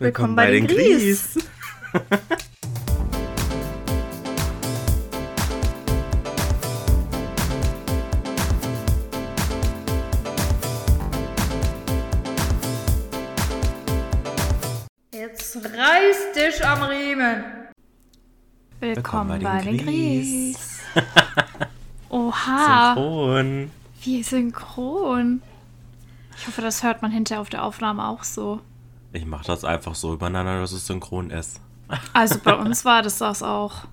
Willkommen, bei, den Gries. Jetzt reiß dich am Riemen. Willkommen bei den Gries. Oha, Synchron. wie synchron. Ich hoffe, das hört man hinterher auf der Aufnahme auch so. Ich mach das einfach so übereinander, dass es synchron ist. Also bei uns war das das auch.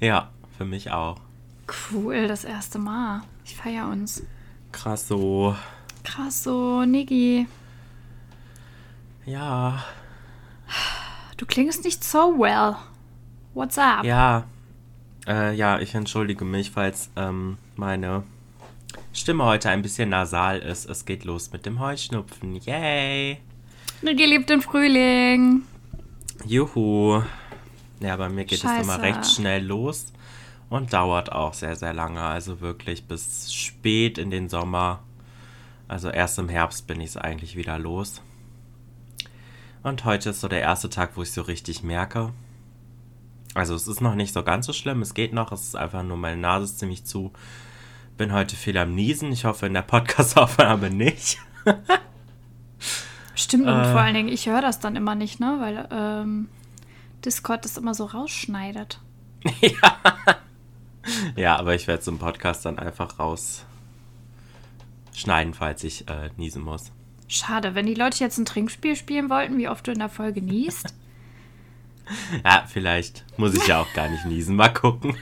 Ja, für mich auch. Cool, das erste Mal. Ich feier uns. Krass so. Krass so, Niggi. Ja. Du klingst nicht so well. What's up? Ja. Äh, ja, ich entschuldige mich, falls ähm, meine Stimme heute ein bisschen nasal ist. Es geht los mit dem Heuschnupfen. Yay! Niggi liebt den Frühling. Juhu. Ja, bei mir geht es Scheiße. immer recht schnell los und dauert auch sehr, sehr lange. Also wirklich bis spät in den Sommer. Also erst im Herbst bin ich es eigentlich wieder los. Und heute ist so der erste Tag, wo ich so richtig merke. Also es ist noch nicht so ganz so schlimm, es geht noch, es ist einfach nur meine Nase ist ziemlich zu. Bin heute viel am Niesen, ich hoffe in der Podcast-Aufnahme nicht. Stimmt, und Äh. vor allen Dingen, ich höre das dann immer nicht, ne? Weil ähm, Discord das immer so rausschneidet. Ja, aber ich werde es im Podcast dann einfach rausschneiden, falls ich äh, niesen muss. Schade, wenn die Leute jetzt ein Trinkspiel spielen wollten, wie oft du in der Folge niest. Ja, vielleicht muss ich ja auch gar nicht niesen. Mal gucken.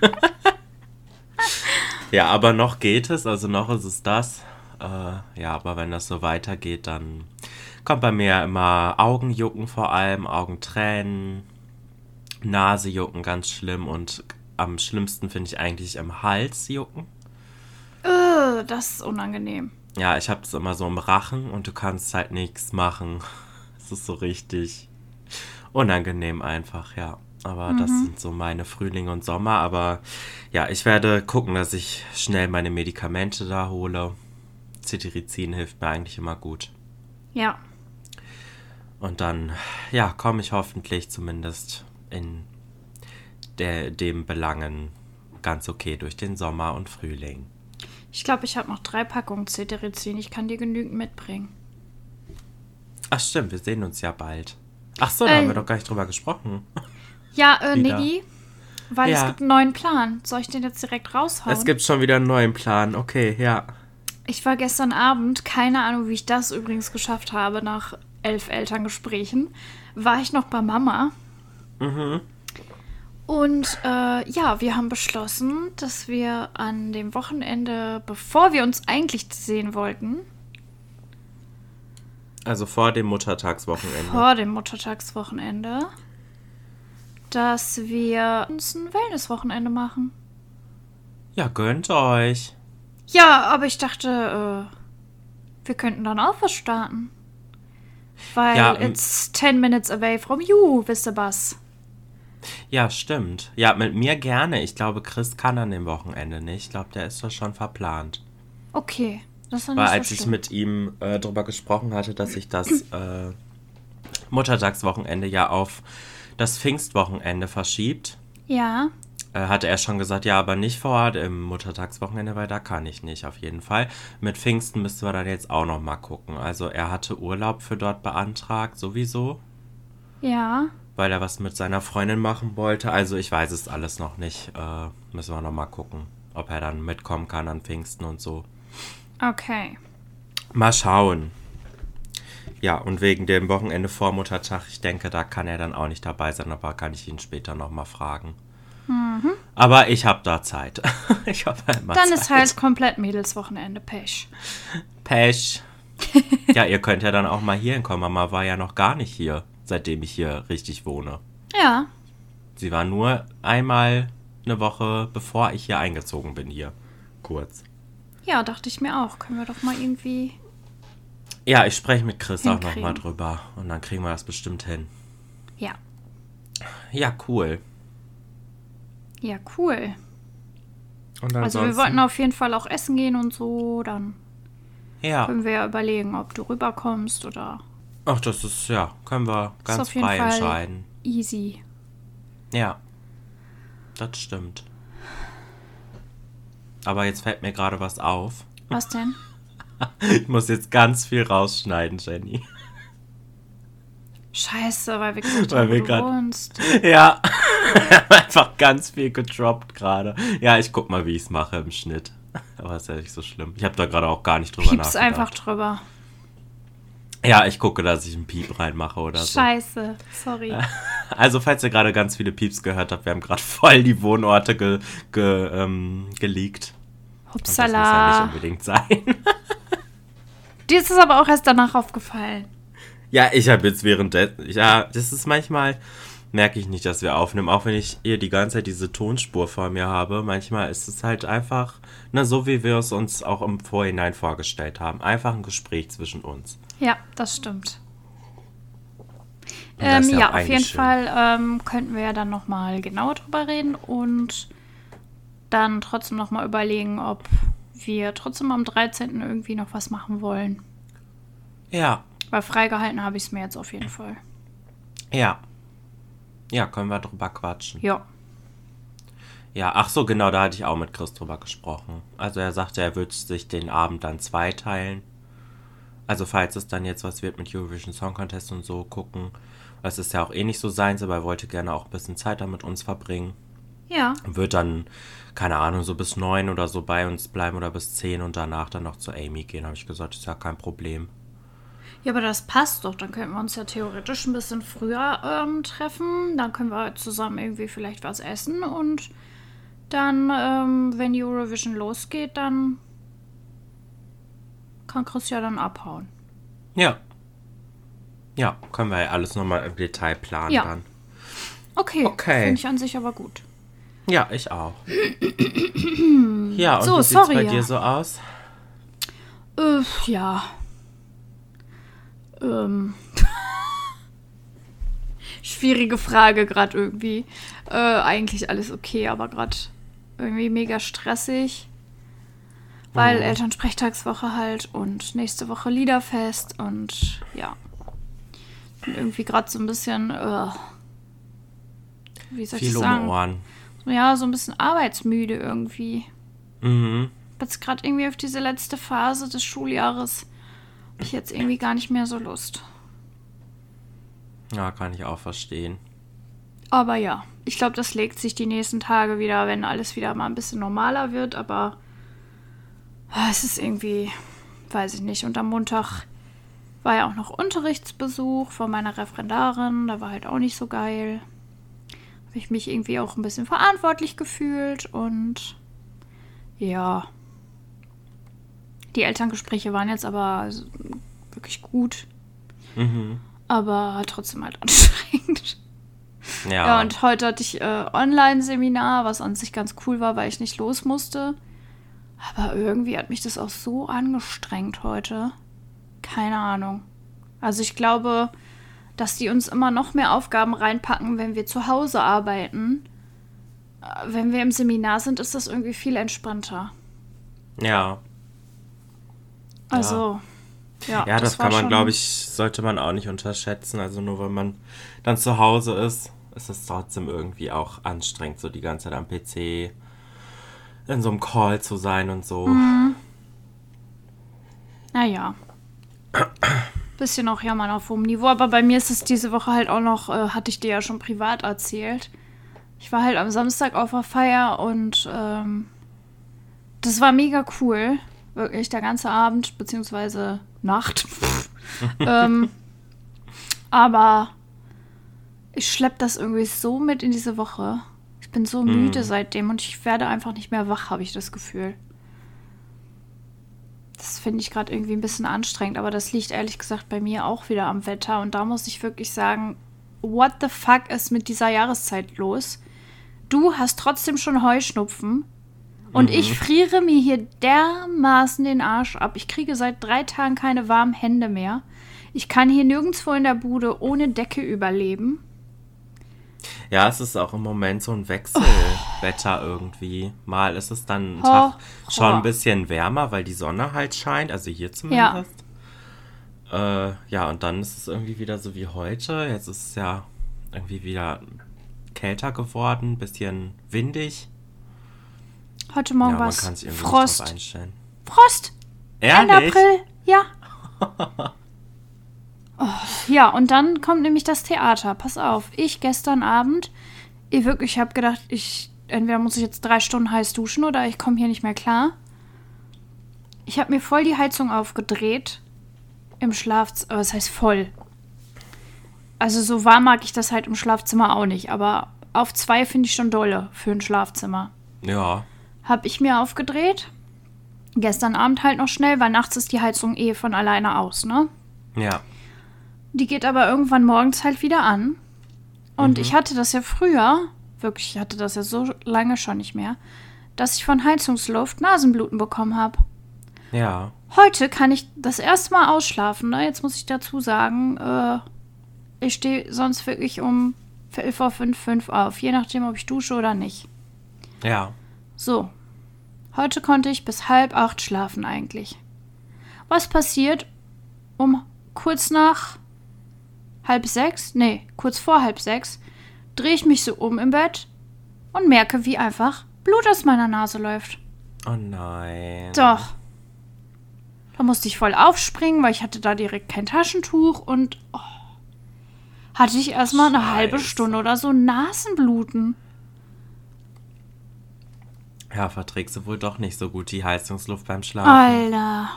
ja, aber noch geht es, also noch ist es das. Äh, ja, aber wenn das so weitergeht, dann kommt bei mir immer Augenjucken vor allem, Augentränen, Nasejucken ganz schlimm und am schlimmsten finde ich eigentlich im Hals jucken. Äh, das ist unangenehm. Ja, ich habe es immer so im Rachen und du kannst halt nichts machen. Es ist so richtig unangenehm einfach, ja. Aber das sind so meine Frühling und Sommer. Aber ja, ich werde gucken, dass ich schnell meine Medikamente da hole. Cetirizin hilft mir eigentlich immer gut. Ja, Und dann, ja, komme ich hoffentlich zumindest in der, dem Belangen ganz okay durch den Sommer und Frühling. ich glaube, ich habe noch drei Packungen Cetirizin. Ich kann dir genügend mitbringen. Ach stimmt, wir sehen uns ja bald. Ach so, da Äh, haben wir doch gar nicht drüber gesprochen. Ja, äh. Niggi, weil es Ja. gibt einen neuen Plan. Soll ich den jetzt direkt raushauen? Es gibt schon wieder einen neuen Plan. Okay, ja. Ich war gestern Abend, keine Ahnung, wie ich das übrigens geschafft habe, nach elf Elterngesprächen, war ich noch bei Mama. Und äh, ja, wir haben beschlossen, dass wir an dem Wochenende, bevor wir uns eigentlich sehen wollten, Also vor dem Muttertagswochenende. vor dem Muttertagswochenende, dass wir uns ein Wellnesswochenende machen. Ja, gönnt euch. Ja, aber ich dachte, äh, wir könnten dann auch was starten. Weil Ja, it's 10 minutes away from you, wisst ihr was? Ja, stimmt. Ja, mit mir gerne. Ich glaube, Chris kann an dem Wochenende nicht. Ich glaube, der ist doch schon verplant. Okay, das ist dann Weil als so ich mit ihm äh, darüber gesprochen hatte, dass ich das äh, Muttertagswochenende ja auf das Pfingstwochenende verschiebt, Ja, hatte er schon gesagt, ja, aber nicht vor Ort im Muttertagswochenende, weil da kann ich nicht, auf jeden Fall. Mit Pfingsten müssten wir dann jetzt auch noch mal gucken. Also er hatte Urlaub für dort beantragt, sowieso, ja. weil er was mit seiner Freundin machen wollte. Also ich weiß es alles noch nicht. Äh, müssen wir noch mal gucken, ob er dann mitkommen kann an Pfingsten und so. Okay. Mal schauen. Ja, und wegen dem Wochenende vor Muttertag, ich denke, da kann er dann auch nicht dabei sein, aber kann ich ihn später noch mal fragen. Aber ich habe da Zeit. ich habe immer Dann Zeit. ist halt komplett Mädelswochenende Pech. Pech. ja, ihr könnt ja dann auch mal hier hinkommen. Mama war ja noch gar nicht hier, seitdem ich hier richtig wohne. Ja, Sie war nur einmal eine Woche, bevor ich hier eingezogen bin hier. Kurz. ja, dachte ich mir auch. Können wir doch mal irgendwie. Ja, ich spreche mit Chris auch noch Hinkriegen. mal drüber. Und dann kriegen wir das bestimmt hin. Ja. Ja, cool. Ja, cool. Also wir wollten auf jeden Fall auch essen gehen und so. Dann Ja, können wir ja überlegen, ob du rüberkommst oder Ach, das ist, ja, können wir ganz frei Fall entscheiden. easy. Ja, das stimmt. Aber jetzt fällt mir gerade was auf. Was denn? Ich muss jetzt ganz viel rausschneiden, Jenny. Scheiße, weil wir gesagt Weil haben, wo wir du grad- wohnst. Ja, einfach ganz viel gedroppt gerade. Ja, ich guck mal, wie ich es mache im Schnitt. Aber ist ja nicht so schlimm. Ich habe da gerade auch gar nicht drüber Pieps nachgedacht. einfach drüber. Ja, ich gucke, dass ich einen Piep reinmache oder so. Scheiße, sorry. Also, falls ihr gerade ganz viele Pieps gehört habt, wir haben gerade voll die Wohnorte ge, ge, ähm, geleakt. Und das muss ja nicht unbedingt sein. Dir ist es aber auch erst danach aufgefallen. Ja, ich habe jetzt währenddessen. Ja, das ist manchmal. Merke ich nicht, dass wir aufnehmen, auch wenn ich hier die ganze Zeit diese Tonspur vor mir habe. Manchmal ist es halt einfach, na, so wie wir es uns auch im Vorhinein vorgestellt haben. Einfach ein Gespräch zwischen uns. Ja, das stimmt. Das Ähm, ja, auf jeden schön. Fall ähm, könnten wir ja dann nochmal genauer drüber reden und dann trotzdem nochmal überlegen, ob wir trotzdem am 13. irgendwie noch was machen wollen. Ja, Weil freigehalten habe ich es mir jetzt auf jeden Fall. ja. Ja, können wir drüber quatschen. Ja. Ja, ach so, genau, da hatte ich auch mit Chris drüber gesprochen. Also er sagte, er würde sich den Abend dann zweiteilen. Also falls es dann jetzt was wird mit Eurovision Song Contest und so gucken. Das ist ja auch eh nicht so seins, aber er wollte gerne auch ein bisschen Zeit da mit uns verbringen. Ja. Wird dann, keine Ahnung, so bis neun oder so bei uns bleiben oder bis zehn und danach dann noch zu Amy gehen. Habe ich gesagt, ist ja kein Problem. Ja, aber das passt doch. Dann könnten wir uns ja theoretisch ein bisschen früher ähm, treffen. Dann können wir zusammen irgendwie vielleicht was essen und dann, ähm, wenn die Eurovision losgeht, dann kann Chris ja dann abhauen. Ja. Ja, können wir ja alles nochmal im Detail planen Ja. dann. Okay. Okay. Finde ich an sich aber gut. Ja, ich auch. ja, und So, wie sorry, bei dir so aus? Äh, ja. Ähm. Schwierige Frage gerade irgendwie. Äh, eigentlich alles okay, aber gerade irgendwie mega stressig. Weil Mhm. Elternsprechtagswoche halt und nächste Woche Liederfest und ja. Bin irgendwie gerade so ein bisschen, äh, wie soll ich Viel um sagen? Ohren. Ja, so ein bisschen arbeitsmüde irgendwie Mhm. jetzt gerade irgendwie auf diese letzte Phase des Schuljahres habe ich jetzt irgendwie gar nicht mehr so Lust. Ja, kann ich auch verstehen. Aber ja, ich glaube, das legt sich die nächsten Tage wieder, wenn alles wieder mal ein bisschen normaler wird. Aber ah, es ist irgendwie, weiß ich nicht. Und am Montag war ja auch noch Unterrichtsbesuch von meiner Referendarin. Da war halt auch nicht so geil. Habe ich mich irgendwie auch ein bisschen verantwortlich gefühlt und ja. Die Elterngespräche waren jetzt aber wirklich gut, Mhm. aber trotzdem halt anstrengend. Ja. Ja, und heute hatte ich äh, Online-Seminar, was an sich ganz cool war, weil ich nicht los musste. Aber irgendwie hat mich das auch so angestrengt heute. Keine Ahnung. Also ich glaube, dass die uns immer noch mehr Aufgaben reinpacken, wenn wir zu Hause arbeiten. Äh, Wenn wir im Seminar sind, ist das irgendwie viel entspannter. ja. Also, ja. Ja, das, war kann man, glaube ich, sollte man auch nicht unterschätzen. Also nur wenn man dann zu Hause ist, ist es trotzdem irgendwie auch anstrengend, so die ganze Zeit am PC in so einem Call zu sein und so. Mhm. Naja. Bisschen auch jammern auf hohem Niveau, aber bei mir ist es diese Woche halt auch noch, äh, hatte ich dir ja schon privat erzählt. Ich war halt am Samstag auf der Feier und ähm, das war mega cool. Wirklich der ganze Abend, beziehungsweise Nacht. ähm, aber ich schlepp das irgendwie so mit in diese Woche. Ich bin so müde seitdem und ich werde einfach nicht mehr wach, habe ich das Gefühl. Das finde ich gerade irgendwie ein bisschen anstrengend, aber das liegt ehrlich gesagt bei mir auch wieder am Wetter. Und da muss ich wirklich sagen, what the fuck ist mit dieser Jahreszeit los? Du hast trotzdem schon Heuschnupfen und ich friere mir hier dermaßen den Arsch ab. Ich kriege seit drei Tagen keine warmen Hände mehr. Ich kann hier nirgendwo in der Bude ohne Decke überleben. Ja, es ist auch im Moment so ein Wechselwetter irgendwie. Mal ist es dann einen Tag schon ein bisschen wärmer, weil die Sonne halt scheint, also hier zumindest. Äh, ja, und dann ist es irgendwie wieder so wie heute. Jetzt ist es ja irgendwie wieder kälter geworden, bisschen windig. Heute Morgen ja, war es Frost. einstellen. Frost! Ende? April, ja. oh, ja, und dann kommt nämlich das Theater. Pass auf, ich gestern Abend, ich wirklich, ich habe gedacht, ich entweder muss ich jetzt drei Stunden heiß duschen oder ich komme hier nicht mehr klar. Ich habe mir voll die Heizung aufgedreht im Schlafzimmer. Was heißt voll? Also so warm mag ich das halt im Schlafzimmer auch nicht, aber auf zwei finde ich schon dolle für ein Schlafzimmer. Ja. Habe ich mir aufgedreht. Gestern Abend halt noch schnell, weil nachts ist die Heizung eh von alleine aus, ne? Ja. Die geht aber irgendwann morgens halt wieder an. Und Mhm. ich hatte das ja früher, wirklich, ich hatte das ja so lange schon nicht mehr, dass ich von Heizungsluft Nasenbluten bekommen habe. Ja. Heute kann ich das erste Mal ausschlafen, ne? Jetzt muss ich dazu sagen, äh, ich stehe sonst wirklich um Viertel vor fünf, fünf auf, je nachdem, ob ich dusche oder nicht. Ja. So. Heute konnte ich bis halb acht schlafen eigentlich. Was passiert um kurz nach halb sechs? Nee, kurz vor halb sechs drehe ich mich so um im Bett und merke, wie einfach Blut aus meiner Nase läuft. Oh nein. Doch. Da musste ich voll aufspringen, weil ich hatte da direkt kein Taschentuch und oh, hatte ich erstmal eine halbe. Stunde oder so Nasenbluten. Ja, verträgst du wohl doch nicht so gut die Heizungsluft beim Schlafen. Alter.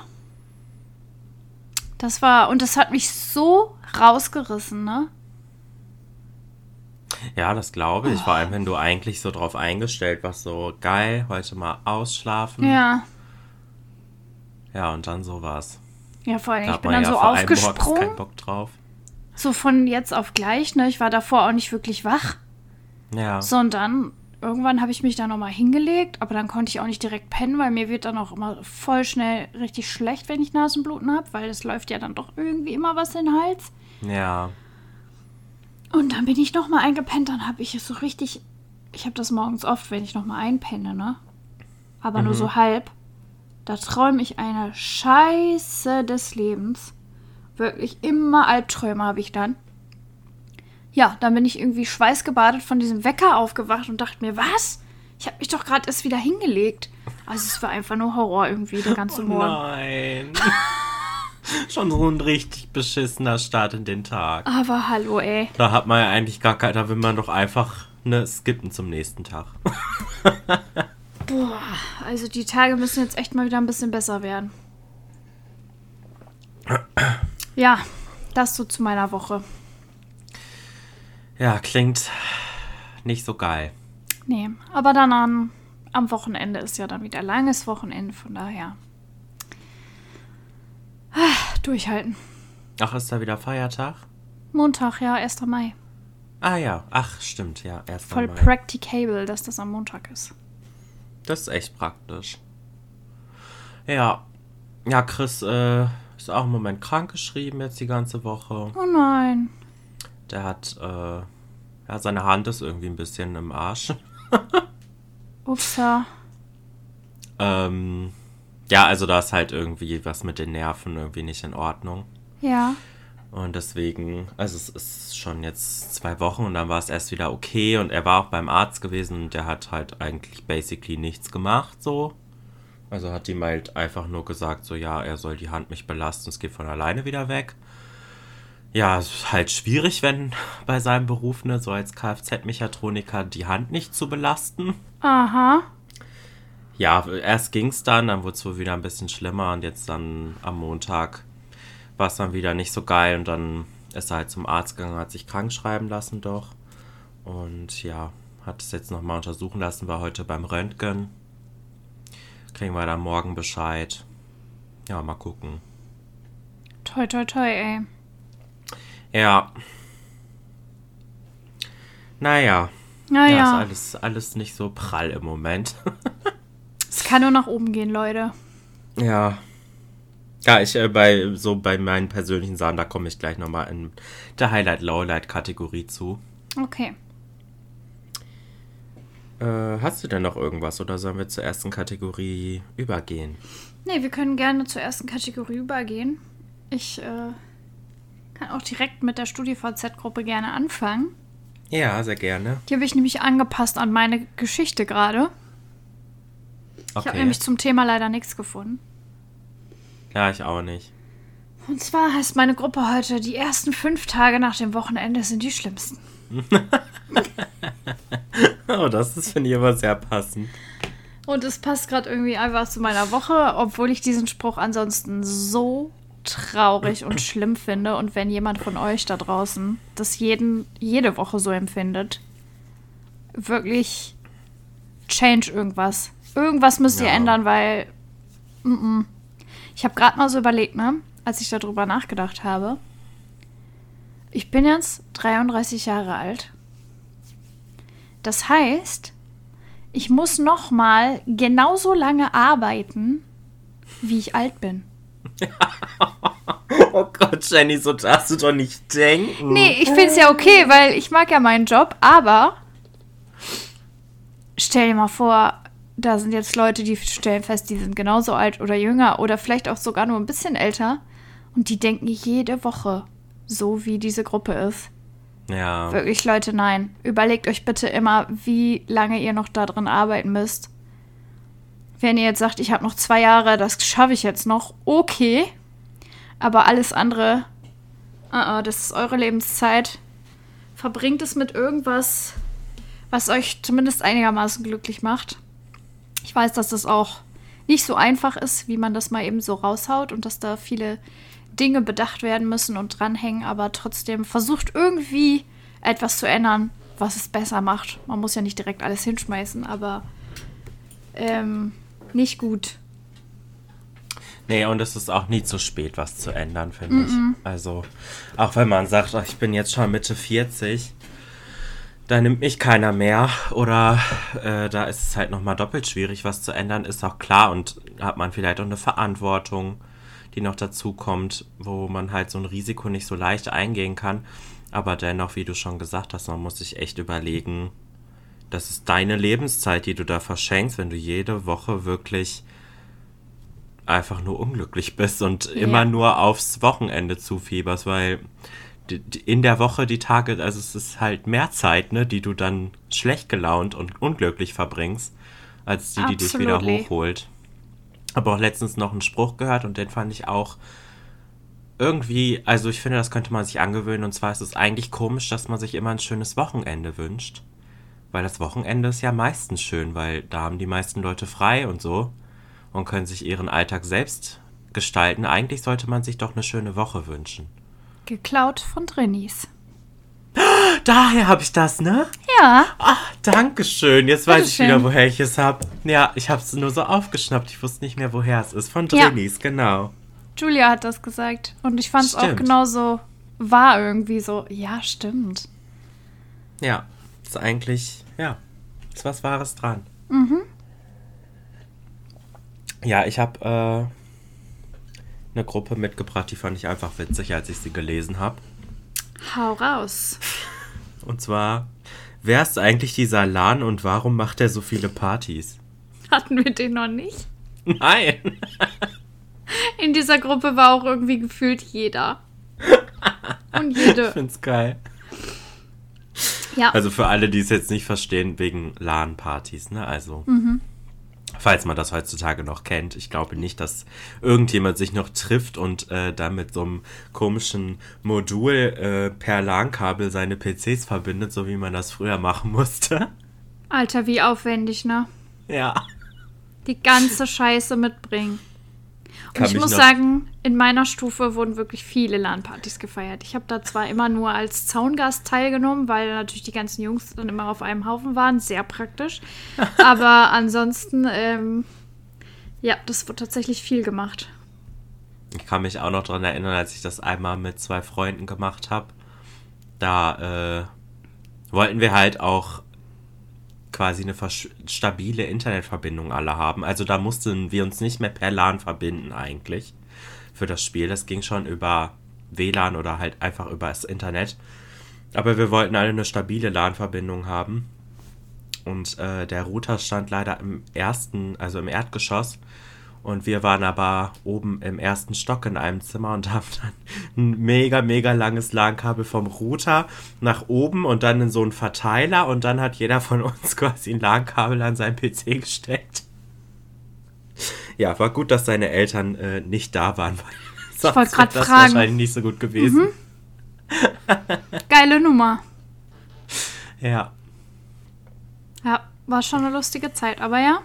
Das war, und das hat mich so rausgerissen, ne? Ja, das glaube ich. Vor allem, wenn du eigentlich so drauf eingestellt warst, so geil, heute mal ausschlafen. Ja. Ja, und dann sowas. Ja, vor allem, Da ich bin dann ja so aufgesprungen. keinen Bock drauf. So von jetzt auf gleich, ne? Ich war davor auch nicht wirklich wach. Ja. So, und dann, irgendwann habe ich mich da nochmal hingelegt, aber dann konnte ich auch nicht direkt pennen, weil mir wird dann auch immer voll schnell richtig schlecht, wenn ich Nasenbluten habe, weil es läuft ja dann doch irgendwie immer was in den Hals. Ja. Und dann bin ich nochmal eingepennt, dann habe ich es so richtig. Ich habe das morgens oft, wenn ich nochmal einpenne, ne? Aber nur so halb. Da träume ich eine Scheiße des Lebens. Wirklich immer Albträume habe ich dann. Ja, dann bin ich irgendwie schweißgebadet von diesem Wecker aufgewacht und dachte mir, was? Ich habe mich doch gerade erst wieder hingelegt. Also es war einfach nur Horror irgendwie, der ganze Oh Morgen. nein. Schon so ein richtig beschissener Start in den Tag. Aber hallo, ey. Da hat man ja eigentlich gar kein, da will man doch einfach ne skippen zum nächsten Tag. Boah, also die Tage müssen jetzt echt mal wieder ein bisschen besser werden. Ja, das so zu meiner Woche. Ja, klingt nicht so geil. Nee, aber dann am, am Wochenende ist ja dann wieder langes Wochenende, von daher. Ah, durchhalten. Ach, ist da wieder Feiertag? Montag, ja, 1. Mai. Ah ja, ach stimmt, ja, erst Voll Mai. practicable, dass das am Montag ist. Das ist echt praktisch. Ja. Ja, Chris äh, ist auch im Moment krank geschrieben jetzt die ganze Woche. Oh nein. Der hat, äh, ja, seine Hand ist irgendwie ein bisschen im Arsch. Upsa. ähm, ja, also da ist halt irgendwie was mit den Nerven irgendwie nicht in Ordnung. Ja. Und deswegen, also es ist schon jetzt zwei Wochen und dann war es erst wieder okay und er war auch beim Arzt gewesen und der hat halt eigentlich basically nichts gemacht so. Also hat ihm halt einfach nur gesagt, so ja, er soll die Hand nicht belasten, es geht von alleine wieder weg. Ja, es ist halt schwierig, wenn bei seinem Beruf, ne, so als Kfz-Mechatroniker, die Hand nicht zu belasten. Aha. Ja, erst ging es dann, dann wurde es wohl wieder ein bisschen schlimmer und jetzt dann am Montag war es dann wieder nicht so geil und dann ist er halt zum Arzt gegangen, hat sich krank schreiben lassen doch und ja, hat es jetzt nochmal untersuchen lassen, war heute beim Röntgen. Kriegen wir dann morgen Bescheid. Ja, mal gucken. Toi, toi, toi, ey. Ja. Naja, ja, Naja, ist alles, alles nicht so prall im Moment. es kann nur nach oben gehen, Leute. Ja. Ja, ich äh, bei so bei meinen persönlichen Sachen, da komme ich gleich nochmal in der Highlight-Lowlight-Kategorie zu. Okay. Äh, hast du denn noch irgendwas oder sollen wir zur ersten Kategorie übergehen? Nee, wir können gerne zur ersten Kategorie übergehen. Ich äh, Kann auch direkt mit der StudiVZ-Gruppe gerne anfangen. Ja, sehr gerne. Die habe ich nämlich angepasst an meine Geschichte gerade. Ich habe Okay. nämlich zum Thema leider nichts gefunden. Ja, ich auch nicht. Und zwar heißt meine Gruppe heute, die ersten fünf Tage nach dem Wochenende sind die schlimmsten. Oh, das ist, finde ich, aber sehr passend. Und es passt gerade irgendwie einfach zu meiner Woche, obwohl ich diesen Spruch ansonsten so traurig und schlimm finde. Und wenn jemand von euch da draußen das jeden, jede Woche so empfindet, wirklich change irgendwas. Irgendwas müsst ihr Ja. ändern, weil mm -mm. ich habe gerade mal so überlegt, ne, als ich darüber nachgedacht habe. Ich bin jetzt 33 Jahre alt. Das heißt, ich muss noch mal genauso lange arbeiten, wie ich alt bin. Oh Gott, Jenny, so darfst du doch nicht denken. Nee, ich finde es ja okay, weil ich mag ja meinen Job, aber stell dir mal vor, da sind jetzt Leute, die stellen fest, die sind genauso alt oder jünger oder vielleicht auch sogar nur ein bisschen älter und die denken jede Woche so, wie diese Gruppe ist. Ja. Wirklich, Leute, nein. Überlegt euch bitte immer, wie lange ihr noch da drin arbeiten müsst. Wenn ihr jetzt sagt, ich habe noch zwei Jahre, das schaffe ich jetzt noch, okay. Aber alles andere, uh das ist eure Lebenszeit. Verbringt es mit irgendwas, was euch zumindest einigermaßen glücklich macht. Ich weiß, dass das auch nicht so einfach ist, wie man das mal eben so raushaut und dass da viele Dinge bedacht werden müssen und dranhängen, aber trotzdem versucht irgendwie etwas zu ändern, was es besser macht. Man muss ja nicht direkt alles hinschmeißen, aber ähm, nicht gut. Nee, und es ist auch nie zu spät, was zu ändern, finde ich. Also, auch wenn man sagt, ich bin jetzt schon Mitte 40, da nimmt mich keiner mehr oder äh, da ist es halt nochmal doppelt schwierig, was zu ändern, ist auch klar und hat man vielleicht auch eine Verantwortung, die noch dazu kommt, wo man halt so ein Risiko nicht so leicht eingehen kann. Aber dennoch, wie du schon gesagt hast, man muss sich echt überlegen, das ist deine Lebenszeit, die du da verschenkst, wenn du jede Woche wirklich einfach nur unglücklich bist und Ja. immer nur aufs Wochenende zufieberst, weil in der Woche die Tage, also es ist halt mehr Zeit, ne, die du dann schlecht gelaunt und unglücklich verbringst, als die, die dich wieder Absolutely. hochholt. Aber auch letztens noch einen Spruch gehört und den fand ich auch irgendwie, also ich finde, das könnte man sich angewöhnen und zwar ist es eigentlich komisch, dass man sich immer ein schönes Wochenende wünscht. Weil das Wochenende ist ja meistens schön, weil da haben die meisten Leute frei und so und können sich ihren Alltag selbst gestalten. Eigentlich sollte man sich doch eine schöne Woche wünschen. Geklaut von Drinnies. Daher habe ich das, ne? Ja, Ah, Dankeschön. Jetzt weiß ich Bitteschön. wieder, woher ich es habe. Ja, ich habe es nur so aufgeschnappt. Ich wusste nicht mehr, woher es ist. Von Ja. Drinis, genau. Julia hat das gesagt. Und ich fand es auch genauso wahr irgendwie so. Ja, stimmt. Ja, ist eigentlich, ja, ist was Wahres dran. Mhm. Ja, ich habe äh, eine Gruppe mitgebracht, die fand ich einfach witzig, als ich sie gelesen habe. Hau raus. Und zwar, wer ist eigentlich dieser Lan und warum macht er so viele Partys? Hatten wir den noch nicht? Nein. In dieser Gruppe war auch irgendwie gefühlt jeder. Und Ich jede. find's geil. Ja. Also für alle, die es jetzt nicht verstehen, wegen LAN-Partys, ne? Also, Mhm. falls man das heutzutage noch kennt. Ich glaube nicht, dass irgendjemand sich noch trifft und äh, dann mit so einem komischen Modul äh, per LAN-Kabel seine PCs verbindet, so wie man das früher machen musste. Alter, wie aufwendig, ne? Ja. Die ganze Scheiße mitbringen. Kann ich muss sagen, in meiner Stufe wurden wirklich viele LAN-Partys gefeiert. Ich habe da zwar immer nur als Zaungast teilgenommen, weil natürlich die ganzen Jungs dann immer auf einem Haufen waren. Sehr praktisch. Aber ansonsten, ähm, ja, das wurde tatsächlich viel gemacht. Ich kann mich auch noch daran erinnern, als ich das einmal mit zwei Freunden gemacht habe. Da äh, wollten wir halt auch quasi eine stabile Internetverbindung alle haben. Also da mussten wir uns nicht mehr per LAN verbinden eigentlich für das Spiel. Das ging schon über WLAN oder halt einfach über das Internet. Aber wir wollten alle eine stabile LAN-Verbindung haben. Und äh, der Router stand leider im ersten, also im Erdgeschoss. Und wir waren aber oben im ersten Stock in einem Zimmer und haben dann ein mega, mega langes LAN-Kabel vom Router nach oben und dann in so einen Verteiler und dann hat jeder von uns quasi ein LAN-Kabel an seinen PC gesteckt. Ja, war gut, dass seine Eltern äh, nicht da waren, weil ich wollte gerade das fragen. wahrscheinlich nicht so gut gewesen. Mhm. Geile Nummer. Ja. Ja, war schon eine lustige Zeit, aber ja,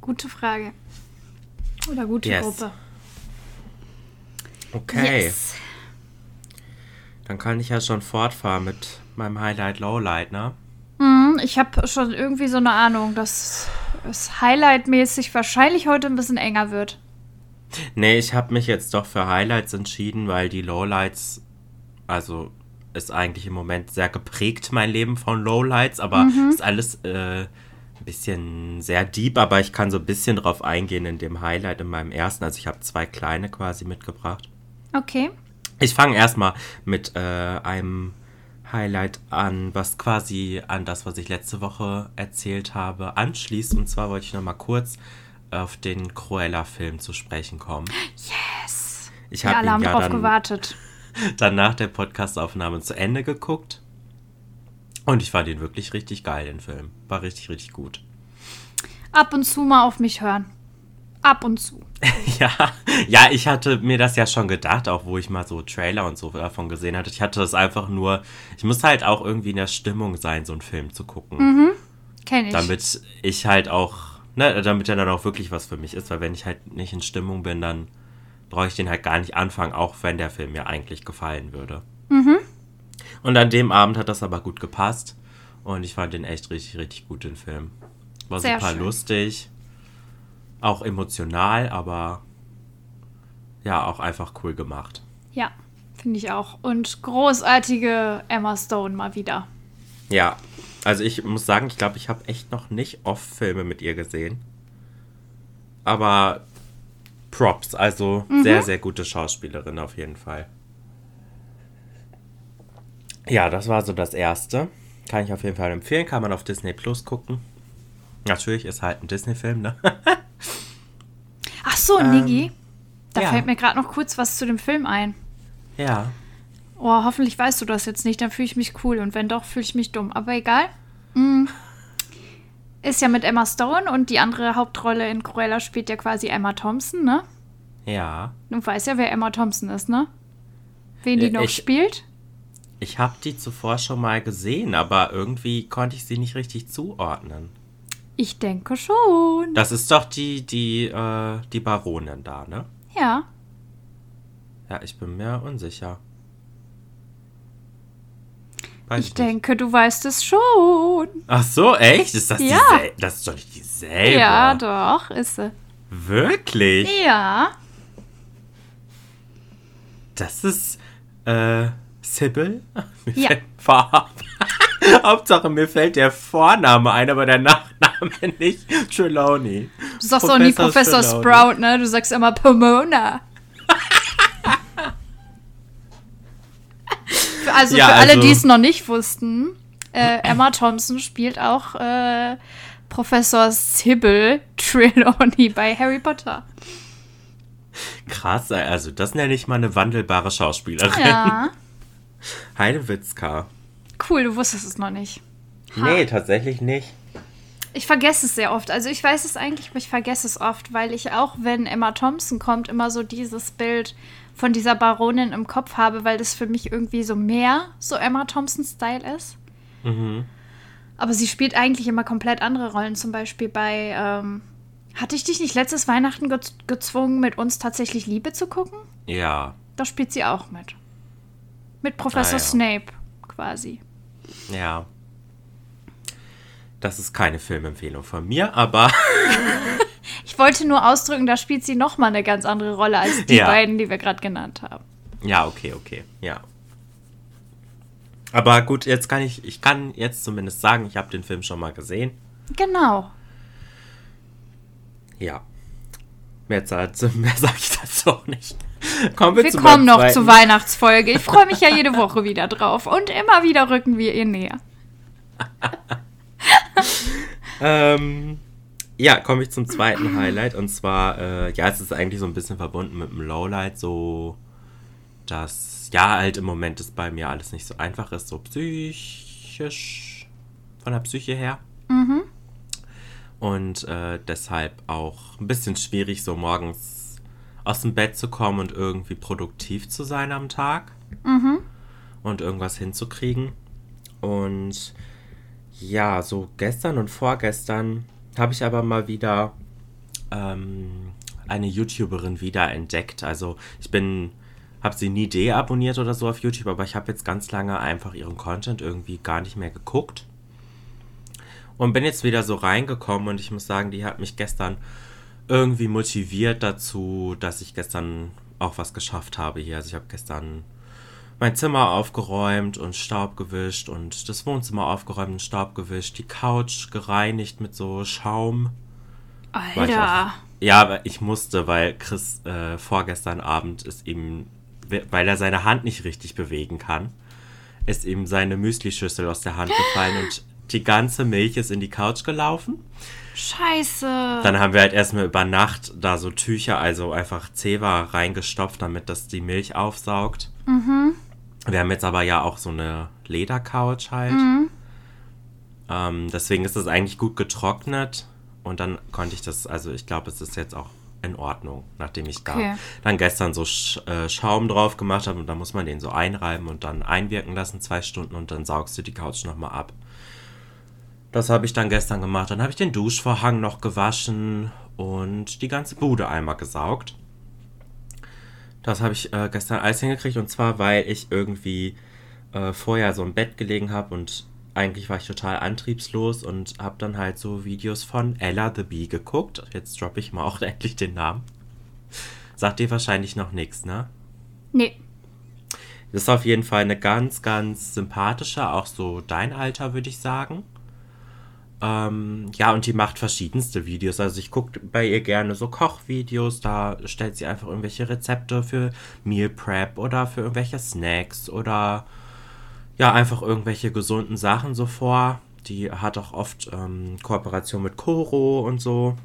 gute Frage. Oder gute Yes. Gruppe. Okay. Yes. Dann kann ich ja schon fortfahren mit meinem Highlight Lowlight, ne? Mhm, ich habe schon irgendwie so eine Ahnung, dass es highlightmäßig wahrscheinlich heute ein bisschen enger wird. Nee, ich habe mich jetzt doch für Highlights entschieden, weil die Lowlights, also ist eigentlich im Moment sehr geprägt, mein Leben von Lowlights, aber ist alles äh, bisschen sehr deep, aber ich kann so ein bisschen drauf eingehen in dem Highlight in meinem ersten. Also ich habe zwei kleine quasi mitgebracht. Okay. Ich fange erstmal mit äh, einem Highlight an, was quasi an das, was ich letzte Woche erzählt habe, anschließt. Und zwar wollte ich noch mal kurz auf den Cruella-Film zu sprechen kommen. Yes. Ich habe ihn haben ja drauf dann, gewartet. dann nach der Podcastaufnahme zu Ende geguckt. Und ich fand ihn wirklich richtig geil, den Film. War richtig, richtig gut. Ab und zu mal auf mich hören. Ab und zu. Ja, ja, ich hatte mir das ja schon gedacht, auch wo ich mal so Trailer und so davon gesehen hatte. Ich hatte das einfach nur, ich muss halt auch irgendwie in der Stimmung sein, so einen Film zu gucken. Kenn ich. Damit ich halt auch, ne, damit er dann auch wirklich was für mich ist, weil wenn ich halt nicht in Stimmung bin, dann brauche ich den halt gar nicht anfangen, auch wenn der Film mir eigentlich gefallen würde. Und an dem Abend hat das aber gut gepasst und ich fand den echt richtig, richtig gut, den Film. War Sehr super schön. lustig, auch emotional, aber ja, auch einfach cool gemacht. Ja, finde ich auch. Und großartige Emma Stone mal wieder. Ja, also ich muss sagen, ich glaube, ich habe echt noch nicht oft Filme mit ihr gesehen. Aber Props, also sehr, sehr gute Schauspielerin auf jeden Fall. Ja, das war so das erste. Kann ich auf jeden Fall empfehlen. Kann man auf Disney Plus gucken. Natürlich ist halt ein Disney-Film, ne? Ach so, Niggi. Da Ähm, ja. fällt mir gerade noch kurz was zu dem Film ein. ja. Oh, hoffentlich weißt du das jetzt nicht, dann fühle ich mich cool. Und wenn doch, fühle ich mich dumm. Aber egal. Mm. Ist ja mit Emma Stone und die andere Hauptrolle in Cruella spielt ja quasi Emma Thompson, ne? Ja. Du weißt ja, wer Emma Thompson ist, ne? Wen die Äh, noch ich- spielt? Ich habe die zuvor schon mal gesehen, aber irgendwie konnte ich sie nicht richtig zuordnen. Ich denke schon. Das ist doch die, die, äh, die Baronin da, ne? Ja. Ja, ich bin mir unsicher. Weiß Ich nicht. denke, du weißt es schon. Ach so, echt? Ist das Ja. diesel Das ist doch nicht dieselbe. Ja, doch, ist sie. Wirklich? Ja. Das ist, äh, Sybil? Mir Ja. fällt Hauptsache, mir fällt der Vorname ein, aber der Nachname nicht. Trelawney. Du sagst auch nie Professor Professor Trelawney. Sprout, ne? Du sagst immer Pomona. Also Ja, für alle, also- die es noch nicht wussten, äh, Emma Thompson spielt auch äh, Professor Sybil Trelawney bei Harry Potter. Krass, also das nenne ich mal eine wandelbare Schauspielerin. Ja, Heidewitzka. cool, du wusstest es noch nicht. Nee, tatsächlich nicht. Ich vergesse es sehr oft. Also ich weiß es eigentlich, aber ich vergesse es oft, weil ich auch, wenn Emma Thompson kommt, immer so dieses Bild von dieser Baronin im Kopf habe, weil das für mich irgendwie so mehr so Emma Thompson-Style ist. Aber sie spielt eigentlich immer komplett andere Rollen. Zum Beispiel bei, ähm, hatte ich dich nicht letztes Weihnachten ge gezwungen, mit uns tatsächlich Liebe zu gucken? Ja, Da spielt sie auch mit. Mit Professor Ah, ja. Snape quasi. ja. Das ist keine Filmempfehlung von mir, aber Ich wollte nur ausdrücken, da spielt sie nochmal eine ganz andere Rolle als die Ja. beiden, die wir gerade genannt haben. ja, okay, okay, ja. Aber gut, jetzt kann ich, ich kann jetzt zumindest sagen, ich habe den Film schon mal gesehen. Genau. Ja. Mehr, Zeit, mehr sage ich dazu auch nicht. Kommen wir, Wir kommen noch zweiten. zur Weihnachtsfolge. Ich freue mich ja jede Woche wieder drauf. Und immer wieder rücken wir ihr näher. Ähm, Ja, komme ich zum zweiten Highlight. Und zwar, äh, ja, es ist eigentlich so ein bisschen verbunden mit dem Lowlight, so dass, ja, halt im Moment ist bei mir alles nicht so einfach ist, so psychisch, von der Psyche her. Mhm. Und äh, deshalb auch ein bisschen schwierig, so morgens aus dem Bett zu kommen und irgendwie produktiv zu sein am Tag. Mhm. Und irgendwas hinzukriegen. Und ja, so gestern und vorgestern habe ich aber mal wieder ähm, eine YouTuberin wieder entdeckt. Also ich bin, habe sie nie deabonniert oder so auf YouTube, aber ich habe jetzt ganz lange einfach ihren Content irgendwie gar nicht mehr geguckt. Und bin jetzt wieder so reingekommen und ich muss sagen, die hat mich gestern irgendwie motiviert dazu, dass ich gestern auch was geschafft habe hier. Also ich habe gestern mein Zimmer aufgeräumt und Staub gewischt und das Wohnzimmer aufgeräumt und Staub gewischt, die Couch gereinigt mit so Schaum. Alter. Auch, ja, aber ich musste, weil Chris äh, vorgestern Abend ist ihm, weil er seine Hand nicht richtig bewegen kann, ist ihm seine Müslischüssel aus der Hand gefallen und die ganze Milch ist in die Couch gelaufen. Scheiße. Dann haben wir halt erstmal über Nacht da so Tücher, also einfach Zewa reingestopft, damit das die Milch aufsaugt. Mhm. Wir haben jetzt aber ja auch so eine Ledercouch halt. Mhm. Ähm, deswegen ist es eigentlich gut getrocknet. Und dann konnte ich das, also ich glaube, es ist jetzt auch in Ordnung, nachdem ich okay. da dann gestern so Sch äh, Schaum drauf gemacht habe. Und dann muss man den so einreiben und dann einwirken lassen, zwei Stunden. Und dann saugst du die Couch nochmal ab. Das habe ich dann gestern gemacht. Dann habe ich den Duschvorhang noch gewaschen und die ganze Bude einmal gesaugt. Das habe ich äh, gestern alles hingekriegt und zwar, weil ich irgendwie äh, vorher so im Bett gelegen habe und eigentlich war ich total antriebslos und habe dann halt so Videos von Ella the Bee geguckt. Jetzt droppe ich mal auch endlich den Namen. Sagt dir wahrscheinlich noch nichts, ne? Nee. Das ist auf jeden Fall eine ganz, ganz sympathische, auch so dein Alter, würde ich sagen. Ähm, ja, und die macht verschiedenste Videos. Also ich gucke bei ihr gerne so Kochvideos. Da stellt sie einfach irgendwelche Rezepte für Meal Prep oder für irgendwelche Snacks oder ja, einfach irgendwelche gesunden Sachen so vor. Die hat auch oft ähm, Kooperation mit Koro und so.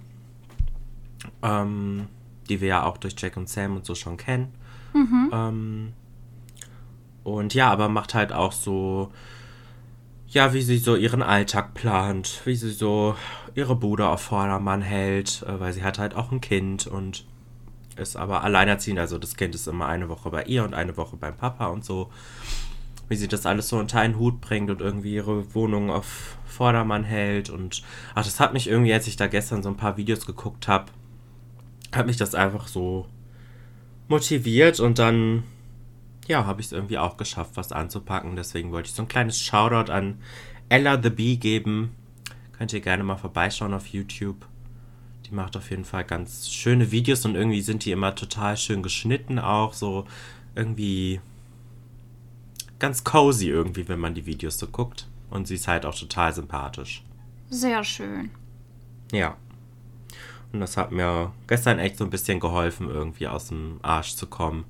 Ähm, die wir ja auch durch Jack und Sam und so schon kennen. Mhm. Ähm, und ja, aber macht halt auch so ja, wie sie so ihren Alltag plant, wie sie so ihre Bude auf Vordermann hält, äh, weil sie hat halt auch ein Kind und ist aber alleinerziehend. Also das Kind ist immer eine Woche bei ihr und eine Woche beim Papa und so. Wie sie das alles so unter einen Hut bringt und irgendwie ihre Wohnung auf Vordermann hält. Und ach, das hat mich irgendwie, als ich da gestern so ein paar Videos geguckt habe, hat mich das einfach so motiviert und dann ja, habe ich es irgendwie auch geschafft, was anzupacken. Deswegen wollte ich so ein kleines Shoutout an Ella the Bee geben. Könnt ihr gerne mal vorbeischauen auf YouTube. Die macht auf jeden Fall ganz schöne Videos und irgendwie sind die immer total schön geschnitten auch. So irgendwie ganz cozy irgendwie, wenn man die Videos so guckt. Und sie ist halt auch total sympathisch. Sehr schön. Ja. Und das hat mir gestern echt so ein bisschen geholfen, irgendwie aus dem Arsch zu kommen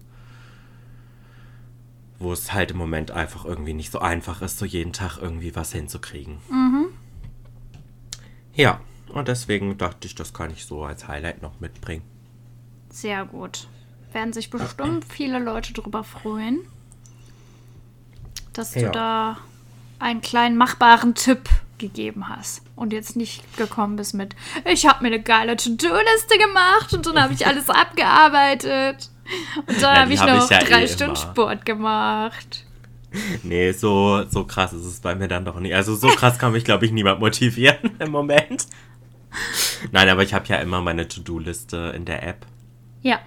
wo es halt im Moment einfach irgendwie nicht so einfach ist, so jeden Tag irgendwie was hinzukriegen. Mhm. Ja, und deswegen dachte ich, das kann ich so als Highlight noch mitbringen. Sehr gut. Werden sich bestimmt viele Leute darüber freuen, dass du ja. da einen kleinen machbaren Tipp gegeben hast und jetzt nicht gekommen bist mit, ich habe mir eine geile To-Do-Liste gemacht und dann habe ich alles abgearbeitet. Und dann habe ich noch ich ja drei eh Stunden immer. Sport gemacht. Nee, so, so krass ist es bei mir dann doch nicht. Also so krass kann mich, glaube ich, niemand motivieren im Moment. Nein, aber ich habe ja immer meine To-Do-Liste in der App. Ja.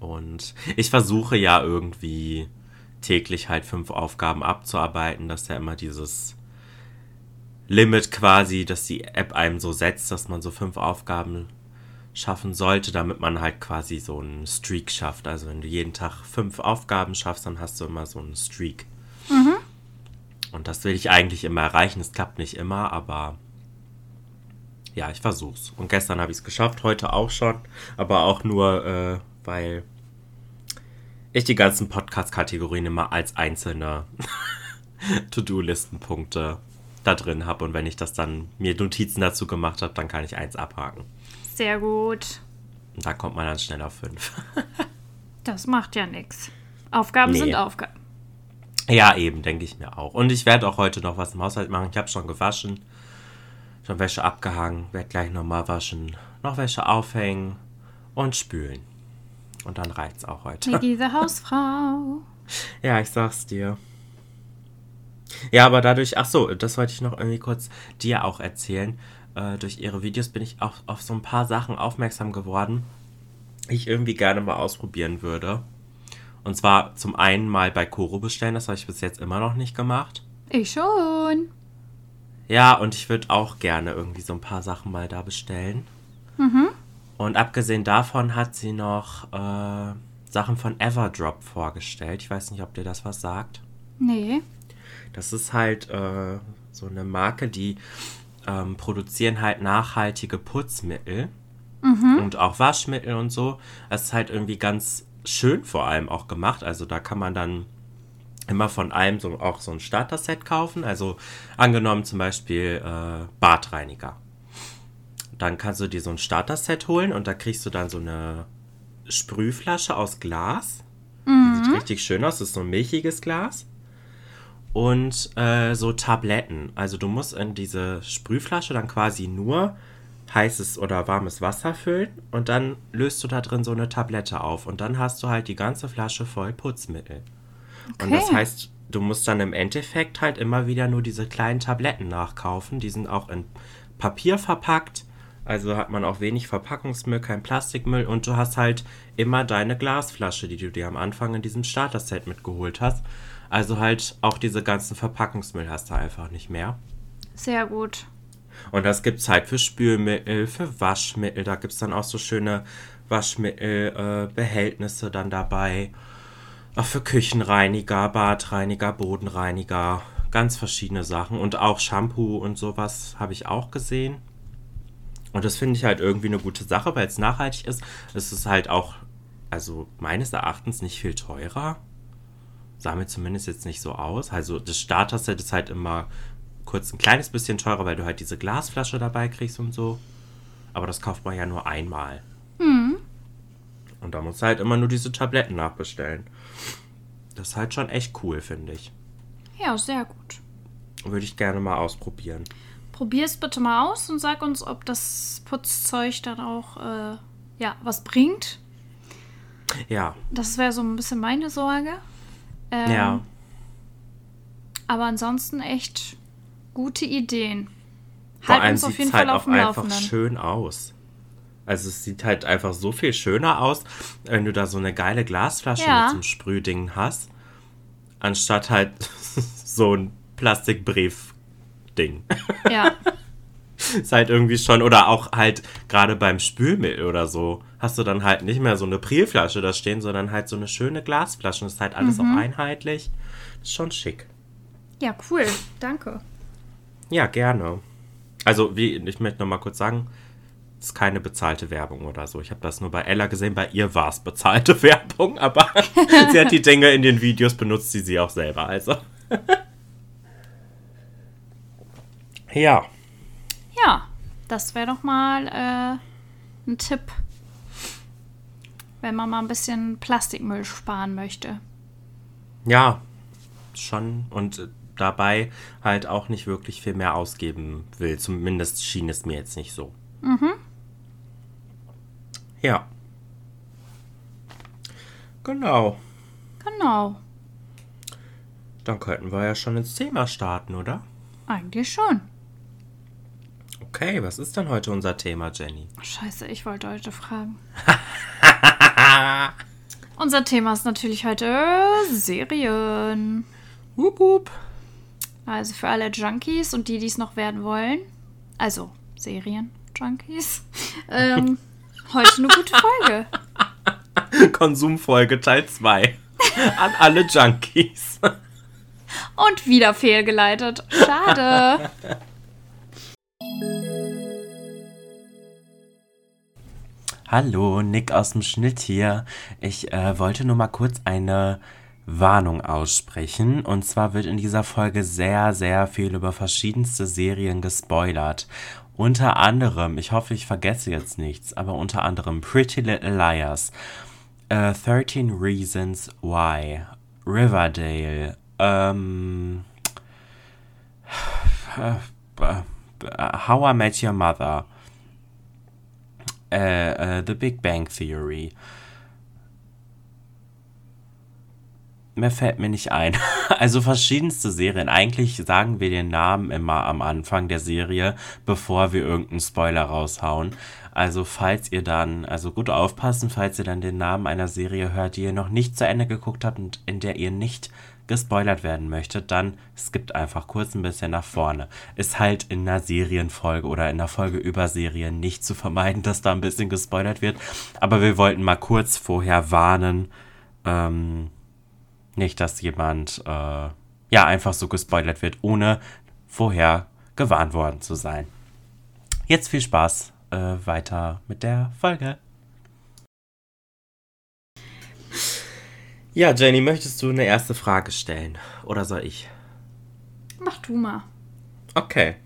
Und ich versuche ja irgendwie täglich halt fünf Aufgaben abzuarbeiten. Das ist ja immer dieses Limit quasi, dass die App einem so setzt, dass man so fünf Aufgaben schaffen sollte, damit man halt quasi so einen Streak schafft. Also wenn du jeden Tag fünf Aufgaben schaffst, dann hast du immer so einen Streak. Mhm. Und das will ich eigentlich immer erreichen. Es klappt nicht immer, aber ja, ich versuch's. Und gestern habe ich es geschafft, heute auch schon, aber auch nur, äh, weil ich die ganzen Podcast-Kategorien immer als einzelne To-Do-Listenpunkte da drin habe. Und wenn ich das dann mir Notizen dazu gemacht habe, dann kann ich eins abhaken. Sehr gut. Da kommt man dann schnell auf fünf. das macht ja nichts. Aufgaben nee. sind Aufgaben. Ja, eben, denke ich mir auch. Und ich werde auch heute noch was im Haushalt machen. Ich habe schon gewaschen, schon Wäsche abgehangen, werde gleich nochmal waschen, noch Wäsche aufhängen und spülen. Und dann reicht's auch heute. Diese Hausfrau. ja, ich sag's dir. Ja, aber dadurch, ach so, das wollte ich noch irgendwie kurz dir auch erzählen. Äh, durch ihre Videos bin ich auch auf so ein paar Sachen aufmerksam geworden, die ich irgendwie gerne mal ausprobieren würde. Und zwar zum einen mal bei Koro bestellen, das habe ich bis jetzt immer noch nicht gemacht. Ich schon. Ja, und ich würde auch gerne irgendwie so ein paar Sachen mal da bestellen. Mhm. Und abgesehen davon hat sie noch äh, Sachen von Everdrop vorgestellt. Ich weiß nicht, ob dir das was sagt. Nee. Das ist halt äh, so eine Marke, die ähm, produzieren halt nachhaltige Putzmittel mhm. und auch Waschmittel und so. Das ist halt irgendwie ganz schön vor allem auch gemacht. Also da kann man dann immer von allem so auch so ein Starter-Set kaufen. Also angenommen zum Beispiel äh, Badreiniger. Dann kannst du dir so ein Starter-Set holen und da kriegst du dann so eine Sprühflasche aus Glas. Mhm. Die sieht richtig schön aus. Das ist so ein milchiges Glas und äh, so Tabletten. Also du musst in diese Sprühflasche dann quasi nur heißes oder warmes Wasser füllen und dann löst du da drin so eine Tablette auf und dann hast du halt die ganze Flasche voll Putzmittel. Okay. Und das heißt, du musst dann im Endeffekt halt immer wieder nur diese kleinen Tabletten nachkaufen. Die sind auch in Papier verpackt. Also hat man auch wenig Verpackungsmüll, kein Plastikmüll und du hast halt immer deine Glasflasche, die du dir am Anfang in diesem Starter-Set mitgeholt hast. Also halt auch diese ganzen Verpackungsmüll hast du einfach nicht mehr. Sehr gut. Und das gibt es halt für Spülmittel, für Waschmittel. Da gibt es dann auch so schöne Waschmittelbehältnisse äh, dann dabei. Auch für Küchenreiniger, Badreiniger, Bodenreiniger. Ganz verschiedene Sachen. Und auch Shampoo und sowas habe ich auch gesehen. Und das finde ich halt irgendwie eine gute Sache, weil es nachhaltig ist. Es ist halt auch, also meines Erachtens nicht viel teurer sah mir zumindest jetzt nicht so aus. Also das Starter-Set ist halt immer kurz ein kleines bisschen teurer, weil du halt diese Glasflasche dabei kriegst und so. Aber das kauft man ja nur einmal. Hm. Und da musst du halt immer nur diese Tabletten nachbestellen. Das ist halt schon echt cool, finde ich. Ja, sehr gut. Würde ich gerne mal ausprobieren. Probier es bitte mal aus und sag uns, ob das Putzzeug dann auch äh, ja, was bringt. Ja. Das wäre so ein bisschen meine Sorge. Ähm, ja. Aber ansonsten echt gute Ideen. Vor halt allem uns auf jeden halt Fall auf dem einfach schön aus. Also es sieht halt einfach so viel schöner aus, wenn du da so eine geile Glasflasche ja. mit so einem Sprühding hast, anstatt halt so ein Plastikbrief-Ding. Ja. ist halt irgendwie schon, oder auch halt gerade beim Spülmittel oder so, hast du dann halt nicht mehr so eine Prielflasche da stehen, sondern halt so eine schöne Glasflasche. Das ist halt alles mhm. auch einheitlich. Das ist schon schick. Ja, cool. Danke. Ja, gerne. Also, wie, ich möchte noch mal kurz sagen, es ist keine bezahlte Werbung oder so. Ich habe das nur bei Ella gesehen. Bei ihr war es bezahlte Werbung, aber sie hat die Dinge in den Videos benutzt, die sie auch selber. Also. ja. Ja, das wäre doch mal äh, ein Tipp, wenn man mal ein bisschen Plastikmüll sparen möchte. Ja, schon. Und äh, dabei halt auch nicht wirklich viel mehr ausgeben will. Zumindest schien es mir jetzt nicht so. Mhm. Ja. Genau. Genau. Dann könnten wir ja schon ins Thema starten, oder? Eigentlich schon. Okay, was ist denn heute unser Thema, Jenny? Scheiße, ich wollte heute fragen. unser Thema ist natürlich heute Serien. Wup, wup. Also für alle Junkies und die, die es noch werden wollen. Also Serien-Junkies. Ähm, heute eine gute Folge. Konsumfolge Teil 2. An alle Junkies. Und wieder fehlgeleitet. Schade. Hallo, Nick aus dem Schnitt hier. Ich äh, wollte nur mal kurz eine Warnung aussprechen. Und zwar wird in dieser Folge sehr, sehr viel über verschiedenste Serien gespoilert. Unter anderem, ich hoffe, ich vergesse jetzt nichts, aber unter anderem Pretty Little Liars, uh, 13 Reasons Why, Riverdale, ähm, How I Met Your Mother, uh, uh, The Big Bang Theory, Mehr fällt mir nicht ein. Also verschiedenste Serien. Eigentlich sagen wir den Namen immer am Anfang der Serie, bevor wir irgendeinen Spoiler raushauen. Also falls ihr dann, also gut aufpassen, falls ihr dann den Namen einer Serie hört, die ihr noch nicht zu Ende geguckt habt und in der ihr nicht gespoilert werden möchtet, dann skippt einfach kurz ein bisschen nach vorne. Ist halt in einer Serienfolge oder in einer Folge über Serien nicht zu vermeiden, dass da ein bisschen gespoilert wird. Aber wir wollten mal kurz vorher warnen, ähm, nicht, dass jemand äh, ja einfach so gespoilert wird, ohne vorher gewarnt worden zu sein. Jetzt viel Spaß äh, weiter mit der Folge. Ja, Jenny, möchtest du eine erste Frage stellen? Oder soll ich? Mach du mal. Okay.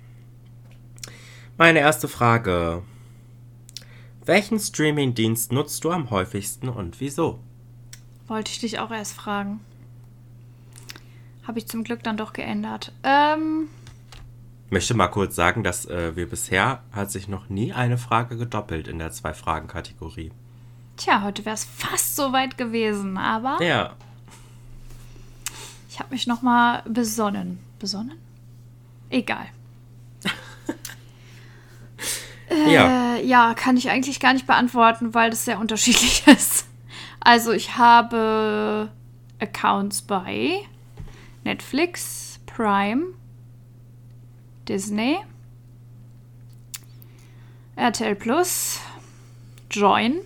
Meine erste Frage. Welchen Streamingdienst nutzt du am häufigsten und wieso? Wollte ich dich auch erst fragen. Habe ich zum Glück dann doch geändert. Ähm. Möchte mal kurz sagen, dass äh, wir bisher hat sich noch nie eine Frage gedoppelt in der Zwei-Fragen-Kategorie. Tja, heute wäre es fast so weit gewesen, aber. Ja. Ich habe mich noch mal besonnen. Besonnen? Egal. äh, ja. Ja, kann ich eigentlich gar nicht beantworten, weil das sehr unterschiedlich ist. Also ich habe Accounts bei Netflix, Prime, Disney, RTL Plus, Join.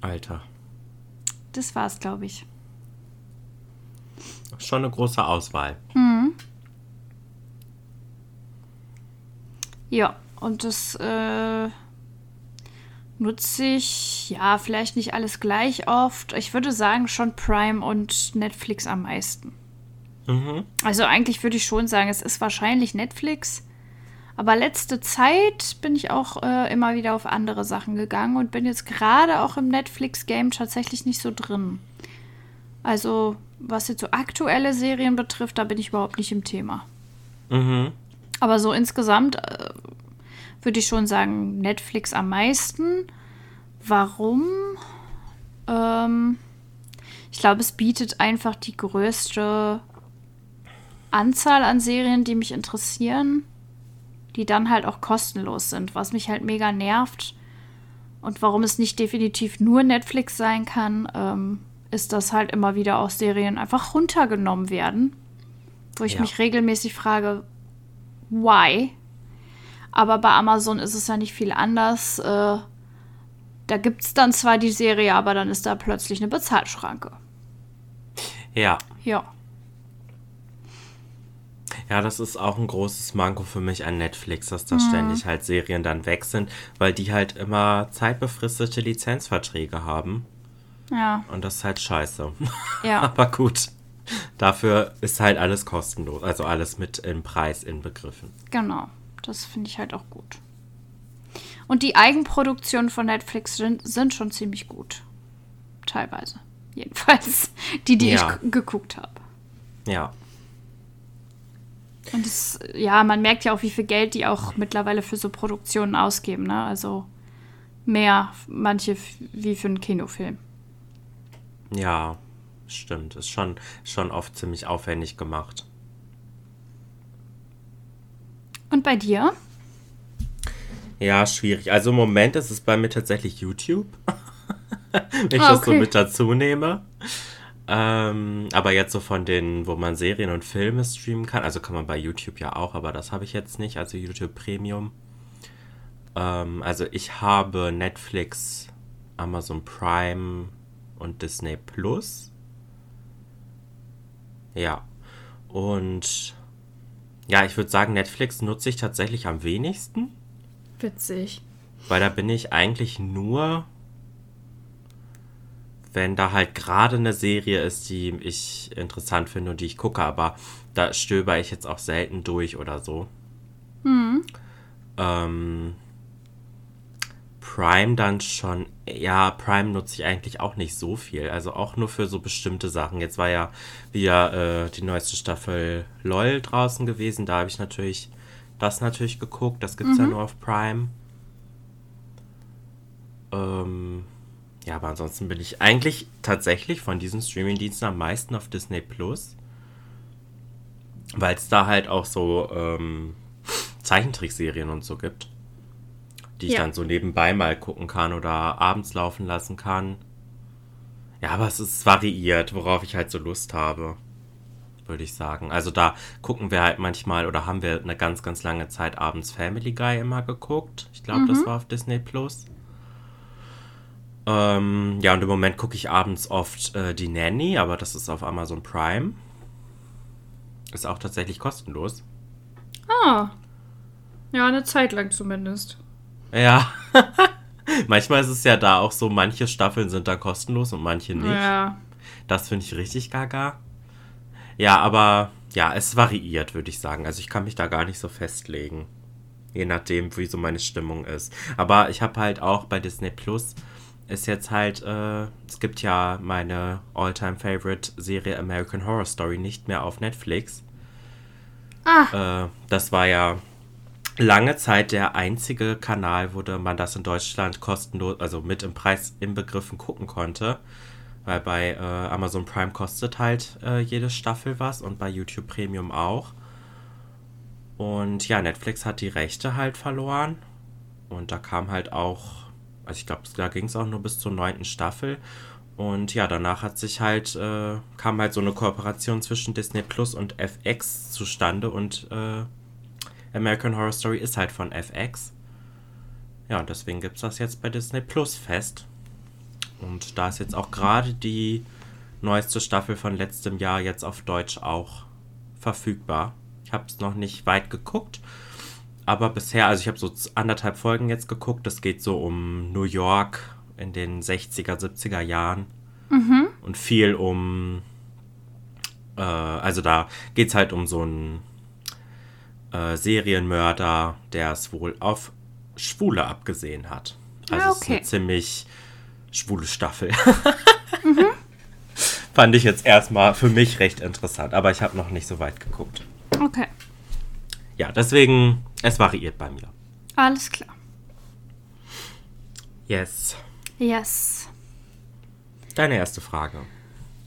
Alter. Das war's, glaube ich. Schon eine große Auswahl. Mhm. Ja, und das äh, nutze ich, ja, vielleicht nicht alles gleich oft. Ich würde sagen, schon Prime und Netflix am meisten. Mhm. Also eigentlich würde ich schon sagen, es ist wahrscheinlich Netflix. Aber letzte Zeit bin ich auch äh, immer wieder auf andere Sachen gegangen und bin jetzt gerade auch im Netflix-Game tatsächlich nicht so drin. Also, was jetzt so aktuelle Serien betrifft, da bin ich überhaupt nicht im Thema. Mhm. Aber so insgesamt äh, würde ich schon sagen, Netflix am meisten. Warum? Ähm, ich glaube, es bietet einfach die größte Anzahl an Serien, die mich interessieren, die dann halt auch kostenlos sind, was mich halt mega nervt. Und warum es nicht definitiv nur Netflix sein kann, ähm, ist, dass halt immer wieder auch Serien einfach runtergenommen werden. Wo ich ja. mich regelmäßig frage, why? Aber bei Amazon ist es ja nicht viel anders. Äh, da gibt es dann zwar die Serie, aber dann ist da plötzlich eine Bezahlschranke. Ja. Ja. Ja, das ist auch ein großes Manko für mich an Netflix, dass da mhm. ständig halt Serien dann weg sind, weil die halt immer zeitbefristete Lizenzverträge haben. Ja. Und das ist halt scheiße. Ja. Aber gut. Dafür ist halt alles kostenlos, also alles mit im Preis inbegriffen. Genau, das finde ich halt auch gut. Und die Eigenproduktionen von Netflix sind, sind schon ziemlich gut. Teilweise. Jedenfalls die, die ja. ich geguckt habe. Ja. Und das, ja, man merkt ja auch, wie viel Geld die auch mittlerweile für so Produktionen ausgeben, ne? Also mehr manche wie für einen Kinofilm. Ja, stimmt. Ist schon, schon oft ziemlich aufwendig gemacht. Und bei dir? Ja, schwierig. Also im Moment ist es bei mir tatsächlich YouTube. Wenn ich ah, okay. das so mit dazu nehme. Ähm, aber jetzt so von den, wo man Serien und Filme streamen kann, also kann man bei YouTube ja auch, aber das habe ich jetzt nicht, also YouTube Premium. Ähm, also ich habe Netflix, Amazon Prime und Disney Plus. Ja. Und ja, ich würde sagen, Netflix nutze ich tatsächlich am wenigsten. Witzig. Weil da bin ich eigentlich nur wenn da halt gerade eine Serie ist, die ich interessant finde und die ich gucke, aber da stöber ich jetzt auch selten durch oder so. Mhm. Ähm, Prime dann schon, ja, Prime nutze ich eigentlich auch nicht so viel. Also auch nur für so bestimmte Sachen. Jetzt war ja wieder äh, die neueste Staffel LOL draußen gewesen. Da habe ich natürlich das natürlich geguckt. Das gibt es mhm. ja nur auf Prime. Ähm, ja, aber ansonsten bin ich eigentlich tatsächlich von diesen Streaming-Diensten am meisten auf Disney Plus. Weil es da halt auch so ähm, Zeichentrickserien und so gibt. Die ich ja. dann so nebenbei mal gucken kann oder abends laufen lassen kann. Ja, aber es ist variiert, worauf ich halt so Lust habe. Würde ich sagen. Also da gucken wir halt manchmal oder haben wir eine ganz, ganz lange Zeit abends Family Guy immer geguckt. Ich glaube, mhm. das war auf Disney Plus. Ähm, ja, und im Moment gucke ich abends oft äh, die Nanny, aber das ist auf Amazon Prime. Ist auch tatsächlich kostenlos. Ah. Ja, eine Zeit lang zumindest. Ja. Manchmal ist es ja da auch so, manche Staffeln sind da kostenlos und manche nicht. Ja. Das finde ich richtig gaga. Ja, aber ja, es variiert, würde ich sagen. Also ich kann mich da gar nicht so festlegen. Je nachdem, wie so meine Stimmung ist. Aber ich habe halt auch bei Disney Plus ist jetzt halt, äh, es gibt ja meine Alltime favorite Serie American Horror Story nicht mehr auf Netflix. Ah. Äh, das war ja lange Zeit der einzige Kanal, wo man das in Deutschland kostenlos, also mit im Preis inbegriffen gucken konnte. Weil bei äh, Amazon Prime kostet halt äh, jede Staffel was und bei YouTube Premium auch. Und ja, Netflix hat die Rechte halt verloren. Und da kam halt auch also ich glaube, da ging es auch nur bis zur neunten Staffel. Und ja, danach hat sich halt, äh, kam halt so eine Kooperation zwischen Disney Plus und FX zustande und äh, American Horror Story ist halt von FX. Ja, und deswegen gibt es das jetzt bei Disney Plus fest. Und da ist jetzt auch gerade die neueste Staffel von letztem Jahr jetzt auf Deutsch auch verfügbar. Ich habe es noch nicht weit geguckt, aber bisher, also ich habe so anderthalb Folgen jetzt geguckt. Das geht so um New York in den 60er, 70er Jahren. Mhm. Und viel um. Äh, also da geht es halt um so einen äh, Serienmörder, der es wohl auf Schwule abgesehen hat. Also ah, okay. es ist eine ziemlich schwule Staffel. mhm. Fand ich jetzt erstmal für mich recht interessant, aber ich habe noch nicht so weit geguckt. Okay. Ja, deswegen es variiert bei mir. Alles klar. Yes. Yes. Deine erste Frage.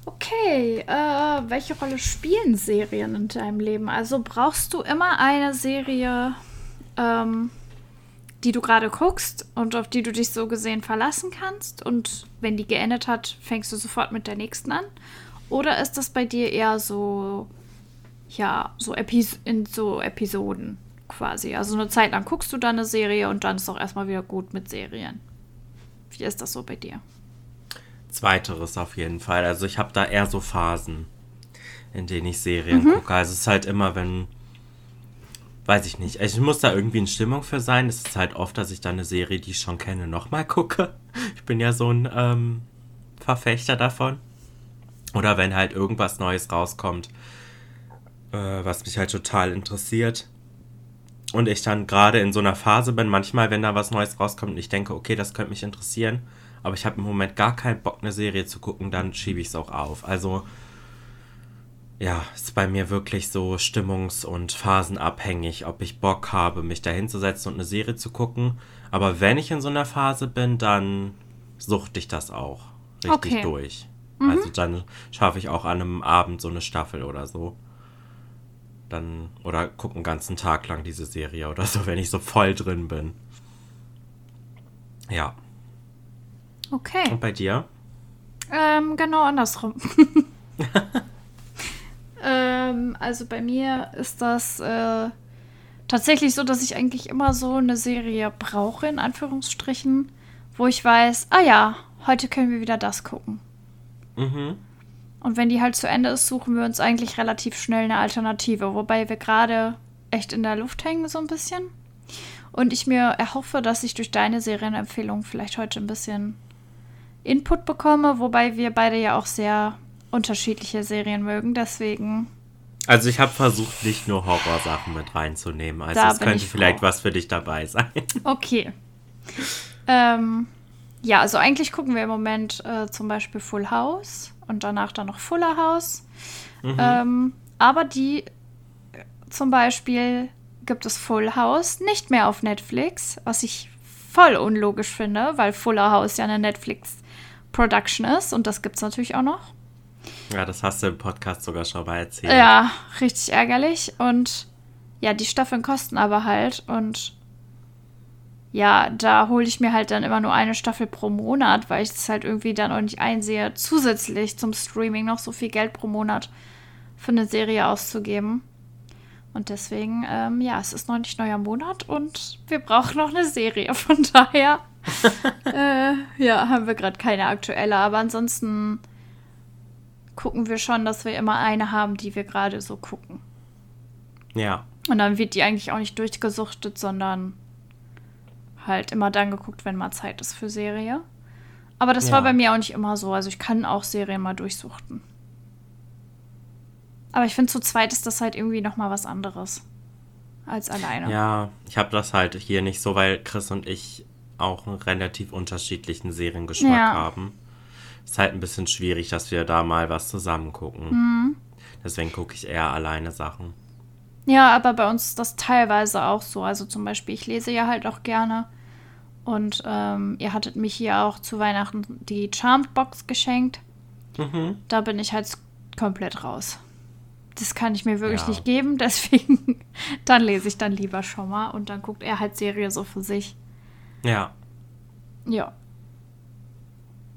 Okay, äh, welche Rolle spielen Serien in deinem Leben? Also brauchst du immer eine Serie, ähm, die du gerade guckst und auf die du dich so gesehen verlassen kannst? Und wenn die geendet hat, fängst du sofort mit der nächsten an? Oder ist das bei dir eher so, ja, so Epis in so Episoden? quasi. Also eine Zeit lang guckst du dann eine Serie und dann ist auch erstmal wieder gut mit Serien. Wie ist das so bei dir? Zweiteres auf jeden Fall. Also ich habe da eher so Phasen, in denen ich Serien mhm. gucke. Also es ist halt immer, wenn, weiß ich nicht, ich muss da irgendwie in Stimmung für sein. Es ist halt oft, dass ich dann eine Serie, die ich schon kenne, nochmal gucke. Ich bin ja so ein ähm, Verfechter davon. Oder wenn halt irgendwas Neues rauskommt, äh, was mich halt total interessiert, und ich dann gerade in so einer Phase bin, manchmal, wenn da was Neues rauskommt und ich denke, okay, das könnte mich interessieren, aber ich habe im Moment gar keinen Bock, eine Serie zu gucken, dann schiebe ich es auch auf. Also, ja, ist bei mir wirklich so stimmungs- und phasenabhängig, ob ich Bock habe, mich da hinzusetzen und eine Serie zu gucken. Aber wenn ich in so einer Phase bin, dann suchte ich das auch richtig okay. durch. Mhm. Also dann schaffe ich auch an einem Abend so eine Staffel oder so dann oder gucke einen ganzen Tag lang diese Serie oder so, wenn ich so voll drin bin. Ja. Okay. Und bei dir? Ähm, genau andersrum. ähm, also bei mir ist das äh, tatsächlich so, dass ich eigentlich immer so eine Serie brauche, in Anführungsstrichen, wo ich weiß, ah ja, heute können wir wieder das gucken. Mhm. Und wenn die halt zu Ende ist, suchen wir uns eigentlich relativ schnell eine Alternative, wobei wir gerade echt in der Luft hängen so ein bisschen. Und ich mir erhoffe, dass ich durch deine Serienempfehlung vielleicht heute ein bisschen Input bekomme, wobei wir beide ja auch sehr unterschiedliche Serien mögen. Deswegen. Also ich habe versucht, nicht nur Horrorsachen mit reinzunehmen. Also Da es könnte ich vielleicht froh. was für dich dabei sein. Okay. ähm, ja, also eigentlich gucken wir im Moment äh, zum Beispiel Full House und danach dann noch Fuller House. Ähm, aber die zum Beispiel gibt es Full House nicht mehr auf Netflix, was ich voll unlogisch finde, weil Fuller House ja eine Netflix-Production ist und das gibt es natürlich auch noch. Ja, das hast du im Podcast sogar schon mal erzählt. Ja, richtig ärgerlich. Und ja, die Staffeln kosten aber halt. Und ja, da hole ich mir halt dann immer nur eine Staffel pro Monat, weil ich es halt irgendwie dann auch nicht einsehe, zusätzlich zum Streaming noch so viel Geld pro Monat für eine Serie auszugeben. Und deswegen, ähm, ja, es ist noch nicht neuer Monat und wir brauchen noch eine Serie. Von daher, äh, ja, haben wir gerade keine aktuelle. Aber ansonsten gucken wir schon, dass wir immer eine haben, die wir gerade so gucken. Ja. Und dann wird die eigentlich auch nicht durchgesuchtet, sondern halt immer dann geguckt, wenn mal Zeit ist für Serie. Aber das Ja. war bei mir auch nicht immer so. Also ich kann auch Serien mal durchsuchten. Aber ich finde, zu zweit ist das halt irgendwie noch mal was anderes als alleine. Ja, ich habe das halt hier nicht so, weil Chris und ich auch einen relativ unterschiedlichen Seriengeschmack Ja. haben. Ist halt ein bisschen schwierig, dass wir da mal was zusammen gucken. Mhm. Deswegen gucke ich eher alleine Sachen. Ja, aber bei uns ist das teilweise auch so. Also zum Beispiel, ich lese ja halt auch gerne. Und ähm, ihr hattet mich hier auch zu Weihnachten die Charmed Box geschenkt. Mhm. Da bin ich halt komplett raus. Das kann ich mir wirklich Ja. nicht geben, deswegen dann lese ich dann lieber schon mal und dann guckt er halt Serie so für sich. Ja, Ja.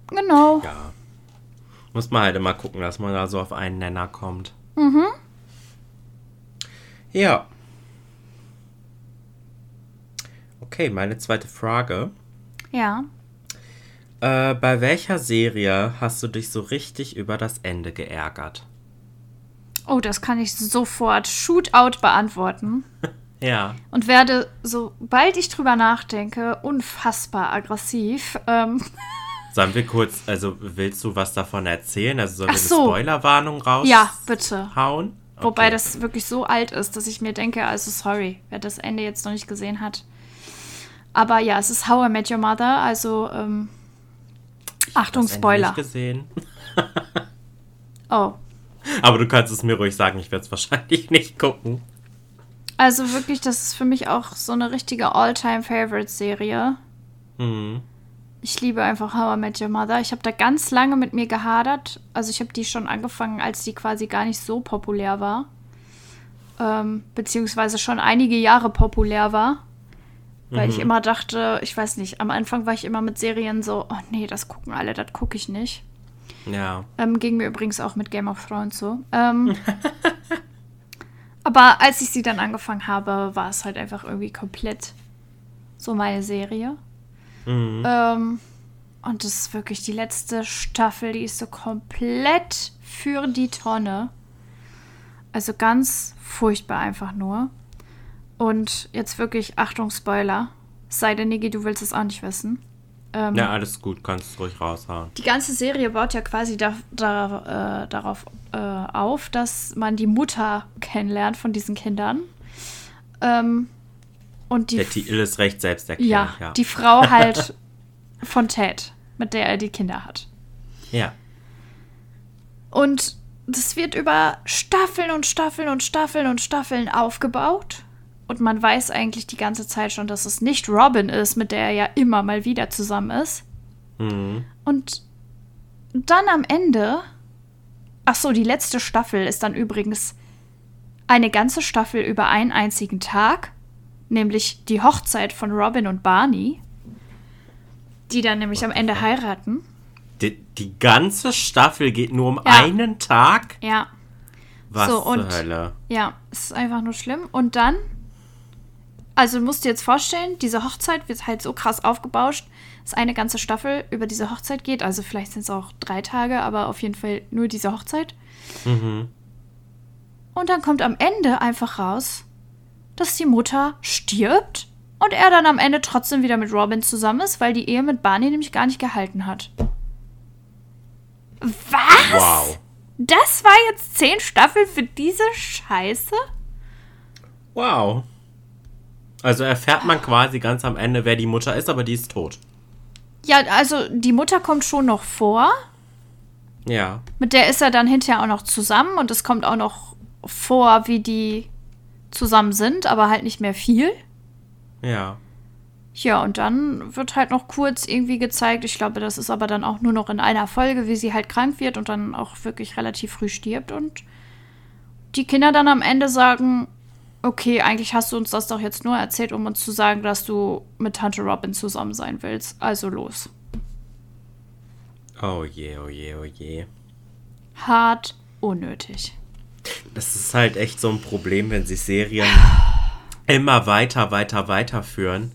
Genau. ja. Muss man halt immer gucken, dass man da so auf einen Nenner kommt. Mhm. Ja. Okay, meine zweite Frage. Ja. Äh, bei welcher Serie hast du dich so richtig über das Ende geärgert? Oh, das kann ich sofort Shootout beantworten. Ja. und werde, sobald ich drüber nachdenke, unfassbar aggressiv. Ähm, Sollen wir kurz, also willst du was davon erzählen? Also sollen Ach wir eine so. Spoilerwarnung raushauen? ja, bitte. Okay. Wobei das wirklich so alt ist, dass ich mir denke, also sorry, wer das Ende jetzt noch nicht gesehen hat. Aber ja, es ist How I Met Your Mother, also ähm, Achtung, Spoiler. Nicht gesehen. Oh, Aber du kannst es mir ruhig sagen, ich werde es wahrscheinlich nicht gucken. also wirklich, das ist für mich auch so eine richtige All-Time-Favorite-Serie. Mhm. Ich liebe einfach How I Met Your Mother. Ich habe da ganz lange mit mir gehadert. Also ich habe die schon angefangen, als die quasi gar nicht so populär war. Ähm, beziehungsweise schon einige Jahre populär war. Weil ich immer dachte, ich weiß nicht, am Anfang war ich immer mit Serien so, oh nee, das gucken alle, das gucke ich nicht. Ja. Ähm, ging mir übrigens auch mit Game of Thrones so. Ähm, aber als ich sie dann angefangen habe, war es halt einfach irgendwie komplett so meine Serie. Mhm. Ähm, und das ist wirklich die letzte Staffel, die ist so komplett für die Tonne. Also ganz furchtbar einfach nur. Und jetzt wirklich, Achtung, Spoiler. Sei denn, Niki, du willst es auch nicht wissen. Ähm, Ja, alles gut, kannst es ruhig raushauen. die ganze Serie baut ja quasi da, da, äh, darauf äh, auf, dass man die Mutter kennenlernt von diesen Kindern. Ähm, und die, Der Titel ist recht selbsterklärend, ja, ja. die Frau halt von Ted, mit der er die Kinder hat. ja. Und das wird über Staffeln und Staffeln und Staffeln und Staffeln aufgebaut. Und man weiß eigentlich die ganze Zeit schon, dass es nicht Robin ist, mit der er ja immer mal wieder zusammen ist. Mhm. Und dann am Ende. Ach so, die letzte Staffel ist dann übrigens eine ganze Staffel über einen einzigen Tag, nämlich die Hochzeit von Robin und Barney, die dann nämlich am Ende heiraten. Die, die ganze Staffel geht nur um Ja. einen Tag? Ja, Was So, zur und- Hölle? ja, es ist einfach nur schlimm. Und dann, also musst du dir jetzt vorstellen, diese Hochzeit wird halt so krass aufgebauscht, dass eine ganze Staffel über diese Hochzeit geht. Also vielleicht sind es auch drei Tage, aber auf jeden Fall nur diese Hochzeit. Mhm. Und dann kommt am Ende einfach raus, dass die Mutter stirbt und er dann am Ende trotzdem wieder mit Robin zusammen ist, weil die Ehe mit Barney nämlich gar nicht gehalten hat. Was? Wow. Das war jetzt zehn Staffeln für diese Scheiße? Wow. Also erfährt man quasi ganz am Ende, wer die Mutter ist, aber die ist tot. Ja, also die Mutter kommt schon noch vor. Ja. Mit der ist er dann hinterher auch noch zusammen und es kommt auch noch vor, wie die zusammen sind, aber halt nicht mehr viel. Ja. Ja, und dann wird halt noch kurz irgendwie gezeigt, ich glaube, das ist aber dann auch nur noch in einer Folge, wie sie halt krank wird und dann auch wirklich relativ früh stirbt und die Kinder dann am Ende sagen, okay, eigentlich hast du uns das doch jetzt nur erzählt, um uns zu sagen, dass du mit Tante Robin zusammen sein willst. Also los. Oh je, oh je, oh je. Hart unnötig. Das ist halt echt so ein Problem, wenn sie Serien immer weiter, weiter, weiter führen.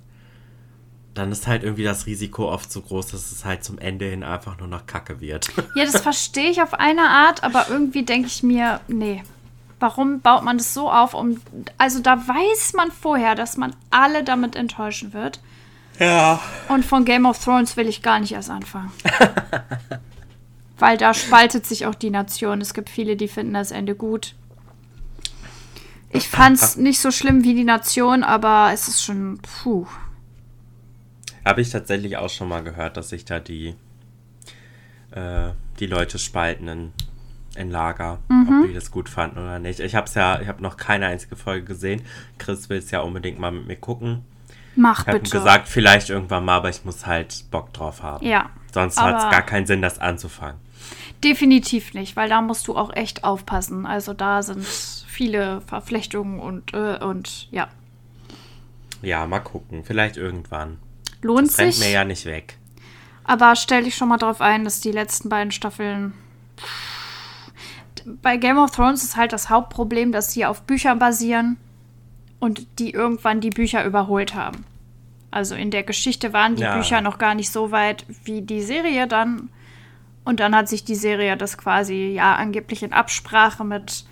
Dann ist halt irgendwie das Risiko oft so groß, dass es halt zum Ende hin einfach nur noch Kacke wird. Ja, das verstehe ich auf eine Art, aber irgendwie denke ich mir, nee. Warum baut man das so auf? Um, also da weiß man vorher, dass man alle damit enttäuschen wird. Ja. Und von Game of Thrones will ich gar nicht erst anfangen. Weil da spaltet sich auch die Nation. Es gibt viele, die finden das Ende gut. Ich fand's nicht so schlimm wie die Nation, aber es ist schon, puh. Habe ich tatsächlich auch schon mal gehört, dass sich da die, äh, die Leute spalten in, in Lager, ob die das gut fanden oder nicht. Ich habe ja, ich habe noch keine einzige Folge gesehen. Chris will es ja unbedingt mal mit mir gucken. Mach Ich habe ihm bitte. gesagt, vielleicht irgendwann mal, aber ich muss halt Bock drauf haben. Ja. Sonst hat es gar keinen Sinn, das anzufangen. Definitiv nicht, weil da musst du auch echt aufpassen. Also da sind viele Verflechtungen und, äh, und ja. Ja, mal gucken. Vielleicht irgendwann. Lohnt Das sich. mir ja nicht weg. Aber stell dich schon mal drauf ein, dass die letzten beiden Staffeln. Bei Game of Thrones ist halt das Hauptproblem, dass sie auf Büchern basieren und die irgendwann die Bücher überholt haben. Also in der Geschichte waren die Ja. Bücher noch gar nicht so weit wie die Serie dann. Und dann hat sich die Serie das quasi, ja, angeblich in Absprache mit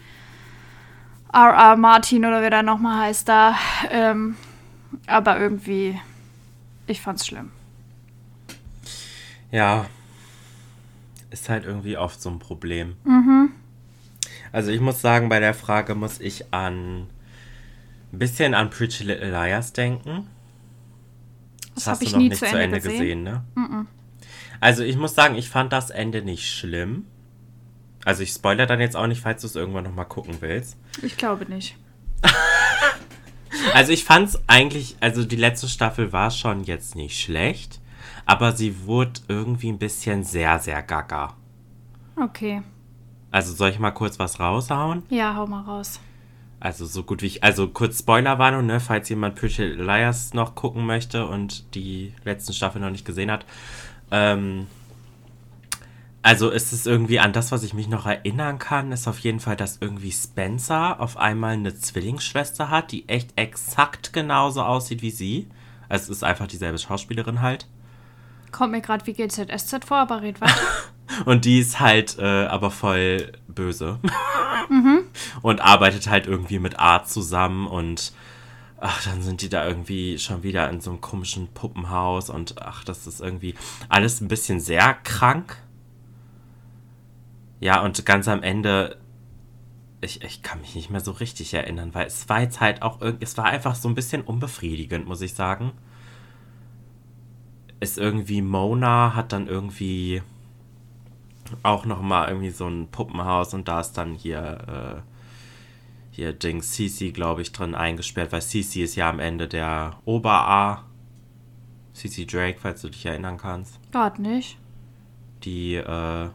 R.R. Martin oder wie der nochmal heißt da. Ähm, aber irgendwie, ich fand's schlimm. Ja. Ist halt irgendwie oft so ein Problem. Mhm. Also ich muss sagen, bei der Frage muss ich an ein bisschen an Pretty Little Liars denken. Das hast habe ich du noch nie nicht zu Ende, gesehen. ne? Also ich muss sagen, ich fand das Ende nicht schlimm. Also ich spoilere dann jetzt auch nicht, falls du es irgendwann noch mal gucken willst. Ich glaube nicht. Also ich fand es eigentlich, also die letzte Staffel war schon jetzt nicht schlecht, aber sie wurde irgendwie ein bisschen sehr, sehr gaga. Okay. Also soll ich mal kurz was raushauen? Ja, hau mal raus. Also so gut wie ich, also kurz Spoilerwarnung, ne, falls jemand Pretty Liars noch gucken möchte und die letzten Staffel noch nicht gesehen hat. Ähm, also ist es irgendwie an das, was ich mich noch erinnern kann, ist auf jeden Fall, dass irgendwie Spencer auf einmal eine Zwillingsschwester hat, die echt exakt genauso aussieht wie sie. Also es ist einfach dieselbe Schauspielerin halt. Kommt mir gerade wie GZSZ vor, aber red weiter. Und die ist halt äh, aber voll böse. Und arbeitet halt irgendwie mit Art zusammen und ach, dann sind die da irgendwie schon wieder in so einem komischen Puppenhaus und ach, das ist irgendwie alles ein bisschen sehr krank. Ja, und ganz am Ende, ich, ich kann mich nicht mehr so richtig erinnern, weil es war jetzt halt auch irgendwie, es war einfach so ein bisschen unbefriedigend, muss ich sagen. Ist irgendwie Mona hat dann irgendwie auch noch mal irgendwie so ein Puppenhaus und da ist dann hier äh, hier Ding Cici, glaube ich, drin eingesperrt, weil Cici ist ja am Ende der Ober-A. Cici Drake, falls du dich erinnern kannst. Gerade nicht. Die, äh,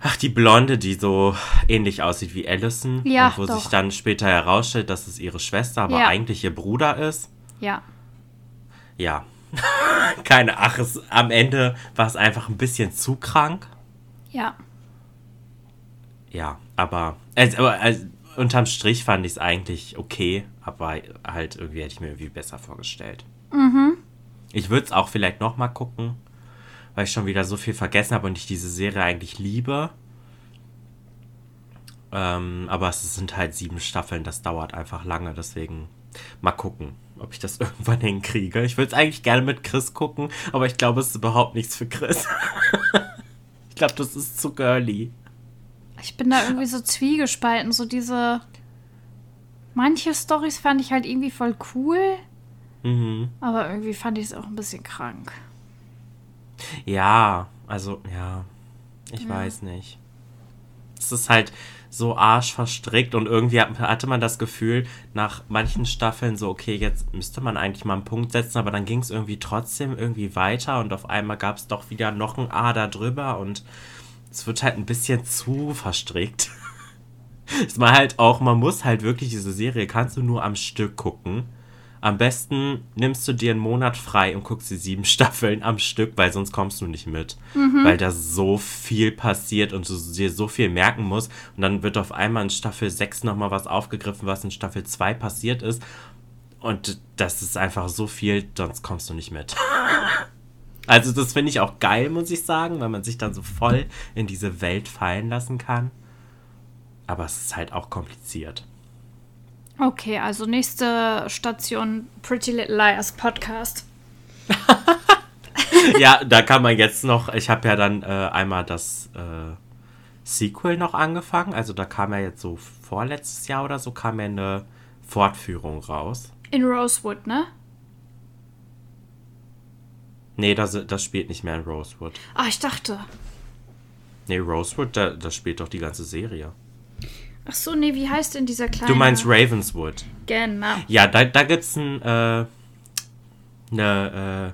ach, die Blonde, die so ähnlich aussieht wie Allison. Ja, und wo doch. sich dann später herausstellt, dass es ihre Schwester, aber Ja. eigentlich ihr Bruder ist. Ja. Ja. Keine, ach, es, am Ende war es einfach ein bisschen zu krank. Ja. Ja, aber, also, also, unterm Strich fand ich es eigentlich okay, aber halt irgendwie hätte ich mir irgendwie besser vorgestellt. Ich würde es auch vielleicht noch mal gucken, weil ich schon wieder so viel vergessen habe und ich diese Serie eigentlich liebe. Ähm, aber es sind halt sieben Staffeln, das dauert einfach lange, deswegen mal gucken, ob ich das irgendwann hinkriege. Ich würde es eigentlich gerne mit Chris gucken, aber ich glaube, es ist überhaupt nichts für Chris. glaube, das ist zu girly. Ich bin da irgendwie so zwiegespalten. So diese. Manche Stories fand ich halt irgendwie voll cool. Mhm. Aber irgendwie fand ich es auch ein bisschen krank. Ja, also, ja. Ich Ja. weiß nicht. Es ist halt so arschverstrickt und irgendwie hat- hatte man das Gefühl, nach manchen Staffeln so, okay, jetzt müsste man eigentlich mal einen Punkt setzen, aber dann ging es irgendwie trotzdem irgendwie weiter und auf einmal gab es doch wieder noch ein A da drüber und es wird halt ein bisschen zu verstrickt. Ist man halt auch, man muss halt wirklich diese Serie, kannst du nur am Stück gucken. Am besten nimmst du dir einen Monat frei und guckst die sieben Staffeln am Stück, weil sonst kommst du nicht mit. Weil da so viel passiert und du dir so viel merken musst. Und dann wird auf einmal in Staffel 6 nochmal was aufgegriffen, was in Staffel 2 passiert ist. Und das ist einfach so viel, sonst kommst du nicht mit. Also das finde ich auch geil, muss ich sagen, weil man sich dann so voll in diese Welt fallen lassen kann. Aber es ist halt auch kompliziert. Okay, also nächste Station Pretty Little Liars Podcast. ja, da kann man jetzt noch, ich habe ja dann äh, einmal das äh, Sequel noch angefangen. Also da kam ja jetzt so vorletztes Jahr oder so, kam ja eine Fortführung raus. In Rosewood, ne? Nee, das, das spielt nicht mehr in Rosewood. Ah, ich dachte. Nee, Rosewood, da, das spielt doch die ganze Serie. Ach so, nee, wie heißt denn dieser kleine? Du meinst Ravenswood. Genau. Ja, da, da gibt es ein, äh, ne,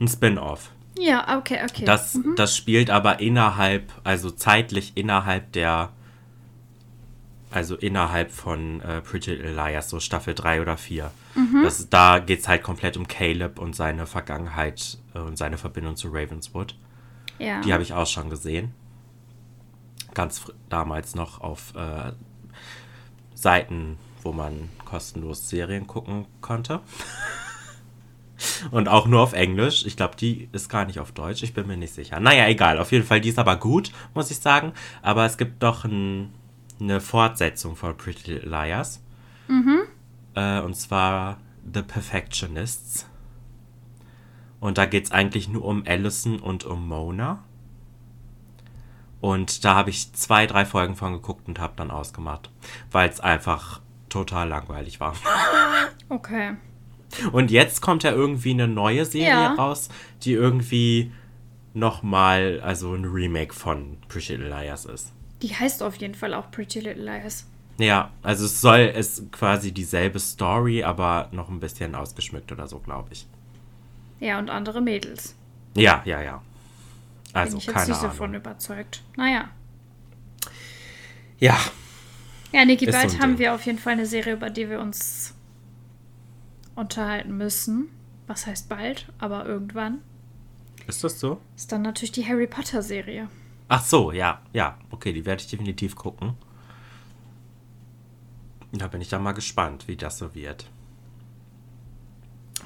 äh, ein Spin-off. Ja, okay, okay. Das, das spielt aber innerhalb, also zeitlich innerhalb der, also innerhalb von äh, Pretty Little Liars, so Staffel 3 oder 4. Das, ist- da geht es halt komplett um Caleb und seine Vergangenheit äh, und seine Verbindung zu Ravenswood. ja. Die habe ich auch schon gesehen. Ganz damals noch auf äh, Seiten, wo man kostenlos Serien gucken konnte. Und auch nur auf Englisch. Ich glaube, die ist gar nicht auf Deutsch. Ich bin mir nicht sicher. Naja, egal. Auf jeden Fall, die ist aber gut, muss ich sagen. Aber es gibt doch ein, eine Fortsetzung von Pretty Little Liars. Äh, und zwar The Perfectionists. Und da geht es eigentlich nur um Allison und um Mona. Und da habe ich zwei, drei Folgen von geguckt und habe dann ausgemacht, weil es einfach total langweilig war. Okay. Und jetzt kommt ja irgendwie eine neue Serie Ja. raus, die irgendwie nochmal, also ein Remake von Pretty Little Liars ist. Die heißt auf jeden Fall auch Pretty Little Liars. Ja, also es soll es quasi dieselbe Story, aber noch ein bisschen ausgeschmückt oder so, glaube ich. Ja, und andere Mädels. Ja, ja, ja. Also, Bin ich jetzt keine nicht so Ahnung. von überzeugt. Naja. Ja, Ja, Niki, so bald ein haben Ding. wir auf jeden Fall eine Serie, über die wir uns unterhalten müssen. Was heißt bald, aber irgendwann. ist das so? Ist dann natürlich die Harry Potter Serie. Ach so, ja, ja. Okay, die werde ich definitiv gucken. Da bin ich dann mal gespannt, wie das so wird.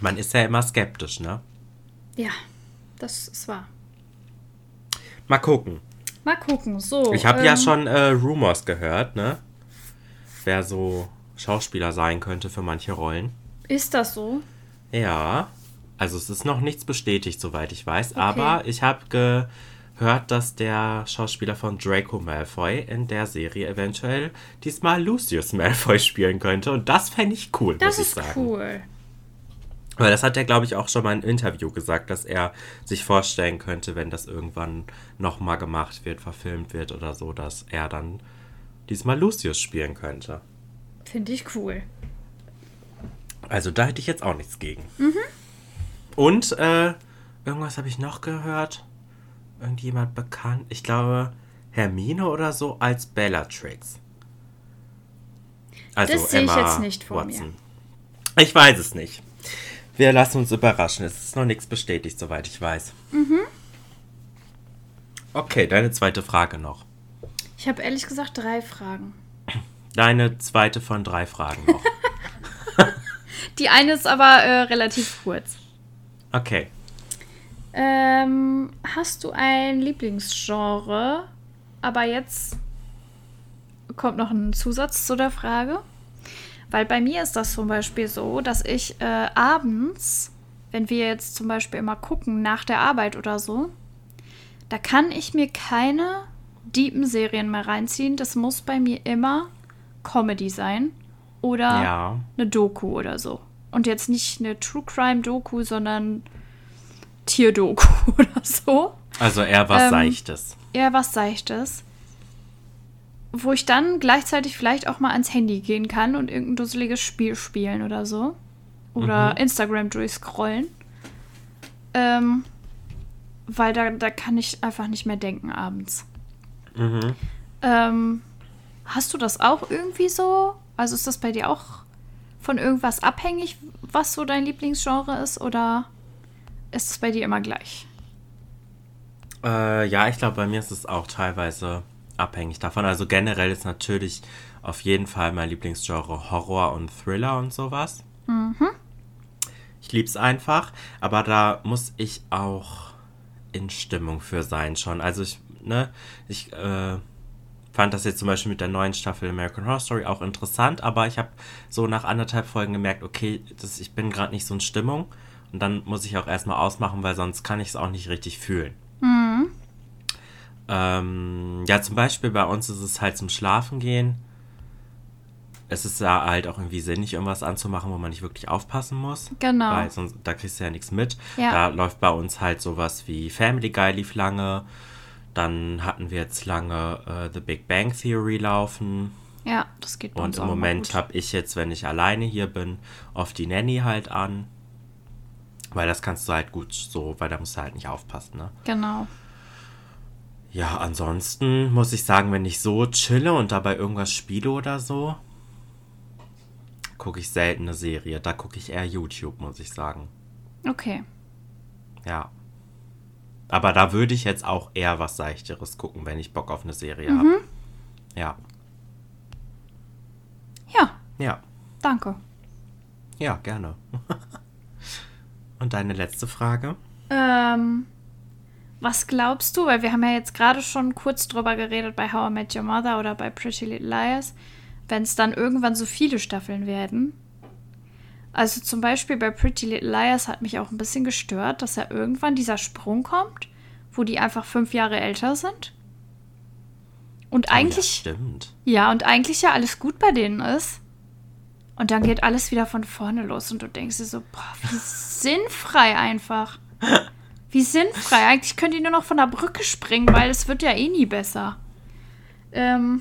Man ist ja immer skeptisch, ne? Ja, das ist wahr. Mal gucken. Mal gucken. So. Ich habe ja ähm, schon äh, Rumors gehört, ne? Wer so Schauspieler sein könnte für manche Rollen. Ist das so? Ja, also es ist noch nichts bestätigt, soweit ich weiß. Aber ich habe gehört, dass der Schauspieler von Draco Malfoy in der Serie eventuell diesmal Lucius Malfoy spielen könnte. Und das fände ich cool, Das muss ich ist sagen. cool. Weil das hat er, glaube ich, auch schon mal im Interview gesagt, dass er sich vorstellen könnte, wenn das irgendwann nochmal gemacht wird, verfilmt wird oder so, dass er dann diesmal Lucius spielen könnte. Finde ich cool. Also da hätte ich jetzt auch nichts gegen. Und äh, irgendwas habe ich noch gehört. Irgendjemand bekannt. Ich glaube, Hermine oder so als Bellatrix. Also Das sehe ich jetzt nicht vor mir. Watson. Ich weiß es nicht. Wir lassen uns überraschen. Es ist noch nichts bestätigt, soweit ich weiß. Mhm. Okay, deine zweite Frage noch. Ich habe ehrlich gesagt drei Fragen. Deine zweite von drei Fragen noch. Die eine ist aber äh, relativ kurz. Okay. Ähm, hast du ein Lieblingsgenre? Aber jetzt kommt noch ein Zusatz zu der Frage. Weil bei mir ist das zum Beispiel so, dass ich äh, abends, wenn wir jetzt zum Beispiel immer gucken, nach der Arbeit oder so, Da kann ich mir keine deepen Serien mehr reinziehen. Das muss bei mir immer Comedy sein oder Ja. eine Doku oder so. Und jetzt nicht eine True Crime Doku, sondern Tierdoku oder so. Also eher was Ähm, Seichtes. Eher was Seichtes. Wo ich dann gleichzeitig vielleicht auch mal ans Handy gehen kann und irgendein dusseliges Spiel spielen oder so. Oder Instagram durchscrollen. Ähm, weil da, da kann ich einfach nicht mehr denken abends. Mhm. Ähm, hast du das auch irgendwie so? Also ist das bei dir auch von irgendwas abhängig, was so dein Lieblingsgenre ist? Oder ist es bei dir immer gleich? Äh, ja, ich glaube, bei mir ist es auch teilweise abhängig davon. Also generell ist natürlich auf jeden Fall mein Lieblingsgenre Horror und Thriller und sowas. Ich lieb's einfach, aber da muss ich auch in Stimmung für sein schon. Also ich, ne, ich äh, fand das jetzt zum Beispiel mit der neuen Staffel American Horror Story auch interessant, aber ich habe so nach anderthalb Folgen gemerkt, okay, das, ich bin gerade nicht so in Stimmung und dann muss ich auch erstmal ausmachen, weil sonst kann ich es auch nicht richtig fühlen. Ähm, ja, zum Beispiel bei uns ist es halt zum Schlafen gehen. Es ist ja halt auch irgendwie sinnig, irgendwas anzumachen, wo man nicht wirklich aufpassen muss. Genau. Weil sonst, da kriegst du ja nichts mit. Ja. Da läuft bei uns halt sowas wie Family Guy lief lange. Dann hatten wir jetzt lange äh, The Big Bang Theory laufen. Ja, das geht bei Und uns im Moment habe ich jetzt, wenn ich alleine hier bin, oft die Nanny halt an. Weil das kannst du halt gut so, weil da musst du halt nicht aufpassen, ne? Genau. Ja, ansonsten muss ich sagen, wenn ich so chille und dabei irgendwas spiele oder so, gucke ich selten eine Serie. Da gucke ich eher YouTube, muss ich sagen. Okay. Ja. Aber da würde ich jetzt auch eher was Seichteres gucken, wenn ich Bock auf eine Serie habe. Ja. Ja, Ja. danke. Ja, gerne. und deine letzte Frage? Ähm, was glaubst du, weil wir haben ja jetzt gerade schon kurz drüber geredet bei How I Met Your Mother oder bei Pretty Little Liars, wenn es dann irgendwann so viele Staffeln werden. Also zum Beispiel bei Pretty Little Liars hat mich auch ein bisschen gestört, dass ja irgendwann dieser Sprung kommt, wo die einfach fünf Jahre älter sind. Und Oh, ja, eigentlich, stimmt. ja, und eigentlich ja alles gut bei denen ist. Und dann geht alles wieder von vorne los und du denkst dir so, boah, wie sinnfrei einfach. Wie sinnfrei. Eigentlich könnt ihr nur noch von der Brücke springen, weil es wird ja eh nie besser. Ähm.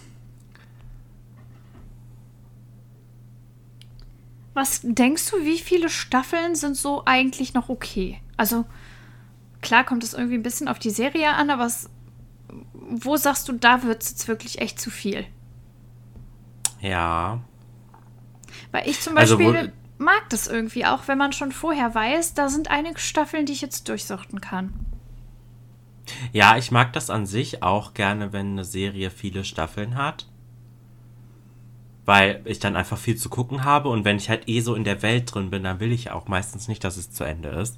Was denkst du, wie viele Staffeln sind so eigentlich noch okay? Also, klar kommt es irgendwie ein bisschen auf die Serie an, aber es, wo sagst du, da wird es jetzt wirklich echt zu viel? Ja. Weil ich zum Also, Beispiel wo- mag das irgendwie auch, wenn man schon vorher weiß, da sind einige Staffeln, die ich jetzt durchsuchten kann. Ja, ich mag das an sich auch gerne, wenn eine Serie viele Staffeln hat. Weil ich dann einfach viel zu gucken habe und wenn ich halt eh so in der Welt drin bin, dann will ich auch meistens nicht, dass es zu Ende ist.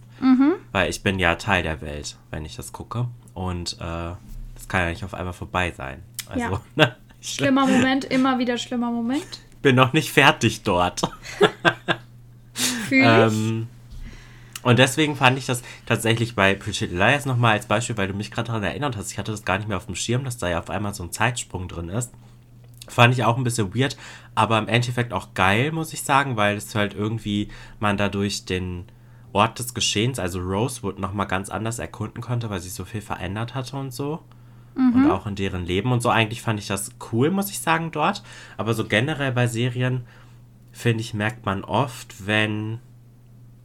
Weil ich bin ja Teil der Welt, wenn ich das gucke. Und äh, das kann ja nicht auf einmal vorbei sein. Also, Ja. ne, Schlimmer Moment, immer wieder schlimmer Moment. Bin noch nicht fertig dort. Ähm, und deswegen fand ich das tatsächlich bei Little Liars nochmal als Beispiel, weil du mich gerade daran erinnert hast. Ich hatte das gar nicht mehr auf dem Schirm, dass da ja auf einmal so ein Zeitsprung drin ist. Fand ich auch ein bisschen weird, aber im Endeffekt auch geil, muss ich sagen, weil es halt irgendwie man dadurch den Ort des Geschehens, also Rosewood, nochmal ganz anders erkunden konnte, weil sich so viel verändert hatte und so. Und auch in deren Leben und so. Eigentlich fand ich das cool, muss ich sagen, dort. Aber so generell bei Serien, finde ich, merkt man oft, wenn.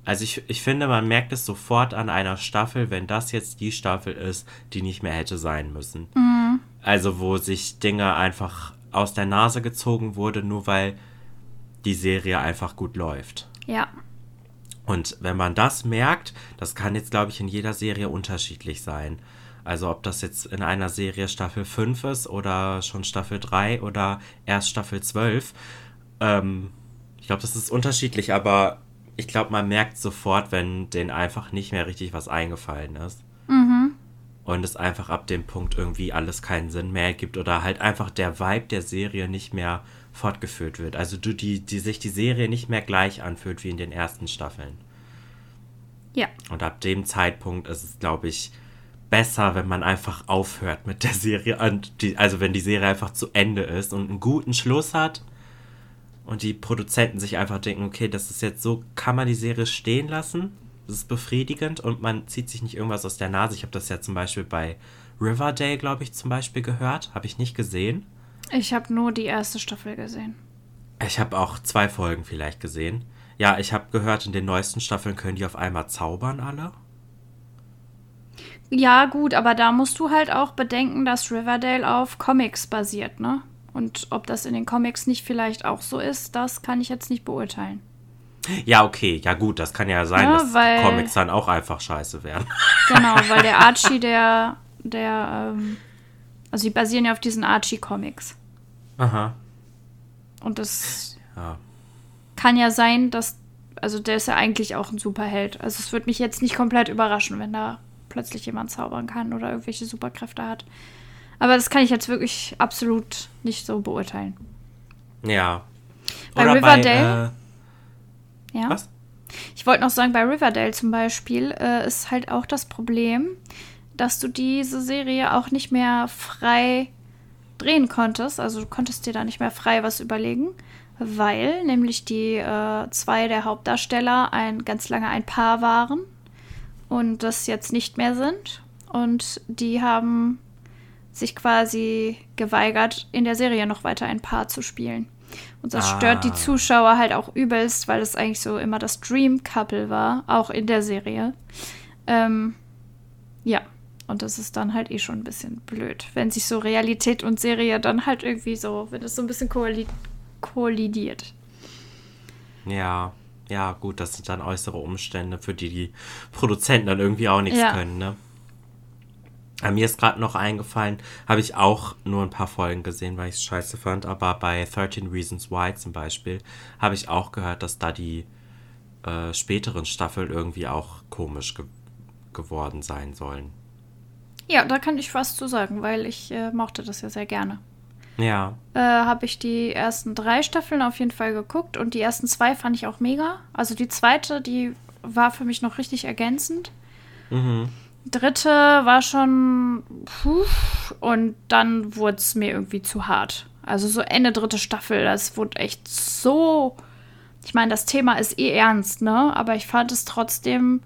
Also ich, ich finde, man merkt es sofort an einer Staffel, wenn das jetzt die Staffel ist, die nicht mehr hätte sein müssen. Also wo sich Dinge einfach aus der Nase gezogen wurde, nur weil die Serie einfach gut läuft. ja. Und wenn man das merkt, das kann jetzt, glaube ich, in jeder Serie unterschiedlich sein. Also ob das jetzt in einer Serie Staffel 5 ist oder schon Staffel 3 oder erst Staffel 12. Ähm, ich glaube, das ist unterschiedlich, aber ich glaube, man merkt sofort, wenn denen einfach nicht mehr richtig was eingefallen ist. Und es einfach ab dem Punkt irgendwie alles keinen Sinn mehr ergibt oder halt einfach der Vibe der Serie nicht mehr fortgeführt wird. Also du, die, die sich die Serie nicht mehr gleich anfühlt wie in den ersten Staffeln. Ja. Und ab dem Zeitpunkt ist es, glaube ich, besser, wenn man einfach aufhört mit der Serie. Und die, also wenn die Serie einfach zu Ende ist und einen guten Schluss hat und die Produzenten sich einfach denken, okay, das ist jetzt so, kann man die Serie stehen lassen? Das ist befriedigend und man zieht sich nicht irgendwas aus der Nase. Ich habe das ja zum Beispiel bei Riverdale, glaube ich, zum Beispiel gehört. Habe ich nicht gesehen. Ich habe nur die erste Staffel gesehen. Ich habe auch zwei Folgen vielleicht gesehen. Ja, ich habe gehört, in den neuesten Staffeln können die auf einmal zaubern alle. Ja, gut, aber da musst du halt auch bedenken, dass Riverdale auf Comics basiert, ne? Und ob das in den Comics nicht vielleicht auch so ist, das kann ich jetzt nicht beurteilen. Ja, okay, ja gut, das kann ja sein, Ja, dass weil- Comics dann auch einfach scheiße werden. Genau, weil der Archie, der, der, ähm, also die basieren ja auf diesen Archie-Comics. Aha. Und das Ja. kann ja sein, dass, also der ist ja eigentlich auch ein Superheld. Also es würde mich jetzt nicht komplett überraschen, wenn da plötzlich jemand zaubern kann oder irgendwelche Superkräfte hat. Aber das kann ich jetzt wirklich absolut nicht so beurteilen. Ja. Bei Oder Riverdale? Bei, äh, Ja. was? Ich wollte noch sagen, bei Riverdale zum Beispiel äh, ist halt auch das Problem, dass du diese Serie auch nicht mehr frei drehen konntest. Also du konntest dir da nicht mehr frei was überlegen, weil nämlich die äh, zwei der Hauptdarsteller ein ganz lange ein Paar waren und das jetzt nicht mehr sind. Und die haben sich quasi geweigert, in der Serie noch weiter ein Paar zu spielen. Und das stört die Ah. Zuschauer halt auch übelst, weil es eigentlich so immer das Dream Couple war, auch in der Serie. Ähm, ja, und das ist dann halt eh schon ein bisschen blöd, wenn sich so Realität und Serie dann halt irgendwie so, wenn es so ein bisschen kolli kollidiert. Ja. Ja, gut, das sind dann äußere Umstände, für die die Produzenten dann irgendwie auch nichts Ja. können, ne? Aber mir ist gerade noch eingefallen, habe ich auch nur ein paar Folgen gesehen, weil ich es scheiße fand, aber bei 13 Reasons Why zum Beispiel habe ich auch gehört, dass da die äh, späteren Staffeln irgendwie auch komisch ge geworden sein sollen. Ja, da kann ich was zu sagen, weil ich äh, mochte das ja sehr gerne. Ja, äh, habe ich die ersten drei Staffeln auf jeden Fall geguckt und die ersten zwei fand ich auch mega. Also die zweite, die war für mich noch richtig ergänzend. mhm. Dritte war schon puh, und dann wurde es mir irgendwie zu hart. Also so Ende dritte Staffel, das wurde echt so. Ich meine, das Thema ist eh ernst, ne? Aber ich fand es trotzdem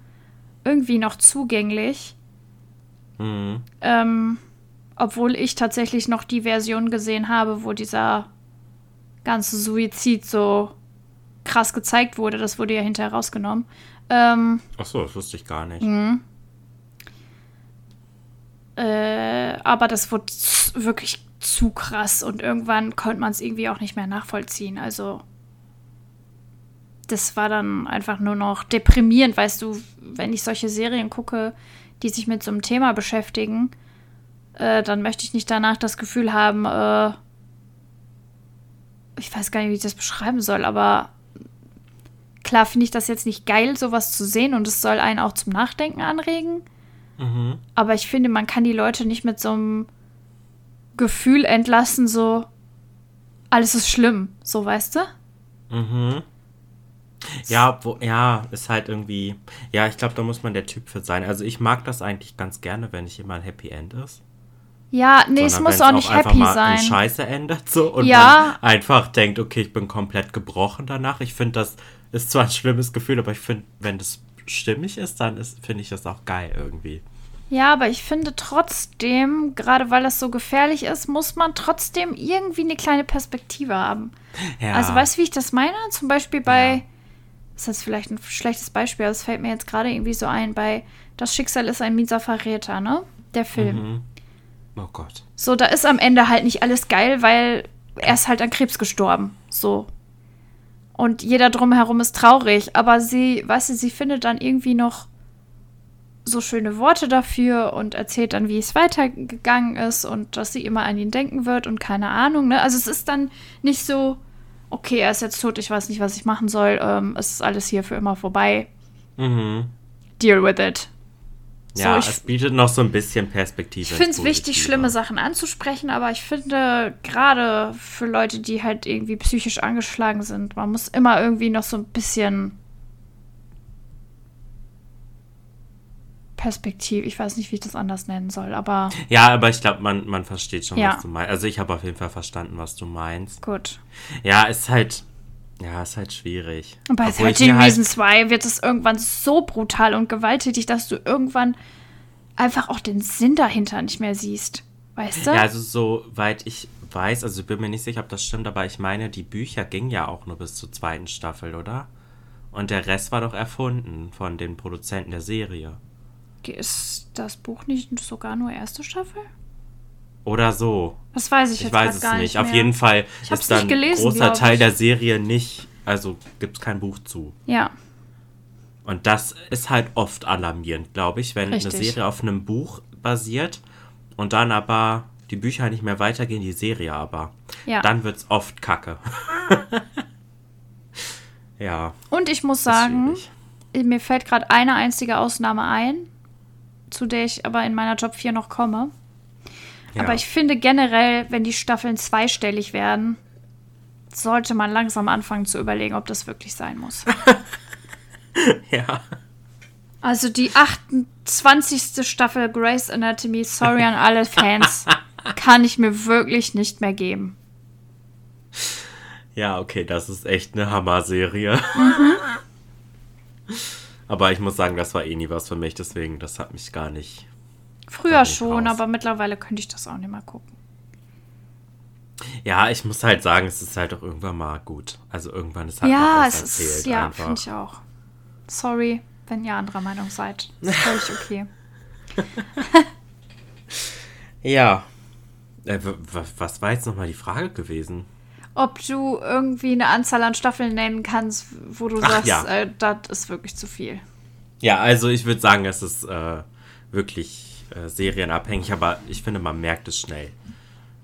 irgendwie noch zugänglich. Mhm. Ähm, obwohl ich tatsächlich noch die Version gesehen habe, wo dieser ganze Suizid so krass gezeigt wurde. Das wurde ja hinterher rausgenommen. Ähm, Achso, das wusste ich gar nicht. Mhm. äh, aber das wurde wirklich zu krass und irgendwann konnte man es irgendwie auch nicht mehr nachvollziehen. Also das war dann einfach nur noch deprimierend, weißt du, wenn ich solche Serien gucke, die sich mit so einem Thema beschäftigen, äh, dann möchte ich nicht danach das Gefühl haben, äh, ich weiß gar nicht, wie ich das beschreiben soll, aber klar finde ich das jetzt nicht geil, sowas zu sehen und es soll einen auch zum Nachdenken anregen. Mhm. Aber ich finde, man kann die Leute nicht mit so einem Gefühl entlassen, so alles ist schlimm, so weißt du? Mhm. Ja, wo, ja, ist halt irgendwie. Ja, ich glaube, da muss man der Typ für sein. Also ich mag das eigentlich ganz gerne, wenn nicht immer ein Happy End ist. Ja, nee, es muss auch nicht einfach happy mal sein. In Scheiße endet so und Ja. man einfach denkt, okay, ich bin komplett gebrochen danach. Ich finde, das ist zwar ein schlimmes Gefühl, aber ich finde, wenn das stimmig ist, dann ist, finde ich das auch geil irgendwie. Ja, aber ich finde trotzdem, gerade weil das so gefährlich ist, muss man trotzdem irgendwie eine kleine Perspektive haben. Ja. Also weißt du, wie ich das meine? Zum Beispiel bei, Ja. das ist vielleicht ein schlechtes Beispiel, aber es fällt mir jetzt gerade irgendwie so ein, bei Das Schicksal ist ein mieser Verräter, ne? Der Film. Mhm. Oh Gott. So, da ist am Ende halt nicht alles geil, weil er ist halt an Krebs gestorben. So. Und jeder drumherum ist traurig, aber sie, weißt du, sie findet dann irgendwie noch so schöne Worte dafür und erzählt dann, wie es weitergegangen ist und dass sie immer an ihn denken wird und keine Ahnung, ne? Also es ist dann nicht so, okay, er ist jetzt tot, ich weiß nicht, was ich machen soll, ähm, es ist alles hier für immer vorbei. Mhm. Deal with it. Ja, So, ich- es bietet noch so ein bisschen Perspektive. Ich finde es wichtig, schlimme Sachen anzusprechen, aber ich finde gerade für Leute, die halt irgendwie psychisch angeschlagen sind, man muss immer irgendwie noch so ein bisschen Perspektive. Ich weiß nicht, wie ich das anders nennen soll, aber Ja, aber ich glaube, man, man versteht schon, Ja. was du meinst. Also ich habe auf jeden Fall verstanden, was du meinst. gut. Ja, ist halt, ja, ist halt schwierig. Und bei Obwohl ich 13 mir halt- Reasons 2 wird es irgendwann so brutal und gewalttätig, dass du irgendwann einfach auch den Sinn dahinter nicht mehr siehst. Weißt du? Ja, also soweit ich weiß, also ich bin mir nicht sicher, ob das stimmt, aber ich meine, die Bücher gingen ja auch nur bis zur zweiten Staffel, oder? Und der Rest war doch erfunden von den Produzenten der Serie. Ist das Buch nicht sogar nur erste Staffel? Oder so. Das weiß ich, Ich jetzt weiß es gar nicht. nicht. Auf mehr. jeden Fall Ich ist dann gelesen, großer Teil der Serie nicht, also gibt es kein Buch zu. Ja, Und das ist halt oft alarmierend, glaube ich, wenn Richtig. eine Serie auf einem Buch basiert und dann aber die Bücher nicht mehr weitergehen, die Serie aber. ja. Dann wird es oft kacke. ja. und ich muss sagen, mir fällt gerade eine einzige Ausnahme ein, zu der ich aber in meiner Job 4 noch komme. Ja. Aber ich finde generell, wenn die Staffeln zweistellig werden, sollte man langsam anfangen zu überlegen, ob das wirklich sein muss. ja. Also die 28. Staffel Grey's Anatomy, sorry an alle Fans, kann ich mir wirklich nicht mehr geben. Ja, okay, das ist echt eine Hammer-Serie. Mhm. Aber ich muss sagen, das war eh nie was für mich, deswegen, das hat mich gar nicht. Früher schon, raus. aber mittlerweile könnte ich das auch nicht mehr gucken. Ja, ich muss halt sagen, es ist halt auch irgendwann mal gut. Also irgendwann ist halt ja, es erzählt ist, ja, finde ich auch. Sorry, wenn ihr anderer Meinung seid. Ist völlig okay. Ja. Äh, was war jetzt nochmal die Frage gewesen? Ob du irgendwie eine Anzahl an Staffeln nennen kannst, wo du Ach, sagst, ja. äh, das ist wirklich zu viel. Ja, also ich würde sagen, es ist äh, wirklich äh, serienabhängig, aber ich finde, man merkt es schnell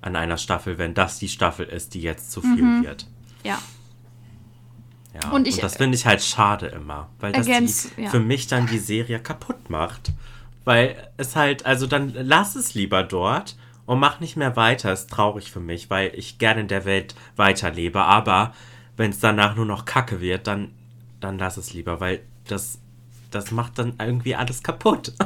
an einer Staffel, wenn das die Staffel ist, die jetzt zu viel Mhm. wird. Ja. Ja, Und und, ich- das finde ich halt schade immer, weil das Ergänz- die, ja. für mich dann die Serie kaputt macht. Weil es halt, also dann lass es lieber dort und mach nicht mehr weiter. Ist traurig für mich, weil ich gerne in der Welt weiterlebe. Aber wenn es danach nur noch Kacke wird, dann, dann lass es lieber, weil das, das macht dann irgendwie alles kaputt.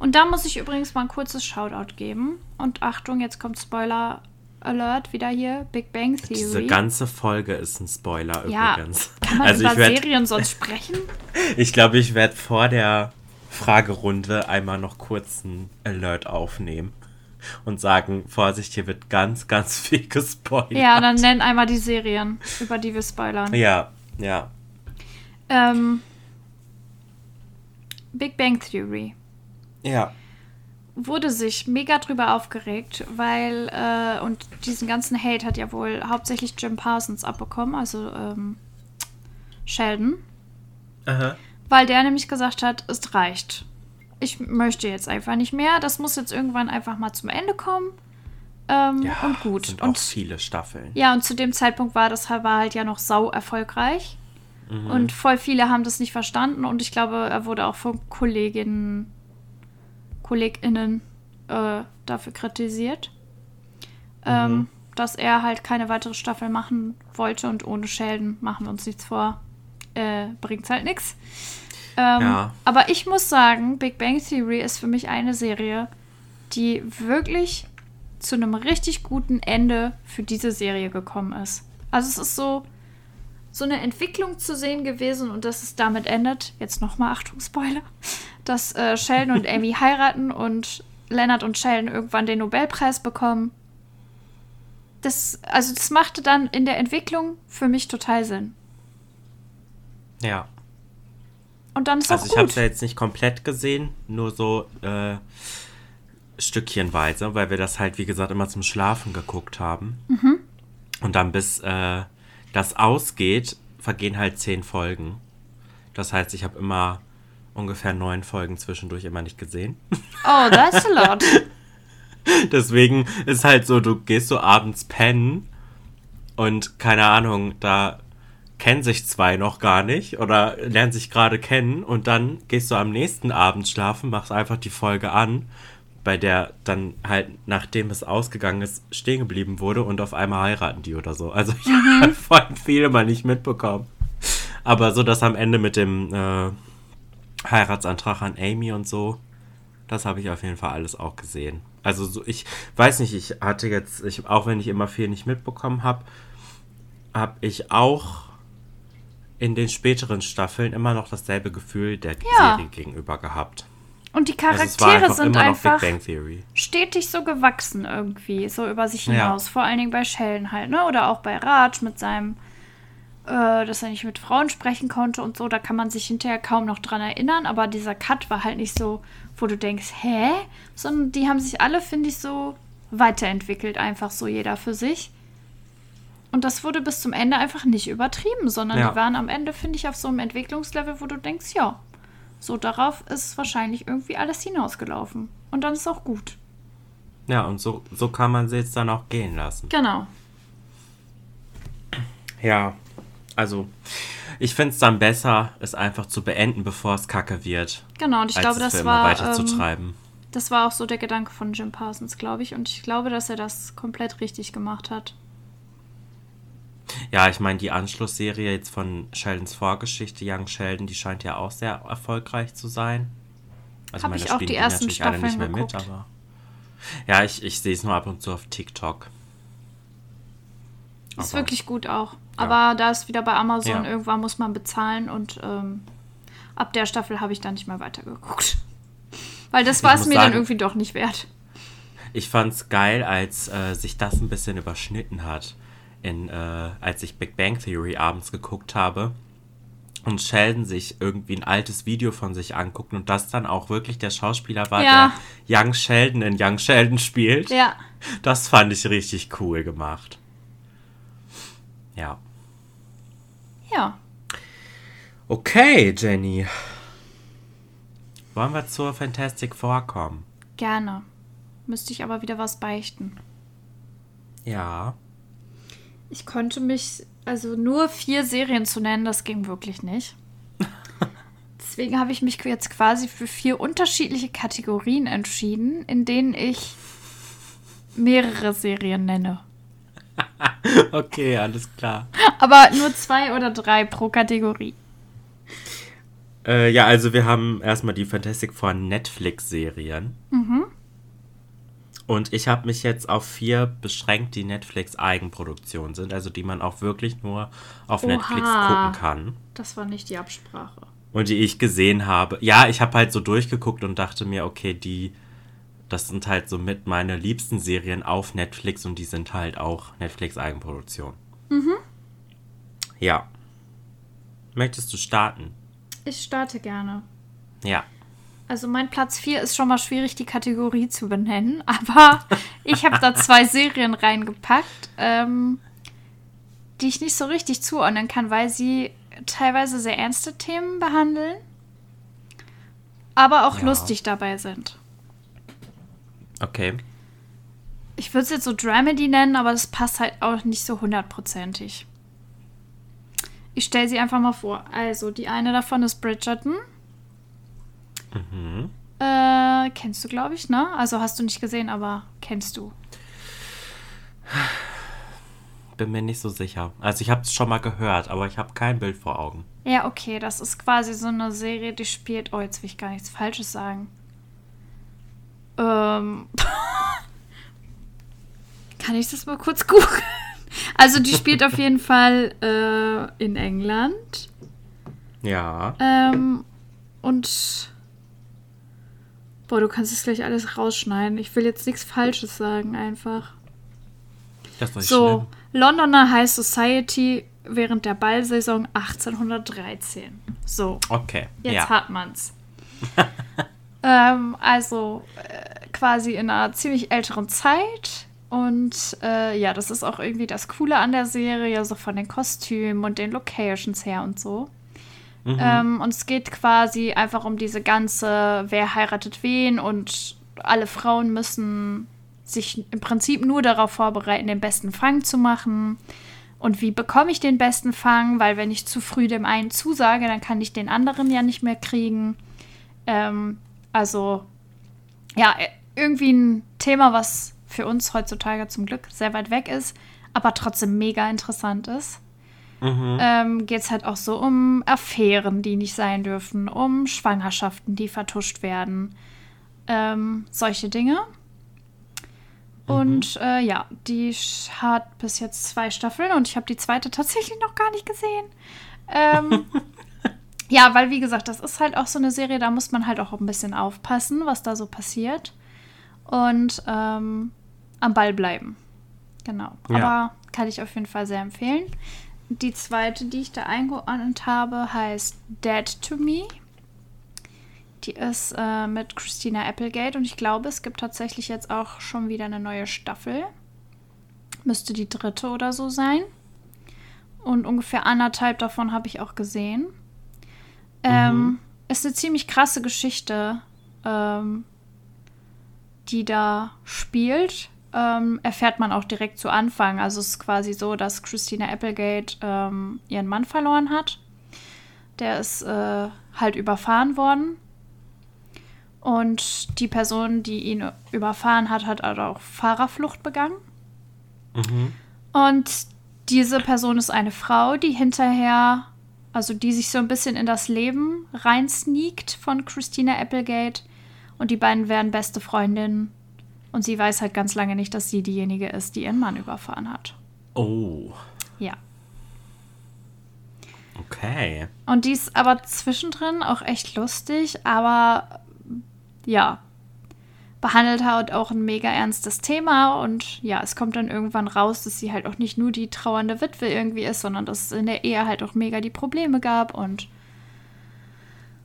Und da muss ich übrigens mal ein kurzes Shoutout geben. Und Achtung, jetzt kommt Spoiler Alert wieder hier. Big Bang Theory. Diese ganze Folge ist ein Spoiler ja, übrigens. kann man also über ich werde Serien sonst sprechen? Ich glaube, ich werde vor der Fragerunde einmal noch kurz einen Alert aufnehmen und sagen, Vorsicht, hier wird ganz, ganz viel gespoilert. Ja, dann nenn einmal die Serien, über die wir spoilern. Ja, ja. Ähm, Big Bang Theory Ja. wurde sich mega drüber aufgeregt, weil, äh, und diesen ganzen Hate hat ja wohl hauptsächlich Jim Parsons abbekommen, also ähm, Sheldon, Aha. weil der nämlich gesagt hat, es reicht. Ich möchte jetzt einfach nicht mehr, das muss jetzt irgendwann einfach mal zum Ende kommen. Ähm, Ja, und gut. Sind Und auch viele Staffeln. Ja, und zu dem Zeitpunkt war das halt- war halt ja noch sau erfolgreich. Mhm. Und voll viele haben das nicht verstanden. Und ich glaube, er wurde auch von Kolleginnen, KollegInnen äh, dafür kritisiert. Ähm, Mhm. dass er halt keine weitere Staffel machen wollte und ohne Sheldon machen wir uns nichts vor. Äh, bringt's halt nichts. Ähm, Ja. Aber ich muss sagen, Big Bang Theory ist für mich eine Serie, die wirklich zu einem richtig guten Ende für diese Serie gekommen ist. Also es ist so, so eine Entwicklung zu sehen gewesen und dass es damit endet, jetzt nochmal Achtung, Spoiler, dass äh, Sheldon und Amy heiraten und Leonard und Sheldon irgendwann den Nobelpreis bekommen. Das, also das machte dann in der Entwicklung für mich total Sinn. Ja. Und dann ist Also auch ich habe gut. es ja jetzt nicht komplett gesehen, nur so äh, stückchenweise, weil wir das halt, wie gesagt, immer zum Schlafen geguckt haben. Mhm. Und dann bis äh, das ausgeht, vergehen halt zehn Folgen. Das heißt, ich habe immer ungefähr neun Folgen zwischendurch immer nicht gesehen. Oh, that's a lot. Deswegen ist halt so, du gehst so abends pennen und keine Ahnung, da kennen sich zwei noch gar nicht oder lernen sich gerade kennen und dann gehst du am nächsten Abend schlafen, machst einfach die Folge an, bei der dann halt, nachdem es ausgegangen ist, stehen geblieben wurde und auf einmal heiraten die oder so. Also ich habe voll viele mal nicht mitbekommen. Aber so, dass am Ende mit dem äh, Heiratsantrag an Amy und so. Das habe ich auf jeden Fall alles auch gesehen. Also so, ich weiß nicht, ich hatte jetzt, ich, auch wenn ich immer viel nicht mitbekommen habe, habe ich auch in den späteren Staffeln immer noch dasselbe Gefühl der Ja. Serie gegenüber gehabt. Und die Also Charaktere einfach sind einfach stetig so gewachsen irgendwie, so über sich Ja. hinaus. Vor allen Dingen bei Sheldon halt, ne? Oder auch bei Raj mit seinem, äh, dass er nicht mit Frauen sprechen konnte und so. Da kann man sich hinterher kaum noch dran erinnern. Aber dieser Cut war halt nicht so, wo du denkst, hä? Sondern die haben sich alle, finde ich, so weiterentwickelt, einfach so jeder für sich. Und das wurde bis zum Ende einfach nicht übertrieben, sondern Ja. die waren am Ende, finde ich, auf so einem Entwicklungslevel, wo du denkst, ja, so darauf ist wahrscheinlich irgendwie alles hinausgelaufen. Und dann ist auch gut. Ja, und so, so kann man sie jetzt dann auch gehen lassen. Genau. Ja, also ich finde es dann besser, es einfach zu beenden, bevor es kacke wird. Genau, und ich glaube, das war, weiter zu ähm, das war auch so der Gedanke von Jim Parsons, glaube ich. Und ich glaube, dass er das komplett richtig gemacht hat. Ja, ich meine, die Anschlussserie jetzt von Sheldons Vorgeschichte, Young Sheldon, die scheint ja auch sehr erfolgreich zu sein. Also meine, ich auch spielen die die ersten natürlich alle nicht Staffeln mehr mit, geguckt. aber. Ja, ich, ich sehe es nur ab und zu auf TikTok. Ist Aber- wirklich gut auch. Aber da ist wieder bei Amazon, irgendwann muss man bezahlen und ähm, ab der Staffel habe ich dann nicht mehr weitergeguckt. Weil das war es mir dann sagen- irgendwie doch nicht wert. Ich fand's geil, als äh, sich das ein bisschen überschnitten hat, in, äh, als ich Big Bang Theory abends geguckt habe und Sheldon sich irgendwie ein altes Video von sich anguckt und das dann auch wirklich der Schauspieler war, Ja. der Young Sheldon in Young Sheldon spielt. Ja. Das fand ich richtig cool gemacht. Ja. Ja. Okay, Jenny. Wollen wir zur Fantastic Four kommen? Gerne. Müsste ich aber wieder was beichten. Ja. Ich konnte mich, also nur vier Serien zu nennen, das ging wirklich nicht. Deswegen habe ich mich jetzt quasi für vier unterschiedliche Kategorien entschieden, in denen ich mehrere Serien nenne. Okay, alles klar. Aber nur zwei oder drei pro Kategorie. Äh, ja, also wir haben erstmal die Fantastic Four Netflix-Serien. Mhm. Und ich habe mich jetzt auf vier beschränkt, die Netflix-Eigenproduktion sind, also die man auch wirklich nur auf Oha. Netflix gucken kann. Das war nicht die Absprache. Und die ich gesehen habe. Ja, ich habe halt so durchgeguckt und dachte mir, okay, die, das sind halt so mit meine liebsten Serien auf Netflix und die sind halt auch Netflix-Eigenproduktion. Mhm. Ja. Möchtest du starten? Ich starte gerne. Ja. Also mein Platz 4 ist schon mal schwierig, die Kategorie zu benennen, aber ich habe da zwei Serien reingepackt, ähm, die ich nicht so richtig zuordnen kann, weil sie teilweise sehr ernste Themen behandeln, aber auch Ja. lustig dabei sind. Okay. Ich würde es jetzt so Dramedy nennen, aber das passt halt auch nicht so hundertprozentig. Ich stelle sie einfach mal vor. Also, die eine davon ist Bridgerton. Mhm. Äh, kennst du, glaube ich, ne? Also hast du nicht gesehen, aber kennst du. Bin mir nicht so sicher. Also ich habe es schon mal gehört, aber ich habe kein Bild vor Augen. Ja, okay, das ist quasi so eine Serie, die spielt. Oh, jetzt will ich gar nichts Falsches sagen. Ähm. Kann ich das mal kurz googeln? Also, die spielt auf jeden Fall äh, in England. Ja. Ähm, und. Boah, du kannst es gleich alles rausschneiden. Ich will jetzt nichts Falsches sagen, einfach. Das nicht So, schlimm. Londoner High Society während der Ballsaison 1813. So, Okay. jetzt ja. hat man's. ähm, also äh, quasi in einer ziemlich älteren Zeit. Und äh, ja, das ist auch irgendwie das Coole an der Serie, so von den Kostümen und den Locations her und so. Mhm. Ähm, und es geht quasi einfach um diese ganze, wer heiratet wen und alle Frauen müssen sich im Prinzip nur darauf vorbereiten, den besten Fang zu machen. Und wie bekomme ich den besten Fang? Weil wenn ich zu früh dem einen zusage, dann kann ich den anderen ja nicht mehr kriegen. Ähm, also ja, äh, irgendwie ein Thema, was für uns heutzutage zum Glück sehr weit weg ist, aber trotzdem mega interessant ist. mhm. ähm, geht es halt auch so um Affären, die nicht sein dürfen, um Schwangerschaften, die vertuscht werden, ähm, solche Dinge. Mhm. Und äh, ja, die hat bis jetzt zwei Staffeln und ich habe die zweite tatsächlich noch gar nicht gesehen. Ähm, ja, weil wie gesagt, das ist halt auch so eine Serie, da muss man halt auch ein bisschen aufpassen, was da so passiert. Und ähm, am Ball bleiben. Genau. Ja. Aber kann ich auf jeden Fall sehr empfehlen. Die zweite, die ich da eingeordnet habe, heißt Dead to Me. Die ist äh, mit Christina Applegate und ich glaube, es gibt tatsächlich jetzt auch schon wieder eine neue Staffel. Müsste die dritte oder so sein. Und ungefähr anderthalb davon habe ich auch gesehen. Ähm, mhm. Ist eine ziemlich krasse Geschichte, ähm, die da spielt. Ähm, erfährt man auch direkt zu Anfang. Also es ist quasi so, dass Christina Applegate ähm, ihren Mann verloren hat. Der ist äh, halt überfahren worden und die Person, die ihn überfahren hat, hat also auch Fahrerflucht begangen. Mhm. Und diese Person ist eine Frau, die hinterher, also die sich so ein bisschen in das Leben reinsneakt von Christina Applegate. Und die beiden werden beste Freundinnen. Und sie weiß halt ganz lange nicht, dass sie diejenige ist, die ihren Mann überfahren hat. Oh. Ja. Okay. Und die ist aber zwischendrin auch echt lustig, aber ja, behandelt halt auch ein mega ernstes Thema und ja, es kommt dann irgendwann raus, dass sie halt auch nicht nur die trauernde Witwe irgendwie ist, sondern dass es in der Ehe halt auch mega die Probleme gab und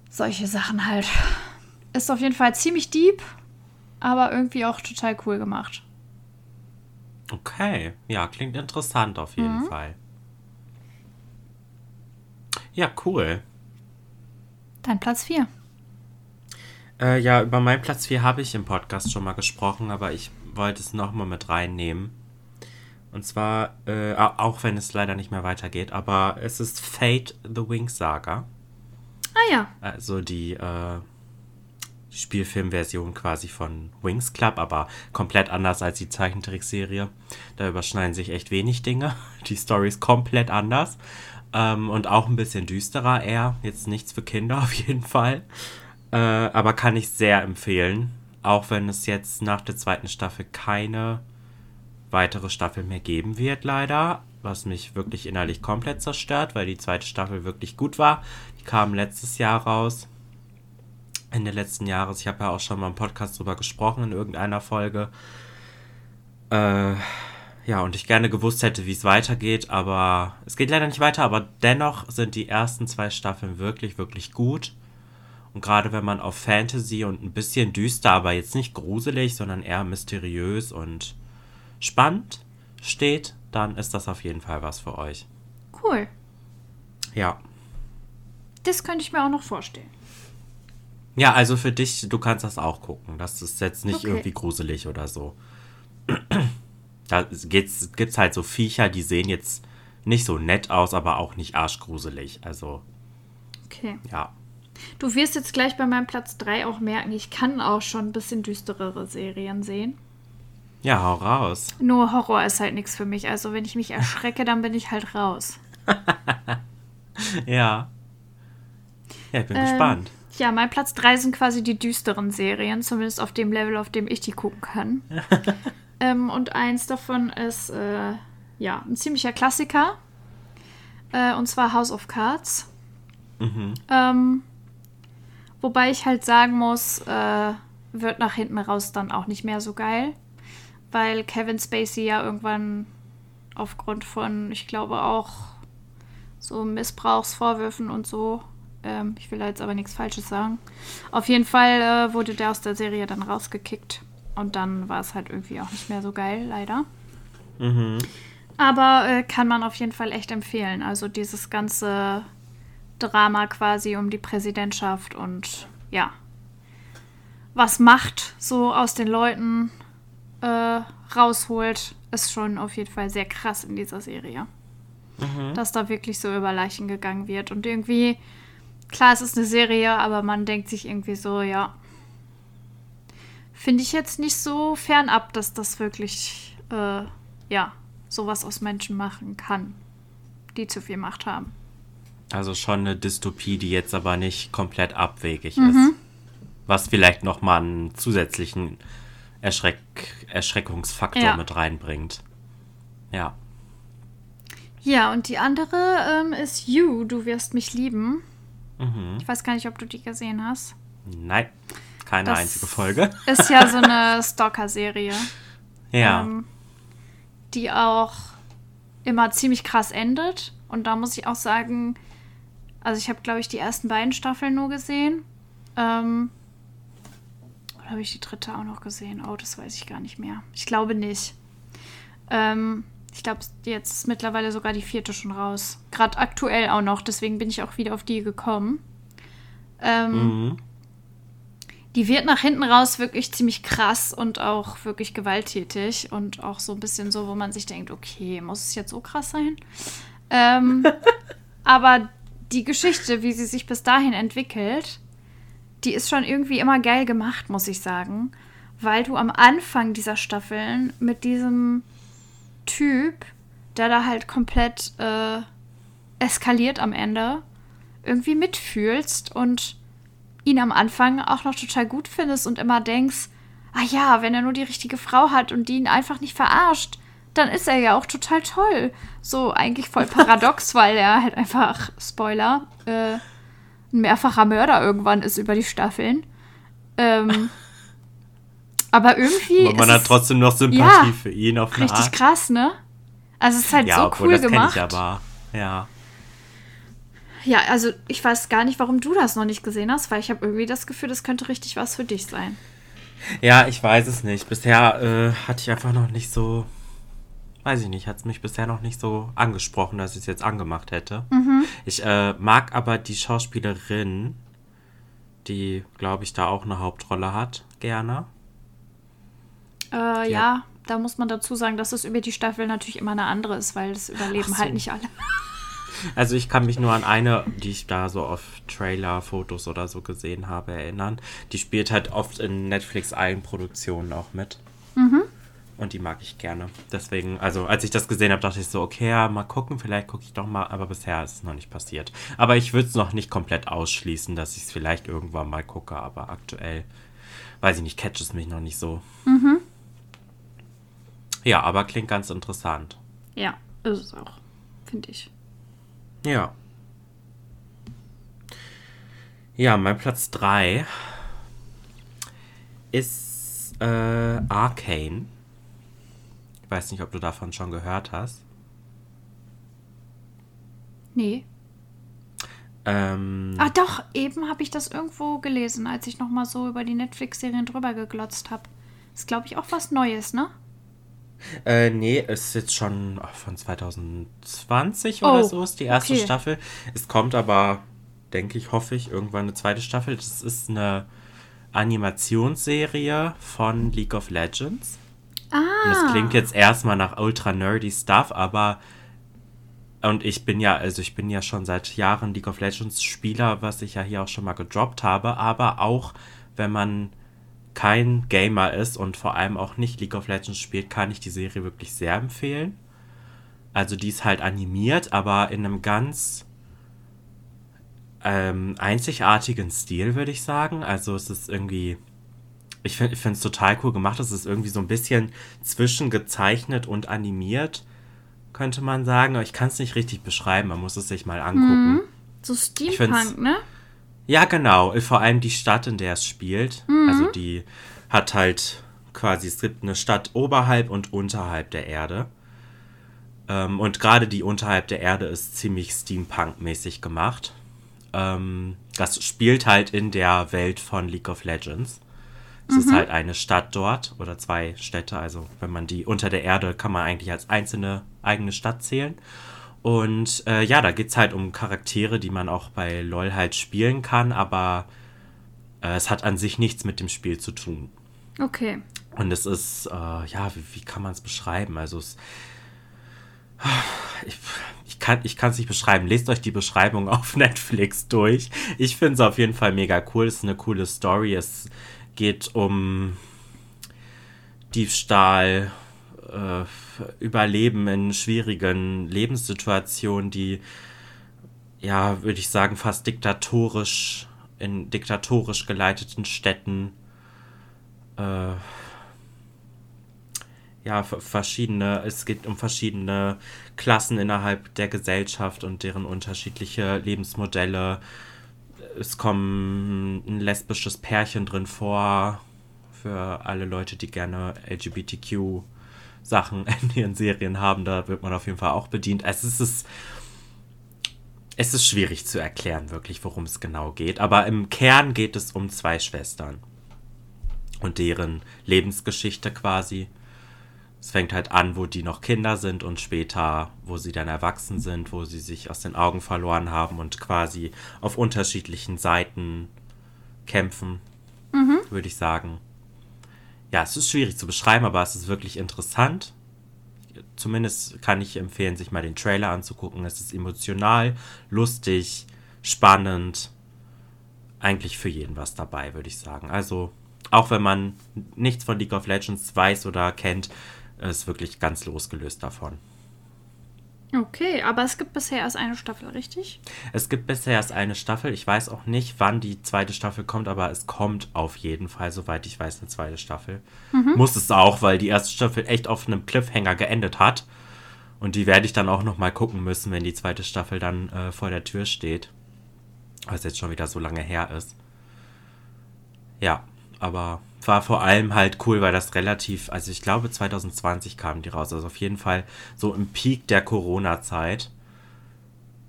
solche Sachen halt. Ist auf jeden Fall ziemlich deep, aber irgendwie auch total cool gemacht. Okay, ja, klingt interessant auf jeden mhm. Fall. Ja, cool. Dein Platz 4. Äh, ja, über meinen Platz 4 habe ich im Podcast schon mal gesprochen, aber ich wollte es nochmal mit reinnehmen. Und zwar, äh, auch wenn es leider nicht mehr weitergeht, aber es ist Fate the Wings Saga. Ah ja. Also die, äh, Spielfilmversion quasi von Wings Club, aber komplett anders als die Zeichentrickserie. Da überschneiden sich echt wenig Dinge. Die Story ist komplett anders. Ähm, und auch ein bisschen düsterer eher. Jetzt nichts für Kinder auf jeden Fall. Äh, aber kann ich sehr empfehlen. Auch wenn es jetzt nach der zweiten Staffel keine weitere Staffel mehr geben wird, leider. Was mich wirklich innerlich komplett zerstört, weil die zweite Staffel wirklich gut war. Die kam letztes Jahr raus. Ende letzten Jahres. Ich habe ja auch schon mal im Podcast drüber gesprochen in irgendeiner Folge. Äh, ja, und ich gerne gewusst hätte, wie es weitergeht, aber es geht leider nicht weiter, aber dennoch sind die ersten zwei Staffeln wirklich, wirklich gut. Und gerade wenn man auf Fantasy und ein bisschen düster, aber jetzt nicht gruselig, sondern eher mysteriös und spannend steht, dann ist das auf jeden Fall was für euch. Cool. Ja. Das könnte ich mir auch noch vorstellen. Ja, also für dich, du kannst das auch gucken. Das ist jetzt nicht okay. irgendwie gruselig oder so. Da gibt es halt so Viecher, die sehen jetzt nicht so nett aus, aber auch nicht arschgruselig. Also. Okay. Ja. Du wirst jetzt gleich bei meinem Platz 3 auch merken, ich kann auch schon ein bisschen düsterere Serien sehen. Ja, hau raus. Nur Horror ist halt nichts für mich. Also wenn ich mich erschrecke, dann bin ich halt raus. ja. Ja, ich bin ähm, gespannt. Ja, mein Platz 3 sind quasi die düsteren Serien, zumindest auf dem Level, auf dem ich die gucken kann. ähm, und eins davon ist, äh, ja, ein ziemlicher Klassiker. Äh, und zwar House of Cards. Mhm. Ähm, Wobei ich halt sagen muss, äh, wird nach hinten raus dann auch nicht mehr so geil. Weil Kevin Spacey ja irgendwann aufgrund von, ich glaube auch, so Missbrauchsvorwürfen und so, ähm, ich will da jetzt aber nichts Falsches sagen. Auf jeden Fall äh, wurde der aus der Serie dann rausgekickt. Und dann war es halt irgendwie auch nicht mehr so geil, leider. Mhm. Aber äh, kann man auf jeden Fall echt empfehlen. Also dieses ganze Drama quasi um die Präsidentschaft und ja, was Macht so aus den Leuten äh, rausholt, ist schon auf jeden Fall sehr krass in dieser Serie. Mhm. Dass da wirklich so über Leichen gegangen wird. Und irgendwie, klar, es ist eine Serie, aber man denkt sich irgendwie so, ja, finde ich jetzt nicht so fernab, dass das wirklich, äh, ja, sowas aus Menschen machen kann. die zu viel Macht haben. Also schon eine Dystopie, die jetzt aber nicht komplett abwegig mhm. ist. Was vielleicht nochmal einen zusätzlichen Erschreck Erschreckungsfaktor ja. mit reinbringt. Ja. Ja, und die andere ähm, ist You, du wirst mich lieben. Mhm. Ich weiß gar nicht, ob du die gesehen hast. Nein, keine das einzige Folge. Ist ja so eine Stalker-Serie. Ja. Ähm, die auch immer ziemlich krass endet. Und da muss ich auch sagen, also ich habe, glaube ich, die ersten beiden Staffeln nur gesehen. Ähm, oder habe ich die dritte auch noch gesehen? Oh, das weiß ich gar nicht mehr. Ich glaube nicht. Ähm, ich glaube, jetzt ist mittlerweile sogar die vierte schon raus. Gerade aktuell auch noch, deswegen bin ich auch wieder auf die gekommen. Ähm, mhm. Die wird nach hinten raus wirklich ziemlich krass und auch wirklich gewalttätig und auch so ein bisschen so, wo man sich denkt, okay, muss es jetzt so krass sein? Ähm, aber die Geschichte, wie sie sich bis dahin entwickelt, die ist schon irgendwie immer geil gemacht, muss ich sagen. Weil du am Anfang dieser Staffeln mit diesem Typ, der da halt komplett äh, eskaliert am Ende, irgendwie mitfühlst und ihn am Anfang auch noch total gut findest und immer denkst, ah ja, wenn er nur die richtige Frau hat und die ihn einfach nicht verarscht, dann ist er ja auch total toll. So eigentlich voll paradox, weil er halt einfach, Spoiler, äh, ein mehrfacher Mörder irgendwann ist über die Staffeln. Ähm, aber irgendwie. Aber man hat trotzdem noch Sympathie ja, für ihn auf eine Richtig Art. krass, ne? Also es ist halt ja, so obwohl, cool das gemacht. Ich aber. Ja. Ja, also ich weiß gar nicht, warum du das noch nicht gesehen hast, weil ich habe irgendwie das Gefühl, das könnte richtig was für dich sein. Ja, ich weiß es nicht. Bisher äh, hatte ich einfach noch nicht so weiß ich nicht, hat es mich bisher noch nicht so angesprochen, dass ich es jetzt angemacht hätte. Mhm. Ich äh, mag aber die Schauspielerin, die, glaube ich, da auch eine Hauptrolle hat, gerne. Äh, ja. ja. da muss man dazu sagen, dass es über die Staffel natürlich immer eine andere ist, weil das überleben so. halt nicht alle. Also ich kann mich nur an eine, die ich da so auf Trailer, Fotos oder so gesehen habe, erinnern. Die spielt halt oft in Netflix-Eigenproduktionen auch mit. Mhm. Und die mag ich gerne. Deswegen, also als ich das gesehen habe, dachte ich so, okay, ja, mal gucken, vielleicht gucke ich doch mal, aber bisher ist es noch nicht passiert. Aber ich würde es noch nicht komplett ausschließen, dass ich es vielleicht irgendwann mal gucke, aber aktuell, weiß ich nicht, catch es mich noch nicht so. Mhm. Ja, aber klingt ganz interessant. Ja, ist es auch, finde ich. Ja. Ja, mein Platz 3 ist äh, Arcane. Ich weiß nicht, ob du davon schon gehört hast. Nee. Ähm, ah, doch, eben habe ich das irgendwo gelesen, als ich nochmal so über die Netflix-Serien drüber geglotzt habe. Ist, glaube ich, auch was Neues, ne? Äh, nee, ist jetzt schon von 2020 oh, oder so, ist die erste okay. Staffel. Es kommt aber, denke ich, hoffe ich, irgendwann eine zweite Staffel. Das ist eine Animationsserie von League of Legends. Ah. Und das klingt jetzt erstmal nach ultra nerdy Stuff, aber und ich bin ja, also ich bin ja schon seit Jahren League of Legends Spieler, was ich ja hier auch schon mal gedroppt habe, aber auch wenn man kein Gamer ist und vor allem auch nicht League of Legends spielt, kann ich die Serie wirklich sehr empfehlen. Also die ist halt animiert, aber in einem ganz ähm, einzigartigen Stil, würde ich sagen. Also es ist irgendwie ich finde es total cool gemacht. Es ist irgendwie so ein bisschen zwischengezeichnet und animiert, könnte man sagen. Aber ich kann es nicht richtig beschreiben. Man muss es sich mal angucken. Mhm. So Steampunk, ne? Ja, genau. Vor allem die Stadt, in der es spielt. Mhm. Also die hat halt quasi, es gibt eine Stadt oberhalb und unterhalb der Erde. Ähm, und gerade die unterhalb der Erde ist ziemlich Steampunk-mäßig gemacht. Ähm, das spielt halt in der Welt von League of Legends. Es mhm. ist halt eine Stadt dort oder zwei Städte. Also wenn man die unter der Erde kann man eigentlich als einzelne eigene Stadt zählen. Und äh, ja, da geht es halt um Charaktere, die man auch bei LOL halt spielen kann, aber äh, es hat an sich nichts mit dem Spiel zu tun. Okay. Und es ist, äh, ja, wie, wie kann man es beschreiben? Also es, ich, ich kann es nicht beschreiben. Lest euch die Beschreibung auf Netflix durch. Ich finde es auf jeden Fall mega cool. Es ist eine coole Story. Es geht um Diebstahl, äh, Überleben in schwierigen Lebenssituationen, die, ja, würde ich sagen, fast diktatorisch, in diktatorisch geleiteten Städten, äh, ja, verschiedene, es geht um verschiedene Klassen innerhalb der Gesellschaft und deren unterschiedliche Lebensmodelle. Es kommt ein lesbisches Pärchen drin vor, für alle Leute, die gerne LGBTQ Sachen in ihren Serien haben, da wird man auf jeden Fall auch bedient. Es ist, es ist schwierig zu erklären, wirklich, worum es genau geht. Aber im Kern geht es um zwei Schwestern und deren Lebensgeschichte quasi. Es fängt halt an, wo die noch Kinder sind und später, wo sie dann erwachsen sind, wo sie sich aus den Augen verloren haben und quasi auf unterschiedlichen Seiten kämpfen, mhm. würde ich sagen. Ja, es ist schwierig zu beschreiben, aber es ist wirklich interessant. Zumindest kann ich empfehlen, sich mal den Trailer anzugucken. Es ist emotional, lustig, spannend. Eigentlich für jeden was dabei, würde ich sagen. Also, auch wenn man nichts von League of Legends weiß oder kennt, ist wirklich ganz losgelöst davon. Okay, aber es gibt bisher erst eine Staffel, richtig? Es gibt bisher erst eine Staffel. Ich weiß auch nicht, wann die zweite Staffel kommt, aber es kommt auf jeden Fall, soweit ich weiß, eine zweite Staffel. Mhm. Muss es auch, weil die erste Staffel echt auf einem Cliffhanger geendet hat. Und die werde ich dann auch noch mal gucken müssen, wenn die zweite Staffel dann äh, vor der Tür steht. Was jetzt schon wieder so lange her ist. Ja, aber war vor allem halt cool, weil das relativ, also ich glaube 2020 kamen die raus, also auf jeden Fall so im Peak der Corona-Zeit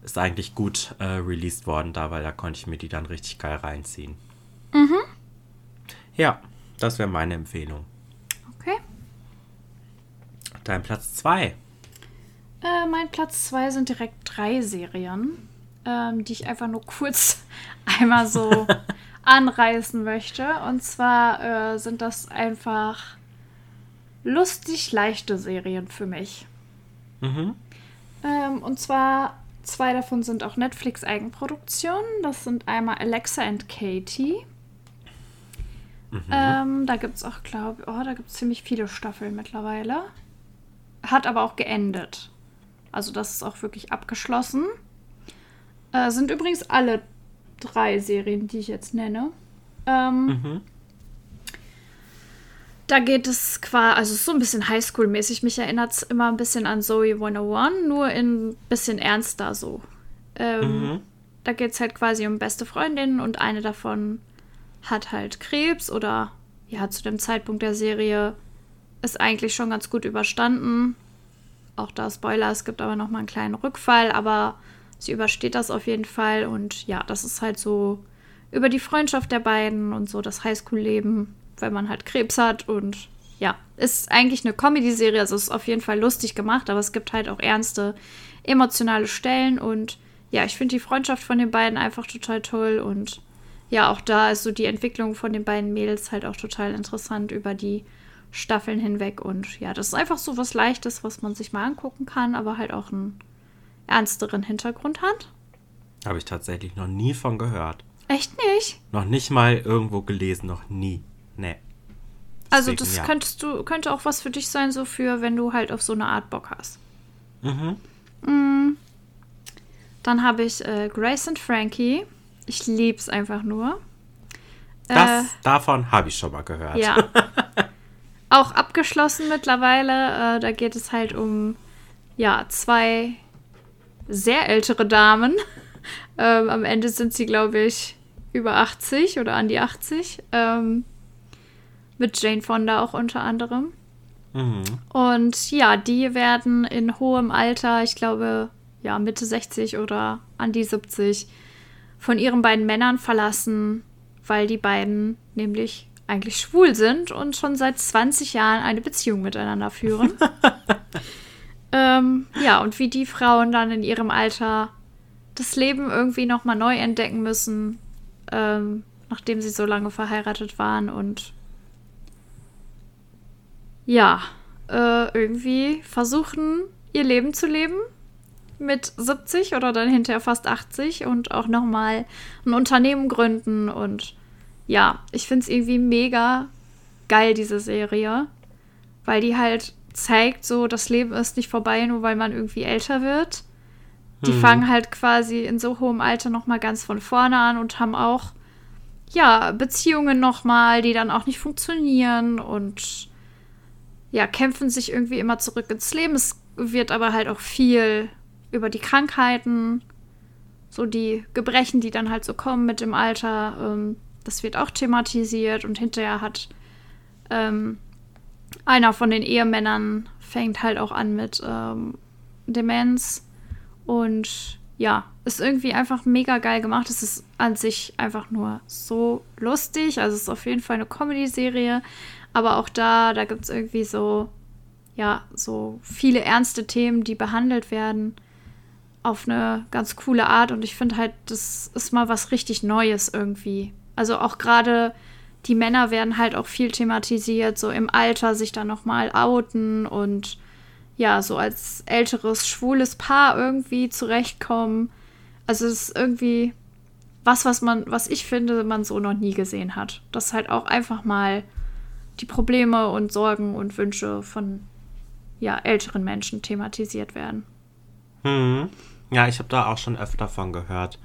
ist eigentlich gut äh, released worden da, weil da konnte ich mir die dann richtig geil reinziehen. Mhm. Ja, das wäre meine Empfehlung. Okay. Dein Platz 2. Äh, mein Platz 2 sind direkt drei Serien, ähm, die ich einfach nur kurz einmal so anreißen möchte. Und zwar äh, sind das einfach lustig leichte Serien für mich. Mhm. Ähm, und zwar zwei davon sind auch Netflix-Eigenproduktionen. Das sind einmal Alexa and Katie. Mhm. Ähm, da gibt es auch, glaube ich, oh, da gibt es ziemlich viele Staffeln mittlerweile. Hat aber auch geendet. Also das ist auch wirklich abgeschlossen. Äh, sind übrigens alle drei Serien, die ich jetzt nenne. Ähm, mhm. Da geht es quasi, also so ein bisschen Highschool-mäßig. Mich erinnert es immer ein bisschen an Zoe 101, nur ein bisschen ernster so. Ähm, mhm. Da geht es halt quasi um beste Freundinnen und eine davon hat halt Krebs oder ja, zu dem Zeitpunkt der Serie ist eigentlich schon ganz gut überstanden. Auch da Spoiler, es gibt aber nochmal einen kleinen Rückfall, aber sie übersteht das auf jeden Fall und ja, das ist halt so über die Freundschaft der beiden und so das Highschool-Leben, weil man halt Krebs hat und ja, ist eigentlich eine Comedy-Serie, also ist auf jeden Fall lustig gemacht, aber es gibt halt auch ernste, emotionale Stellen und ja, ich finde die Freundschaft von den beiden einfach total toll und ja, auch da ist so die Entwicklung von den beiden Mädels halt auch total interessant über die Staffeln hinweg und ja, das ist einfach so was Leichtes, was man sich mal angucken kann, aber halt auch einen ernsteren Hintergrund hat. Habe ich tatsächlich noch nie von gehört. Echt nicht? Noch nicht mal irgendwo gelesen, noch nie. Nee. also das ja. könntest du, könnte auch was für dich sein, so für, wenn du halt auf so eine Art Bock hast. Mhm. Mm. Dann habe ich äh, Grace und Frankie. Ich liebe es einfach nur. Das, äh, davon habe ich schon mal gehört. Ja. auch abgeschlossen mittlerweile. Äh, da geht es halt um ja, zwei sehr ältere Damen. Ähm, am Ende sind sie, glaube ich, über 80 oder an die 80. Ähm, mit Jane Fonda auch unter anderem. Mhm. Und ja, die werden in hohem Alter, ich glaube, ja, Mitte 60 oder an die 70, von ihren beiden Männern verlassen, weil die beiden nämlich eigentlich schwul sind und schon seit 20 Jahren eine Beziehung miteinander führen. ähm, ja, und wie die Frauen dann in ihrem Alter das Leben irgendwie nochmal neu entdecken müssen, ähm, nachdem sie so lange verheiratet waren und ja, äh, irgendwie versuchen, ihr Leben zu leben mit 70 oder dann hinterher fast 80 und auch nochmal ein Unternehmen gründen und ja, ich finde es irgendwie mega geil, diese Serie, weil die halt zeigt, so das Leben ist nicht vorbei, nur weil man irgendwie älter wird. Die hm. fangen halt quasi in so hohem Alter nochmal ganz von vorne an und haben auch, ja, Beziehungen nochmal, die dann auch nicht funktionieren und ja, kämpfen sich irgendwie immer zurück ins Leben. Es wird aber halt auch viel über die Krankheiten, so die Gebrechen, die dann halt so kommen mit dem Alter, ähm, das wird auch thematisiert und hinterher hat ähm, einer von den Ehemännern fängt halt auch an mit ähm, Demenz und ja, ist irgendwie einfach mega geil gemacht. Es ist an sich einfach nur so lustig. Also es ist auf jeden Fall eine Comedy-Serie. Aber auch da, da gibt es irgendwie so, ja, so viele ernste Themen, die behandelt werden auf eine ganz coole Art. Und ich finde halt, das ist mal was richtig Neues irgendwie. Also auch gerade die Männer werden halt auch viel thematisiert, so im Alter sich dann nochmal outen und ja, so als älteres, schwules Paar irgendwie zurechtkommen. Also es ist irgendwie was, was man, was ich finde, man so noch nie gesehen hat. Dass halt auch einfach mal die Probleme und Sorgen und Wünsche von ja, älteren Menschen thematisiert werden. Hm. Ja, ich habe da auch schon öfter von gehört.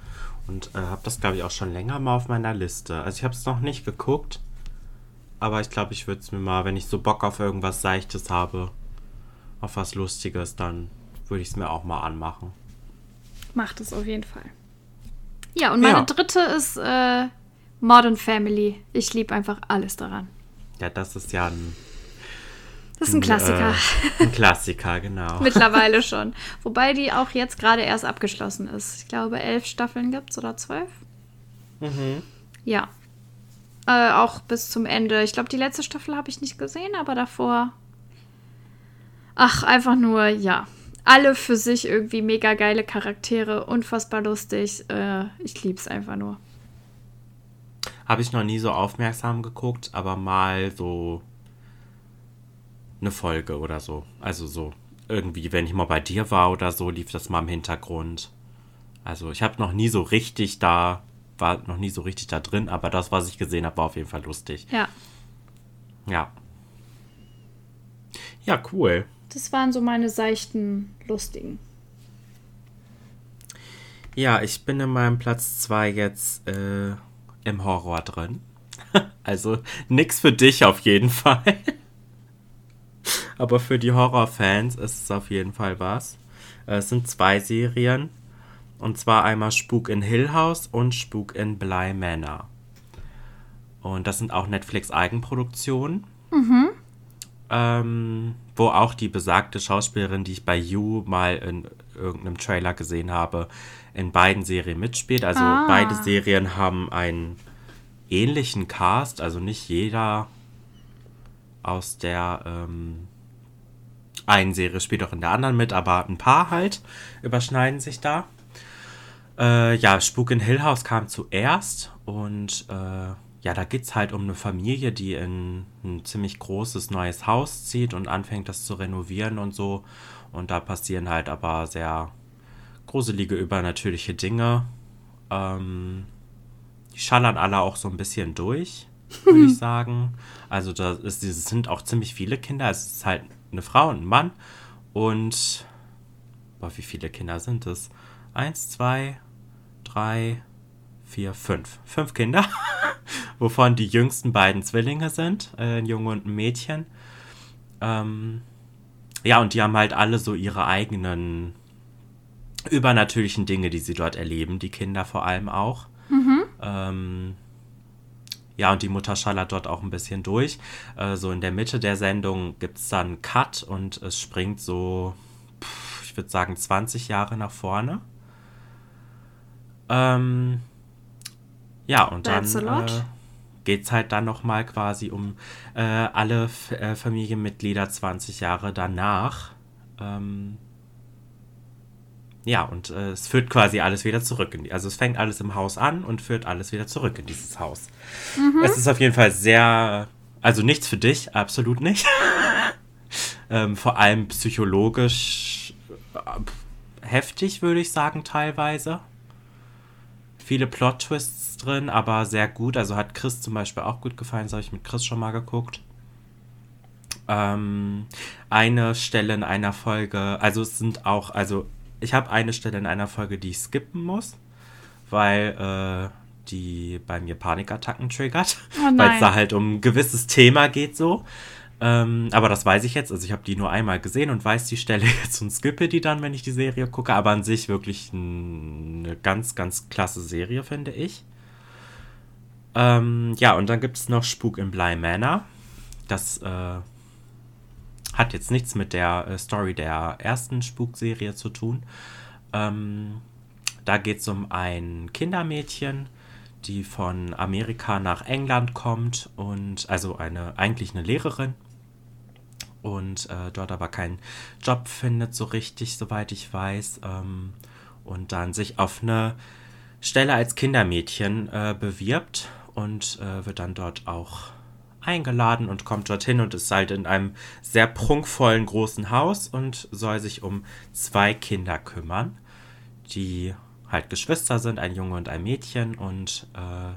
Und äh, habe das, glaube ich, auch schon länger mal auf meiner Liste. Also ich habe es noch nicht geguckt. Aber ich glaube, ich würde es mir mal, wenn ich so Bock auf irgendwas Seichtes habe, auf was Lustiges, dann würde ich es mir auch mal anmachen. Macht es auf jeden Fall. Ja, und meine ja. dritte ist äh, Modern Family. Ich liebe einfach alles daran. Ja, das ist ja ein. Das ist ein, Klassiker. Äh, ein Klassiker, genau. Mittlerweile schon. Wobei die auch jetzt gerade erst abgeschlossen ist. Ich glaube, elf Staffeln gibt es oder zwölf. Mhm. Ja. Äh, auch bis zum Ende. Ich glaube, die letzte Staffel habe ich nicht gesehen, aber davor Ach, einfach nur, ja. Alle für sich irgendwie mega geile Charaktere, unfassbar lustig. Äh, ich lieb's einfach nur. Habe ich noch nie so aufmerksam geguckt, aber mal so eine Folge oder so. Also so irgendwie, wenn ich mal bei dir war oder so, lief das mal im Hintergrund. Also ich habe noch nie so richtig da, war noch nie so richtig da drin, aber das, was ich gesehen habe, war auf jeden Fall lustig. Ja. Ja. Ja, cool. Das waren so meine seichten, lustigen. Ja, ich bin in meinem Platz 2 jetzt äh, im Horror drin. also nix für dich auf jeden Fall. Aber für die Horrorfans ist es auf jeden Fall was. Äh, es sind zwei Serien. Und zwar einmal Spuk in Hill House und Spuk in Bly Manor. Und das sind auch Netflix-Eigenproduktionen. Mhm ähm, wo auch die besagte Schauspielerin, die ich bei You mal in irgendeinem Trailer gesehen habe, in beiden Serien mitspielt. Also ah. beide Serien haben einen ähnlichen Cast, also nicht jeder aus der ähm, einen Serie spielt auch in der anderen mit, aber ein paar halt überschneiden sich da. Äh, ja, Spuk in Hill House kam zuerst und äh, ja, da geht es halt um eine Familie, die in ein ziemlich großes neues Haus zieht und anfängt, das zu renovieren und so. Und da passieren halt aber sehr gruselige, übernatürliche Dinge. Ähm, die schallern alle auch so ein bisschen durch, würde ich sagen. Also da ist, es sind auch ziemlich viele Kinder. Es ist halt eine Frau und ein Mann. Und boah, wie viele Kinder sind es? Eins, zwei, drei, vier, fünf. Fünf Kinder, wovon die jüngsten beiden Zwillinge sind, äh, ein Junge und ein Mädchen. Ähm, ja, und die haben halt alle so ihre eigenen übernatürlichen Dinge, die sie dort erleben, die Kinder vor allem auch. Mhm. Ähm, ja, und die Mutter schallert dort auch ein bisschen durch. Äh, so in der Mitte der Sendung gibt es dann einen Cut und es springt so, ich würde sagen, 20 Jahre nach vorne. Ähm, ja, und That's dann äh, geht es halt dann nochmal quasi um äh, alle F äh, Familienmitglieder 20 Jahre danach. Ähm, ja, und äh, es führt quasi alles wieder zurück. In die, also es fängt alles im Haus an und führt alles wieder zurück in dieses Haus. Mhm. Es ist auf jeden Fall sehr, also nichts für dich, absolut nicht. ähm, vor allem psychologisch äh, heftig, würde ich sagen, teilweise. Viele Plot-Twists drin, aber sehr gut. Also hat Chris zum Beispiel auch gut gefallen. Das habe ich mit Chris schon mal geguckt. ähm, eine Stelle in einer Folge, also es sind auch, also ich habe eine Stelle in einer Folge, die ich skippen muss, weil äh, die bei mir Panikattacken triggert, Oh weil es da halt um ein gewisses Thema geht so. Ähm, aber das weiß ich jetzt, also ich habe die nur einmal gesehen und weiß die Stelle jetzt und skippe die dann, wenn ich die Serie gucke. Aber an sich wirklich ein, eine ganz, ganz klasse Serie, finde ich. Ähm, ja, und dann gibt es noch Spuk im Bly Manor. Das äh, hat jetzt nichts mit der äh, Story der ersten Spukserie zu tun. Ähm, da geht es um ein Kindermädchen, die von Amerika nach England kommt und also eine eigentlich eine Lehrerin und äh, dort aber keinen Job findet so richtig, soweit ich weiß, ähm, und dann sich auf eine Stelle als Kindermädchen äh, bewirbt und äh, wird dann dort auch eingeladen und kommt dorthin und ist halt in einem sehr prunkvollen großen Haus und soll sich um zwei Kinder kümmern, die halt Geschwister sind, ein Junge und ein Mädchen und äh,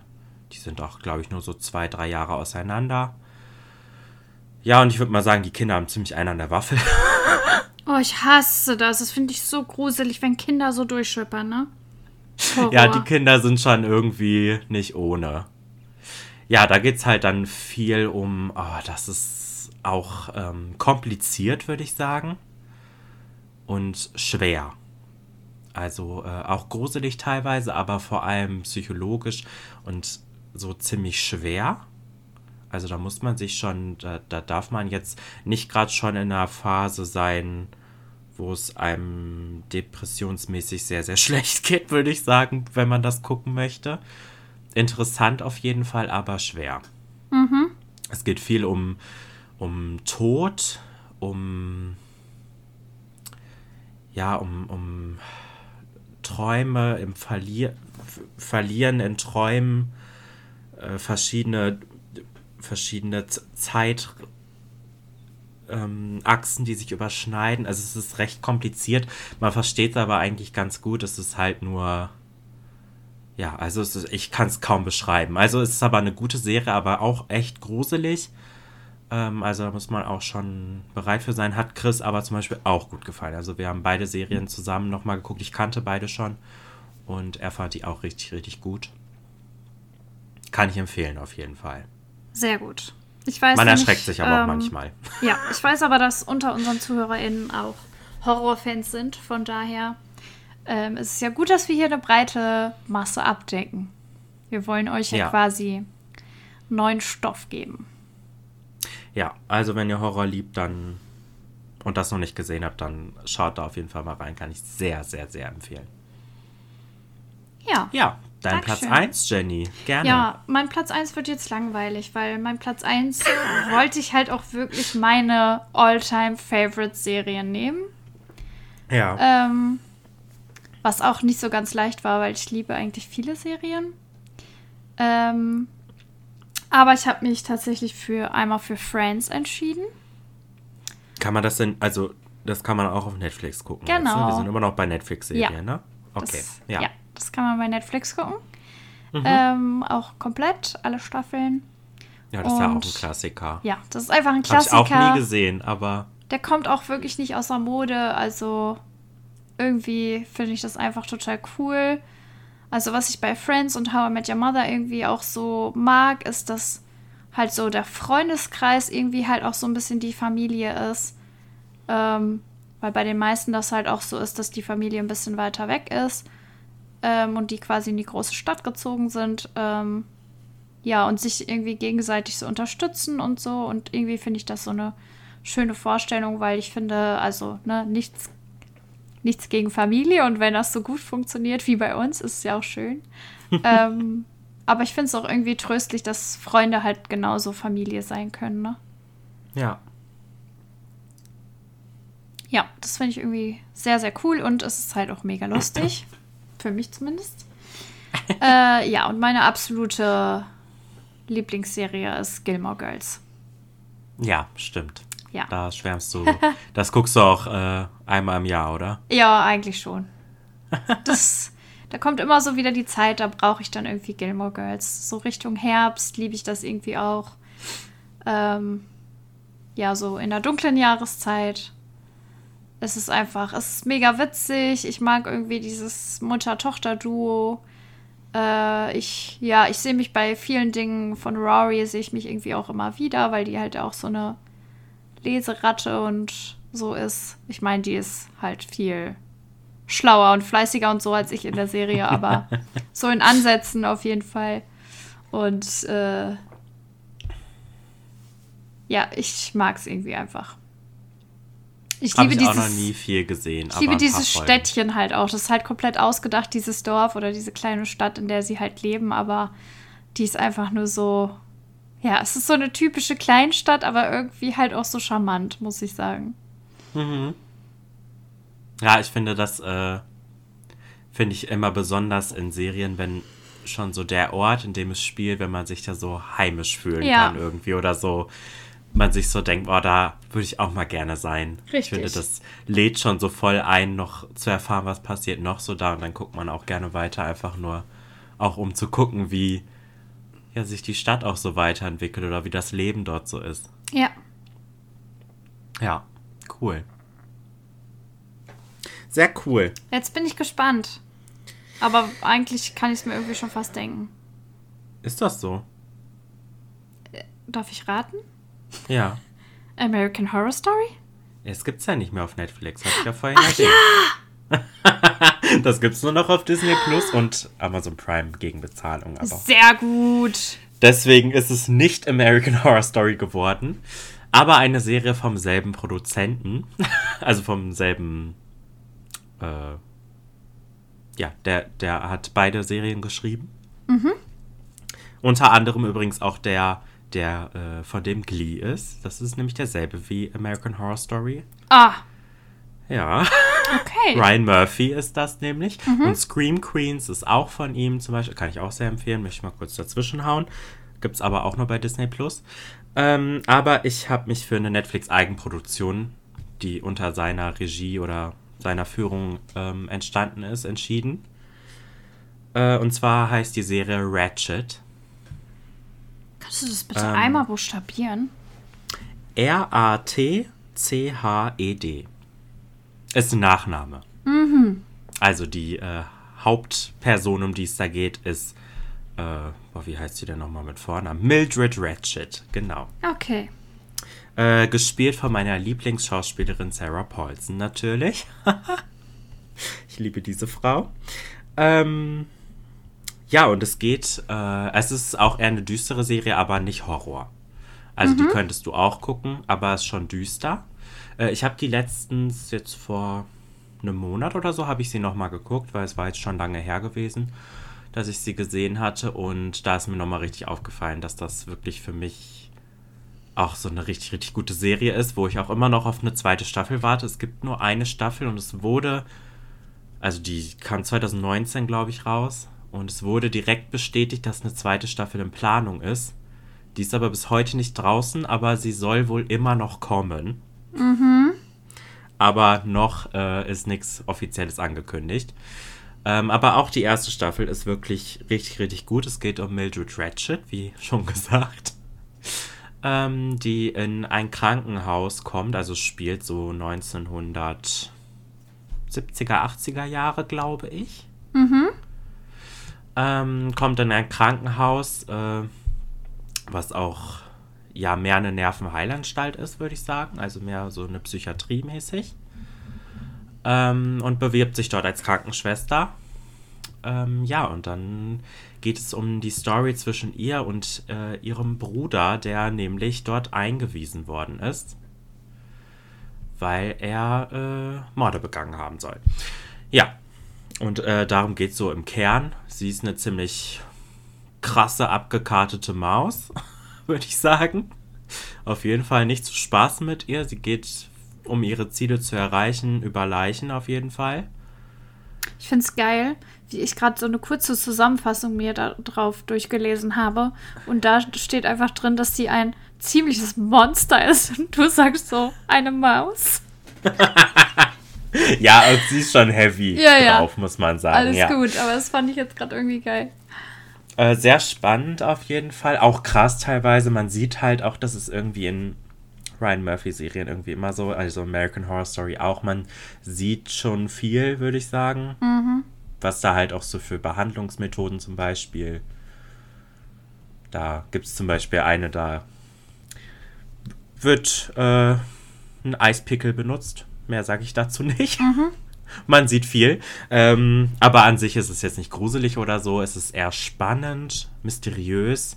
die sind auch, glaube ich, nur so zwei, drei Jahre auseinander. Ja, und ich würde mal sagen, die Kinder haben ziemlich einen an der Waffel. Oh, ich hasse das. Das finde ich so gruselig, wenn Kinder so durchschippern, ne? Horror. Ja, die Kinder sind schon irgendwie nicht ohne. Ja, da geht es halt dann viel um, oh, das ist auch ähm, kompliziert, würde ich sagen. Und schwer. Also äh, auch gruselig teilweise, aber vor allem psychologisch und so ziemlich schwer. Also da muss man sich schon, da, da darf man jetzt nicht gerade schon in einer Phase sein, wo es einem depressionsmäßig sehr, sehr schlecht geht, würde ich sagen, wenn man das gucken möchte. Interessant auf jeden Fall, aber schwer. Es geht viel um, um Tod, um ja, um, um Träume, im Verlier Verlieren in Träumen, äh, verschiedene, verschiedene Z- Zeit, ähm, die sich überschneiden. Also es ist recht kompliziert. Man versteht es aber eigentlich ganz gut. Es ist halt nur. Ja, also ist, ich kann es kaum beschreiben. Also es ist aber eine gute Serie, aber auch echt gruselig. Ähm, also da muss man auch schon bereit für sein. Hat Chris aber zum Beispiel auch gut gefallen. Also wir haben beide Serien zusammen nochmal geguckt. Ich kannte beide schon. Und er fand die auch richtig, richtig gut. Kann ich empfehlen auf jeden Fall. Sehr gut. Ich weiß Man erschreckt sich aber auch ähm, manchmal. Ja, ich weiß aber, dass unter unseren ZuhörerInnen auch Horrorfans sind. Von daher ähm, ist es ja gut, dass wir hier eine breite Masse abdecken. Wir wollen euch ja, Ja. quasi neuen Stoff geben. Ja, also wenn ihr Horror liebt, dann und das noch nicht gesehen habt, dann schaut da auf jeden Fall mal rein. Kann ich sehr, sehr, sehr empfehlen. Ja. Ja, dein Dankeschön. Platz 1, Jenny. Gerne. Ja, mein Platz 1 wird jetzt langweilig, weil mein Platz 1 wollte ich halt auch wirklich meine All-Time-Favorite-Serien nehmen. Ja. Ähm, was auch nicht so ganz leicht war, weil ich liebe eigentlich viele Serien. Ähm, aber ich habe mich tatsächlich für einmal für Friends entschieden. Kann man das denn, also das kann man auch auf Netflix gucken. Jetzt, ne? Genau. Wir sind immer noch bei Netflix-Serien, Ja. ne? Okay. Das, ja. ja. das kann man bei Netflix gucken. Mhm. Ähm, auch komplett, alle Staffeln. Ja, das ist ja auch ein Und- Klassiker. Ja, das ist einfach ein Habe ich auch Klassiker. nie gesehen, aber Der kommt auch wirklich nicht außer Mode. Also irgendwie finde ich das einfach total cool. Also was ich bei Friends und How I Met Your Mother irgendwie auch so mag, ist, dass halt so der Freundeskreis irgendwie halt auch so ein bisschen die Familie ist. Ähm, weil bei den meisten das halt auch so ist, dass die Familie ein bisschen weiter weg ist ähm, und die quasi in die große Stadt gezogen sind. Ähm, ja, und sich irgendwie gegenseitig so unterstützen und so. Und irgendwie finde ich das so eine schöne Vorstellung, weil ich finde, also, ne, nichts, nichts gegen Familie und wenn das so gut funktioniert wie bei uns, ist es ja auch schön. ähm, aber ich finde es auch irgendwie tröstlich, dass Freunde halt genauso Familie sein können, ne? ja. Ja, das finde ich irgendwie sehr, sehr cool und es ist halt auch mega lustig. Für mich zumindest. äh, ja, und meine absolute Lieblingsserie ist Gilmore Girls. Ja, stimmt. Ja. Da schwärmst du. Das guckst du auch äh, einmal im Jahr, oder? Ja, eigentlich schon. Das, da kommt immer so wieder die Zeit, da brauche ich dann irgendwie Gilmore Girls. So Richtung Herbst liebe ich das irgendwie auch. Ähm, ja, so in der dunklen Jahreszeit. Es ist einfach, es ist mega witzig. Ich mag irgendwie dieses Mutter-Tochter-Duo. Äh, ich, ja, ich sehe mich bei vielen Dingen von Rory, sehe ich mich irgendwie auch immer wieder, weil die halt auch so eine Leseratte und so ist. Ich meine, die ist halt viel schlauer und fleißiger und so als ich in der Serie, aber so in Ansätzen auf jeden Fall. Und äh, ja, ich mag es irgendwie einfach. Ich liebe ich dieses, auch noch nie viel gesehen. Ich liebe dieses Städtchen halt auch. Das ist halt komplett ausgedacht, dieses Dorf oder diese kleine Stadt, in der sie halt leben, aber die ist einfach nur so. Ja, es ist so eine typische Kleinstadt, aber irgendwie halt auch so charmant, muss ich sagen. Mhm. Ja, ich finde das, äh, finde ich immer besonders in Serien, wenn schon so der Ort, in dem es spielt, wenn man sich da so heimisch fühlen ja. kann irgendwie oder so man sich so denkt, oh, da würde ich auch mal gerne sein. Richtig. Ich finde, das lädt schon so voll ein, noch zu erfahren, was passiert noch so da. Und dann guckt man auch gerne weiter, einfach nur auch um zu gucken, wie ja, sich die Stadt auch so weiterentwickelt oder wie das Leben dort so ist. Ja. Ja, cool. Sehr cool. Jetzt bin ich gespannt. Aber eigentlich kann ich es mir irgendwie schon fast denken. Ist das so? Darf ich raten? Ja. American Horror Story? Es gibt's ja nicht mehr auf Netflix, hatte ich ja vorhin Ach, erwähnt. Ja! das gibt's nur noch auf Disney Plus und Amazon Prime gegen Bezahlung. Aber Sehr gut. Deswegen ist es nicht American Horror Story geworden, aber eine Serie vom selben Produzenten, also vom selben, äh, ja, der, der hat beide Serien geschrieben. Mhm. Unter anderem übrigens auch der der äh, von dem Glee ist. Das ist nämlich derselbe wie American Horror Story. Ah. Ja. Okay. Ryan Murphy ist das nämlich. Mhm. Und Scream Queens ist auch von ihm zum Beispiel. Kann ich auch sehr empfehlen. Möchte ich mal kurz dazwischen hauen. Gibt es aber auch nur bei Disney Plus. Ähm, aber ich habe mich für eine Netflix-Eigenproduktion, die unter seiner Regie oder seiner Führung ähm, entstanden ist, entschieden. Äh, und zwar heißt die Serie Ratchet. Kannst du das bitte ähm, einmal buchstabieren? R-A-T-C-H-E-D. Ist ein Nachname. Mhm. Also die äh, Hauptperson, um die es da geht, ist, äh, boah, wie heißt sie denn nochmal mit Vornamen? Mildred Ratchet, genau. Okay. Äh, gespielt von meiner Lieblingsschauspielerin Sarah Paulson natürlich. ich liebe diese Frau. Ähm, ja, und es geht, äh, es ist auch eher eine düstere Serie, aber nicht Horror. Also mhm. die könntest du auch gucken, aber es ist schon düster. Äh, ich habe die letztens jetzt vor einem Monat oder so habe ich sie nochmal geguckt, weil es war jetzt schon lange her gewesen, dass ich sie gesehen hatte. Und da ist mir nochmal richtig aufgefallen, dass das wirklich für mich auch so eine richtig, richtig gute Serie ist, wo ich auch immer noch auf eine zweite Staffel warte. Es gibt nur eine Staffel und es wurde, also die kam 2019, glaube ich, raus. Und es wurde direkt bestätigt, dass eine zweite Staffel in Planung ist. Die ist aber bis heute nicht draußen, aber sie soll wohl immer noch kommen. Mhm. Aber noch äh, ist nichts Offizielles angekündigt. Ähm, aber auch die erste Staffel ist wirklich richtig, richtig gut. Es geht um Mildred Ratchet, wie schon gesagt. Ähm, die in ein Krankenhaus kommt, also spielt so 1970er, 80er Jahre, glaube ich. Mhm ähm, kommt in ein Krankenhaus, äh, was auch ja mehr eine Nervenheilanstalt ist, würde ich sagen, also mehr so eine Psychiatrie mäßig. Ähm, und bewirbt sich dort als Krankenschwester. Ähm, ja, und dann geht es um die Story zwischen ihr und äh, ihrem Bruder, der nämlich dort eingewiesen worden ist, weil er äh, Morde begangen haben soll. Ja, und äh, darum geht es so im Kern. Sie ist eine ziemlich krasse, abgekartete Maus, würde ich sagen. Auf jeden Fall nicht zu spaßen mit ihr. Sie geht, um ihre Ziele zu erreichen, über Leichen auf jeden Fall. Ich finde es geil, wie ich gerade so eine kurze Zusammenfassung mir darauf durchgelesen habe. Und da steht einfach drin, dass sie ein ziemliches Monster ist. Und du sagst so, eine Maus. ja, und sie ist schon heavy ja, drauf, ja. muss man sagen. Alles ja. gut, aber das fand ich jetzt gerade irgendwie geil. Äh, sehr spannend auf jeden Fall. Auch krass teilweise. Man sieht halt auch, dass es irgendwie in Ryan Murphy-Serien irgendwie immer so. Also American Horror Story auch. Man sieht schon viel, würde ich sagen. Mhm. Was da halt auch so für Behandlungsmethoden zum Beispiel. Da gibt es zum Beispiel eine, da wird äh, ein Eispickel benutzt. Mehr sage ich dazu nicht. Man sieht viel. Ähm, aber an sich ist es jetzt nicht gruselig oder so. Es ist eher spannend, mysteriös.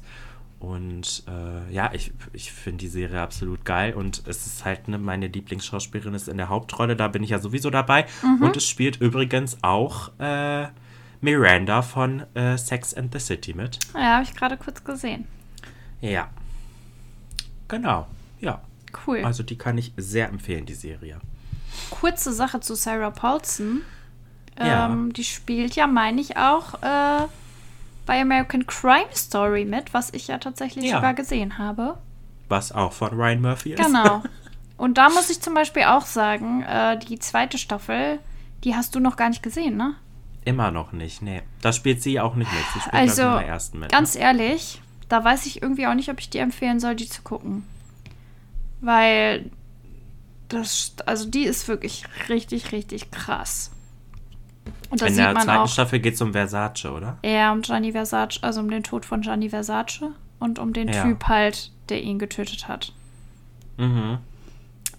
Und äh, ja, ich, ich finde die Serie absolut geil. Und es ist halt, ne, meine Lieblingsschauspielerin ist in der Hauptrolle. Da bin ich ja sowieso dabei. Und es spielt übrigens auch äh, Miranda von äh, Sex and the City mit. Ja, habe ich gerade kurz gesehen. Ja. Genau. Ja. Cool. Also die kann ich sehr empfehlen, die Serie. Kurze Sache zu Sarah Paulson. Ja. Ähm, die spielt ja, meine ich, auch äh, bei American Crime Story mit, was ich ja tatsächlich Ja. sogar gesehen habe. Was auch von Ryan Murphy ist. Genau. Und da muss ich zum Beispiel auch sagen, äh, die zweite Staffel, die hast du noch gar nicht gesehen, ne? Immer noch nicht, nee. Da spielt sie auch nicht mit. Sie spielt Also, in der ersten mit. ganz ehrlich, da weiß ich irgendwie auch nicht, ob ich dir empfehlen soll, die zu gucken. Weil das, also die ist wirklich richtig, richtig krass. Und da in der zweiten auch Staffel geht es um Versace, oder? eher um Gianni Versace, also um den Tod von Gianni Versace und um den Ja. Typ halt, der ihn getötet hat. Mhm.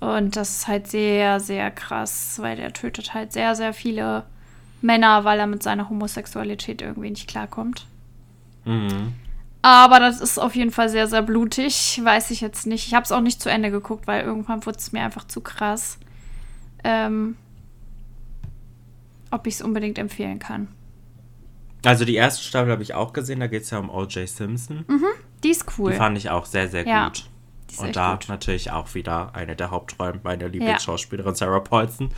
Und das ist halt sehr, sehr krass, weil der tötet halt sehr, sehr viele Männer, weil er mit seiner Homosexualität irgendwie nicht klarkommt. Mhm. Aber das ist auf jeden Fall sehr, sehr blutig. Weiß ich jetzt nicht. Ich habe es auch nicht zu Ende geguckt, weil irgendwann wurde es mir einfach zu krass. Ähm, ob ich es unbedingt empfehlen kann. Also die erste Staffel habe ich auch gesehen, da geht es ja um O.J. Simpson. Die ist Die cool. fand ich auch sehr, sehr Ja, gut. die ist Und da gut. natürlich auch wieder eine der Hauptrollen meiner Lieblingsschauspielerin Sarah Paulson.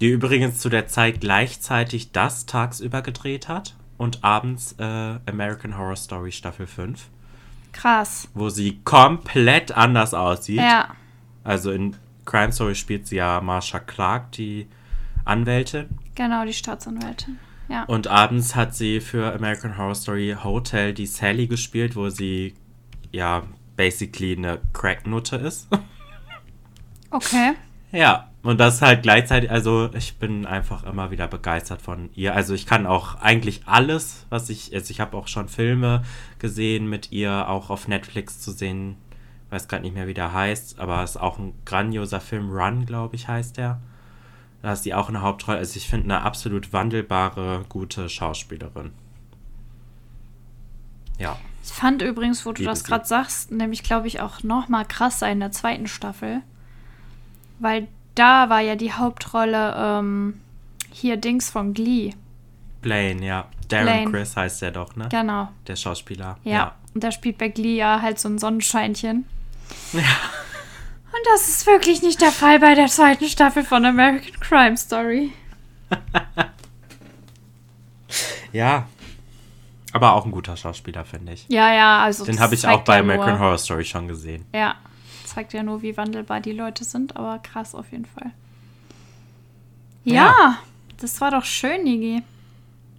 Die übrigens zu der Zeit gleichzeitig das tagsüber gedreht hat und abends äh, American Horror Story Staffel 5, Krass. wo sie komplett anders aussieht. Ja. Also in Crime Story spielt sie ja Marsha Clark, die Anwältin. Genau, die Staatsanwältin. Ja. Und abends hat sie für American Horror Story Hotel die Sally gespielt, wo sie ja basically eine Cracknutte ist. Okay. ja, und das halt gleichzeitig, also ich bin einfach immer wieder begeistert von ihr. Also ich kann auch eigentlich alles, was ich, also ich habe auch schon Filme gesehen mit ihr, auch auf Netflix zu sehen. Weiß gerade nicht mehr, wie der heißt, aber es ist auch ein grandioser Film. Run, glaube ich, heißt der. Da ist sie auch eine Hauptrolle. Also ich finde eine absolut wandelbare, gute Schauspielerin. Ja. Ich fand übrigens, wo du Liebe das gerade sagst, nämlich glaube ich auch noch mal krasser in der zweiten Staffel, weil da war ja die Hauptrolle ähm, hier Dings von Glee. Blaine, ja. Darren Blaine. Chris heißt der doch, ne? Genau. Der Schauspieler. Ja. Und da spielt bei Glee ja halt so ein Sonnenscheinchen. Ja. Und das ist wirklich nicht der Fall bei der zweiten Staffel von American Crime Story. Ja. Aber auch ein guter Schauspieler, finde ich. Ja, ja, also. Den habe ich auch bei ja American Horror Story schon gesehen. Ja, zeigt ja nur, wie wandelbar die Leute sind, aber krass auf jeden Fall. Ja, Ja. das war doch schön, Nigi.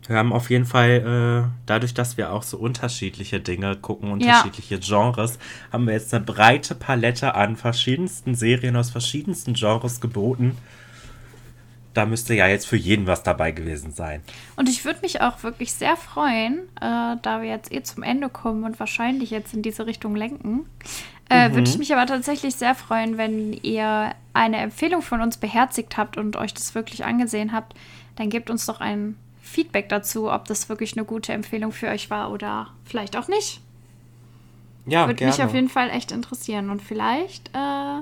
Wir haben auf jeden Fall, äh, dadurch, dass wir auch so unterschiedliche Dinge gucken, unterschiedliche Genres, haben wir jetzt eine breite Palette an verschiedensten Serien aus verschiedensten Genres geboten. Da müsste ja jetzt für jeden was dabei gewesen sein. Und ich würde mich auch wirklich sehr freuen, äh, da wir jetzt eh zum Ende kommen und wahrscheinlich jetzt in diese Richtung lenken, äh, würde ich mich aber tatsächlich sehr freuen, wenn ihr eine Empfehlung von uns beherzigt habt und euch das wirklich angesehen habt. Dann gebt uns doch ein Feedback dazu, ob das wirklich eine gute Empfehlung für euch war oder vielleicht auch nicht. Ja, Würde mich auf jeden Fall echt interessieren. Und vielleicht äh,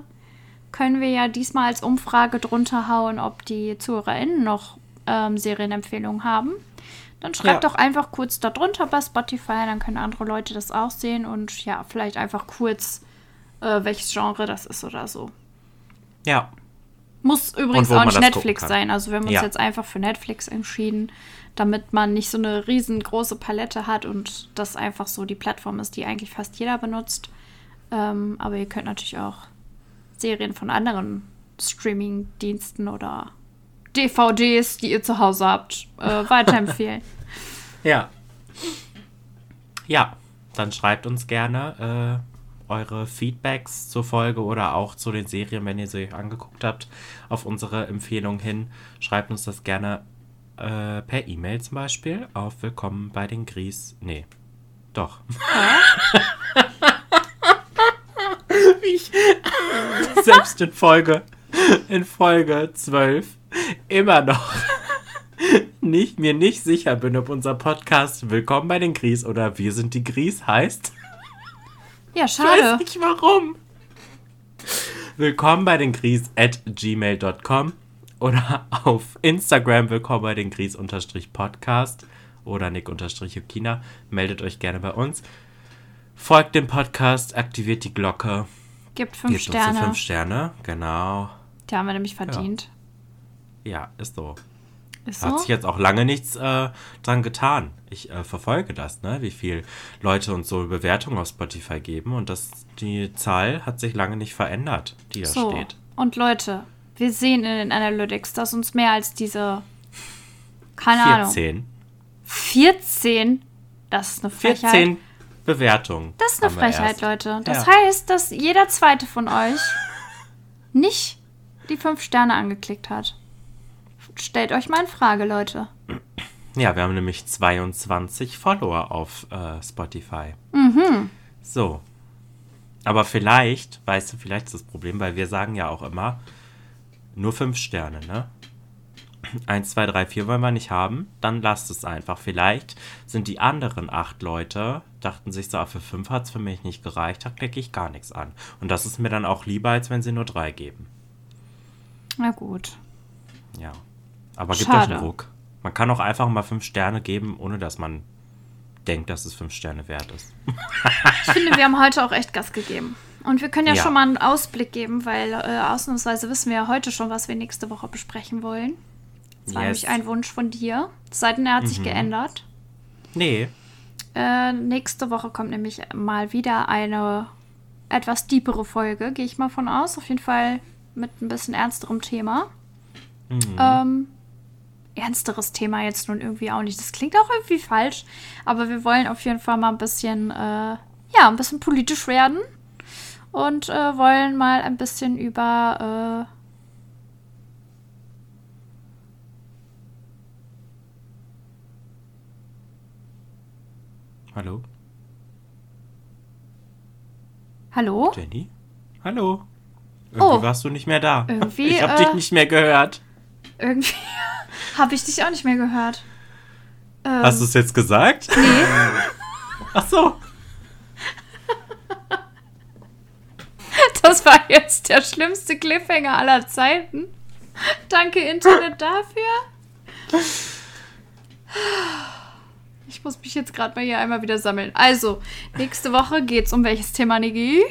können wir ja diesmal als Umfrage drunter hauen, ob die ZuhörerInnen noch ähm, Serienempfehlungen haben. Dann schreibt Ja. doch einfach kurz da drunter bei Spotify, dann können andere Leute das auch sehen und ja, vielleicht einfach kurz, äh, welches Genre das ist oder so. Ja, Muss übrigens auch nicht Netflix sein. Also wir haben uns Ja. jetzt einfach für Netflix entschieden, damit man nicht so eine riesengroße Palette hat und das einfach so die Plattform ist, die eigentlich fast jeder benutzt. Ähm, aber ihr könnt natürlich auch Serien von anderen Streaming-Diensten oder DVDs, die ihr zu Hause habt, äh, weiterempfehlen. Ja. Ja, dann schreibt uns gerne eure Feedbacks zur Folge oder auch zu den Serien, wenn ihr sie angeguckt habt, auf unsere Empfehlung hin. Schreibt uns das gerne äh, per E-Mail zum Beispiel auf Willkommen bei den Gries. Nee, doch. Wie ich selbst in Folge, in Folge 12 immer noch nicht, mir nicht sicher bin, ob unser Podcast Willkommen bei den Gries oder Wir sind die Gries heißt. Ja, Ich schade. weiß nicht warum. Willkommen bei den Gries at gmail.com oder auf Instagram willkommen bei den Gries unterstrich Podcast oder Nick unterstrich Yukina. Meldet euch gerne bei uns. Folgt dem Podcast, aktiviert die Glocke. Gibt fünf Gebt uns Sterne. fünf Sterne. Genau. Die haben wir nämlich verdient. Ja, ist so. Ist Hat so? sich jetzt auch lange nichts äh, dran getan. Ich äh, verfolge das, ne? wie viel Leute uns so Bewertungen auf Spotify geben und das, die Zahl hat sich lange nicht verändert, die da So. steht. Und Leute, wir sehen in den Analytics, dass uns mehr als diese. Keine Ahnung. 14. 14. Das ist eine Frechheit. 14 Bewertungen. Das ist eine Frechheit. Leute. Das Ja. heißt, dass jeder zweite von euch nicht die fünf Sterne angeklickt hat. Stellt euch mal in Frage, Leute. Ja, wir haben nämlich 22 Follower auf äh, Spotify. Mhm. So. Aber vielleicht, weißt du, vielleicht ist das Problem, weil wir sagen ja auch immer, nur 5 Sterne, ne? 1, 2, 3, 4 wollen wir nicht haben, dann lasst es einfach. Vielleicht sind die anderen acht Leute, dachten sich so, ah, für 5 hat es für mich nicht gereicht, da klicke ich gar nichts an. Und das ist mir dann auch lieber, als wenn sie nur 3 geben. Na gut. Ja. Aber gibt euch einen Ruck. Man kann auch einfach mal 5 Sterne geben, ohne dass man denkt, dass es 5 Sterne wert ist. Ich finde, wir haben heute auch echt Gas gegeben. Und wir können ja, Ja. schon mal einen Ausblick geben, weil äh, ausnahmsweise wissen wir ja heute schon, was wir nächste Woche besprechen wollen. Das war Yes. nämlich ein Wunsch von dir. Seitdem er hat Mhm. sich geändert. Nee. Äh, nächste Woche kommt nämlich mal wieder eine etwas deepere Folge, gehe ich mal von aus. Auf jeden Fall mit ein bisschen ernsterem Thema. Mhm. Ähm, ernsteres Thema jetzt nun irgendwie auch nicht. Das klingt auch irgendwie falsch, aber wir wollen auf jeden Fall mal ein bisschen, äh, ja, ein bisschen politisch werden und äh, wollen mal ein bisschen über äh, Hallo? Hallo? Jenny? Hallo? Irgendwie Oh. warst du nicht mehr da. Irgendwie, ich hab äh, dich nicht mehr gehört. Irgendwie habe ich dich auch nicht mehr gehört. Ähm, Hast du es jetzt gesagt? Nee. Ach so. Das war jetzt der schlimmste Cliffhanger aller Zeiten. Danke, Internet, dafür. Ich muss mich jetzt gerade mal hier einmal wieder sammeln. Also, nächste Woche geht's um welches Thema, Niki?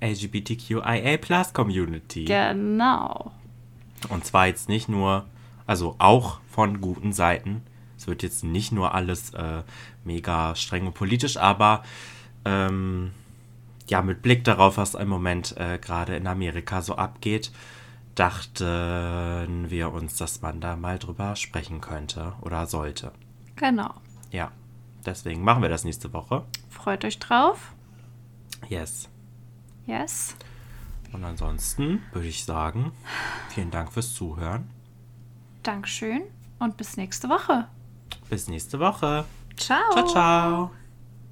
LGBTQIA Plus Community. Genau. Und zwar jetzt nicht nur, also auch von guten Seiten. Es wird jetzt nicht nur alles äh, mega streng und politisch, aber ähm, ja, mit Blick darauf, was im Moment äh, gerade in Amerika so abgeht, dachten wir uns, dass man da mal drüber sprechen könnte oder sollte. Genau. Ja, deswegen machen wir das nächste Woche. Freut euch drauf. Yes. Yes. Und ansonsten würde ich sagen, vielen Dank fürs Zuhören. Dankeschön und bis nächste Woche. Bis nächste Woche. Ciao. Ciao, ciao.